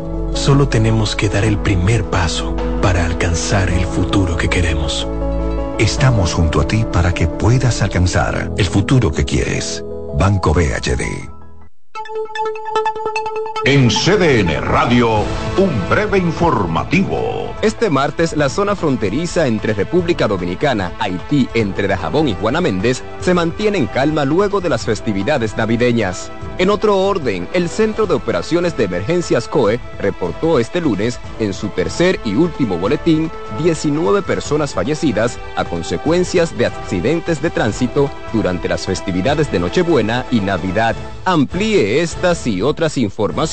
Solo tenemos que dar el primer paso para alcanzar el futuro que queremos. Estamos junto a ti para que puedas alcanzar el futuro que quieres. Banco BHD. En CDN Radio, un breve informativo. Este martes, la zona fronteriza entre República Dominicana, Haití, entre Dajabón y Juana Méndez, se mantiene en calma luego de las festividades navideñas. En otro orden, el Centro de Operaciones de Emergencias COE reportó este lunes, en su tercer y último boletín, 19 personas fallecidas a consecuencias de accidentes de tránsito durante las festividades de Nochebuena y Navidad. Amplíe estas y otras informaciones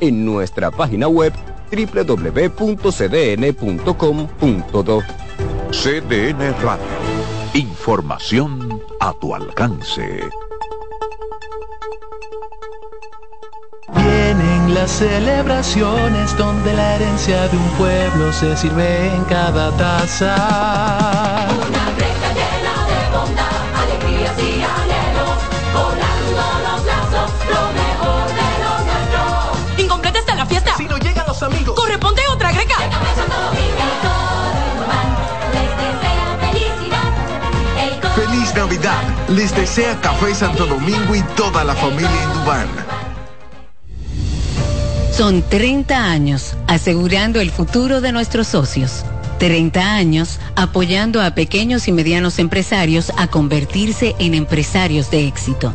en nuestra página web www.cdn.com.do. CDN Radio. Información a tu alcance. Vienen las celebraciones donde la herencia de un pueblo se sirve en cada taza. Los amigos. Corresponde otra greca. Feliz Navidad. Les desea Café Santo Domingo y toda la familia Indubán. Son 30 años asegurando el futuro de nuestros socios. 30 años apoyando a pequeños y medianos empresarios a convertirse en empresarios de éxito.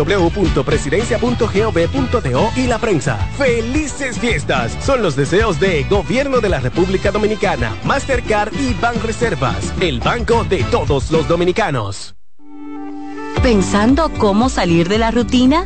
www.presidencia.gov.do y la prensa. ¡Felices fiestas! Son los deseos de Gobierno de la República Dominicana, Mastercard y Banreservas, el banco de todos los dominicanos. ¿Pensando cómo salir de la rutina?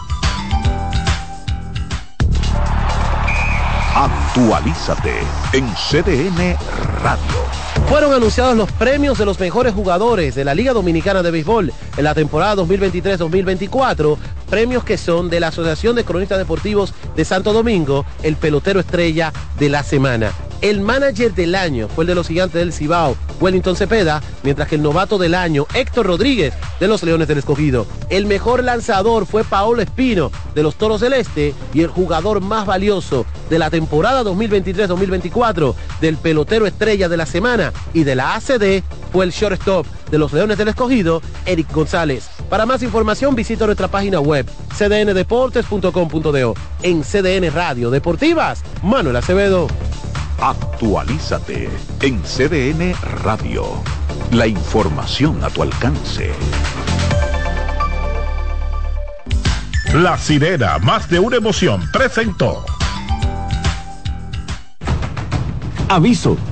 Actualízate en CDN Radio. Fueron anunciados los premios de los mejores jugadores de la Liga Dominicana de Béisbol en la temporada 2023-2024, premios que son de la Asociación de Cronistas Deportivos de Santo Domingo, el pelotero estrella de la semana. El manager del año fue el de los gigantes del Cibao, Wellington Cepeda, mientras que el novato del año, Héctor Rodríguez, de los Leones del Escogido. El mejor lanzador fue Paolo Espino, de los Toros del Este, y el jugador más valioso de la temporada 2023-2024 del pelotero estrella de la semana y de la ACD fue el shortstop de los Leones del Escogido, Eric González. Para más información visita nuestra página web cdndeportes.com.do. En CDN Radio Deportivas, Manuel Acevedo. Actualízate en CDN Radio. La información a tu alcance. La sirena, más de una emoción, presentó. Aviso,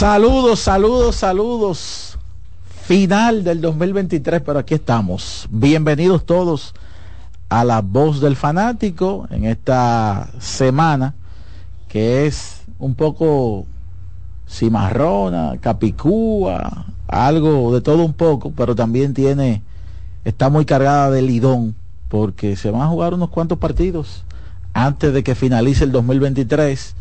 Saludos, saludos, saludos. Final del 2023, pero aquí estamos. Bienvenidos todos a la voz del fanático en esta semana que es un poco cimarrona, capicúa, algo de todo un poco, pero también tiene, está muy cargada de lidón porque se van a jugar unos cuantos partidos antes de que finalice el 2023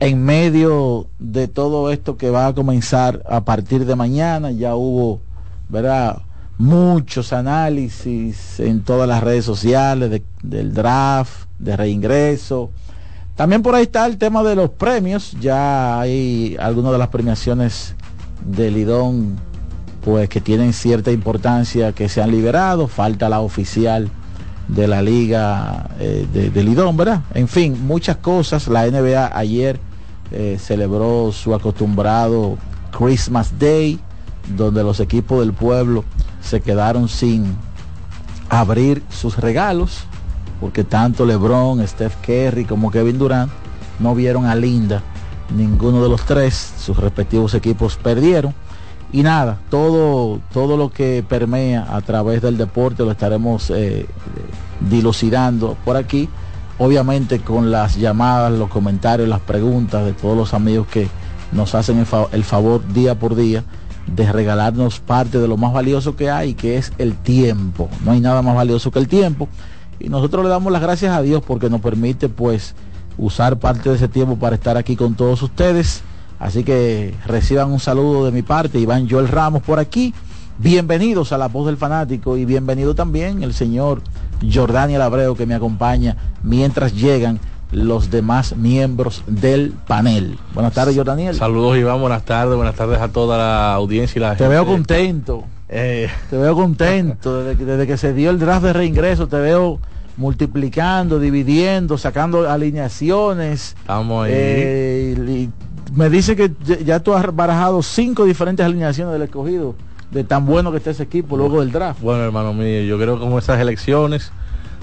en medio de todo esto que va a comenzar a partir de mañana, ya hubo, ¿verdad? Muchos análisis en todas las redes sociales del draft, de reingreso. También por ahí está el tema de los premios. Ya hay algunas de las premiaciones de Lidón, pues que tienen cierta importancia que se han liberado. Falta la oficial de la liga eh, de, de Lidón, ¿verdad? En fin, muchas cosas. La NBA ayer eh, celebró su acostumbrado Christmas Day, donde los equipos del pueblo se quedaron sin abrir sus regalos, porque tanto LeBron, Steph Curry como Kevin Durant no vieron a Linda, ninguno de los tres, sus respectivos equipos perdieron. Y nada, todo, todo lo que permea a través del deporte lo estaremos eh, dilucidando por aquí obviamente con las llamadas, los comentarios, las preguntas de todos los amigos que nos hacen el, favor día por día de regalarnos parte de lo más valioso que hay, que es el tiempo. No hay nada más valioso que el tiempo. Y nosotros le damos las gracias a Dios porque nos permite pues usar parte de ese tiempo para estar aquí con todos ustedes. Así que reciban un saludo de mi parte, Iván Joel Ramos por aquí. Bienvenidos a la voz del fanático y bienvenido también el señor Jordaniel Abreu que me acompaña mientras llegan los demás miembros del panel. Buenas tardes, Jordaniel. Saludos, Iván. Buenas tardes. Buenas tardes a toda la audiencia y la Te veo contento. Eh. Te veo contento. Desde que, desde que se dio el draft de reingreso, te veo multiplicando, dividiendo, sacando alineaciones. Estamos ahí. Eh, y me dice que ya tú has barajado cinco diferentes alineaciones del escogido, de tan bueno que está ese equipo luego del draft. Bueno, hermano mío, yo creo que con esas elecciones,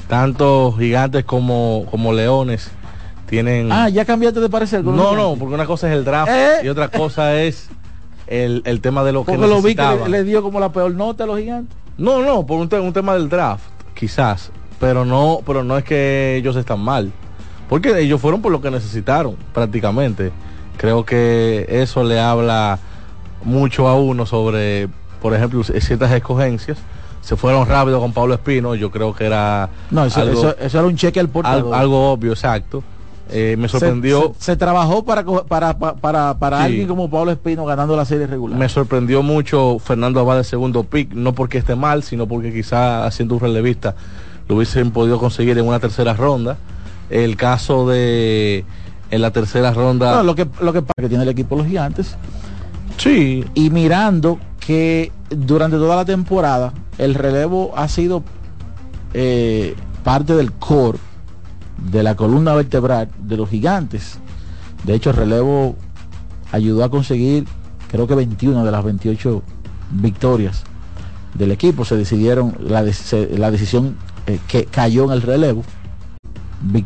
tanto gigantes como, como leones tienen... Ah, ya cambiaste de parecer. no, no, porque una cosa es el draft Eh. y otra cosa es el, el tema de lo que Porque lo vi que le, le dio como la peor nota a los gigantes. No, no, por un, te- un tema del draft, quizás, pero no, pero no es que ellos están mal, porque ellos fueron por lo que necesitaron, prácticamente. Creo que eso le habla mucho a uno sobre, por ejemplo, ciertas escogencias. Se fueron rápido con Pablo Espino, yo creo que era No, eso, algo, eso- eso era un cheque al portador. algo, algo obvio, exacto. Eh, me sorprendió. Se, se trabajó para para para, para, Sí. alguien como Pablo Espino ganando la serie regular. Me sorprendió mucho Fernando Abad de segundo pick, no porque esté mal, sino porque quizá haciendo un relevista lo hubiesen podido conseguir en una tercera ronda. El caso de en la tercera ronda. No, lo que lo que pasa que tiene el equipo los gigantes. Sí. Y mirando que durante toda la temporada el relevo ha sido eh, parte del core de la columna vertebral de los gigantes. De hecho, el relevo ayudó a conseguir, creo que 21 de las 28 victorias del equipo. Se decidieron, la, la decisión eh, que cayó en el relevo.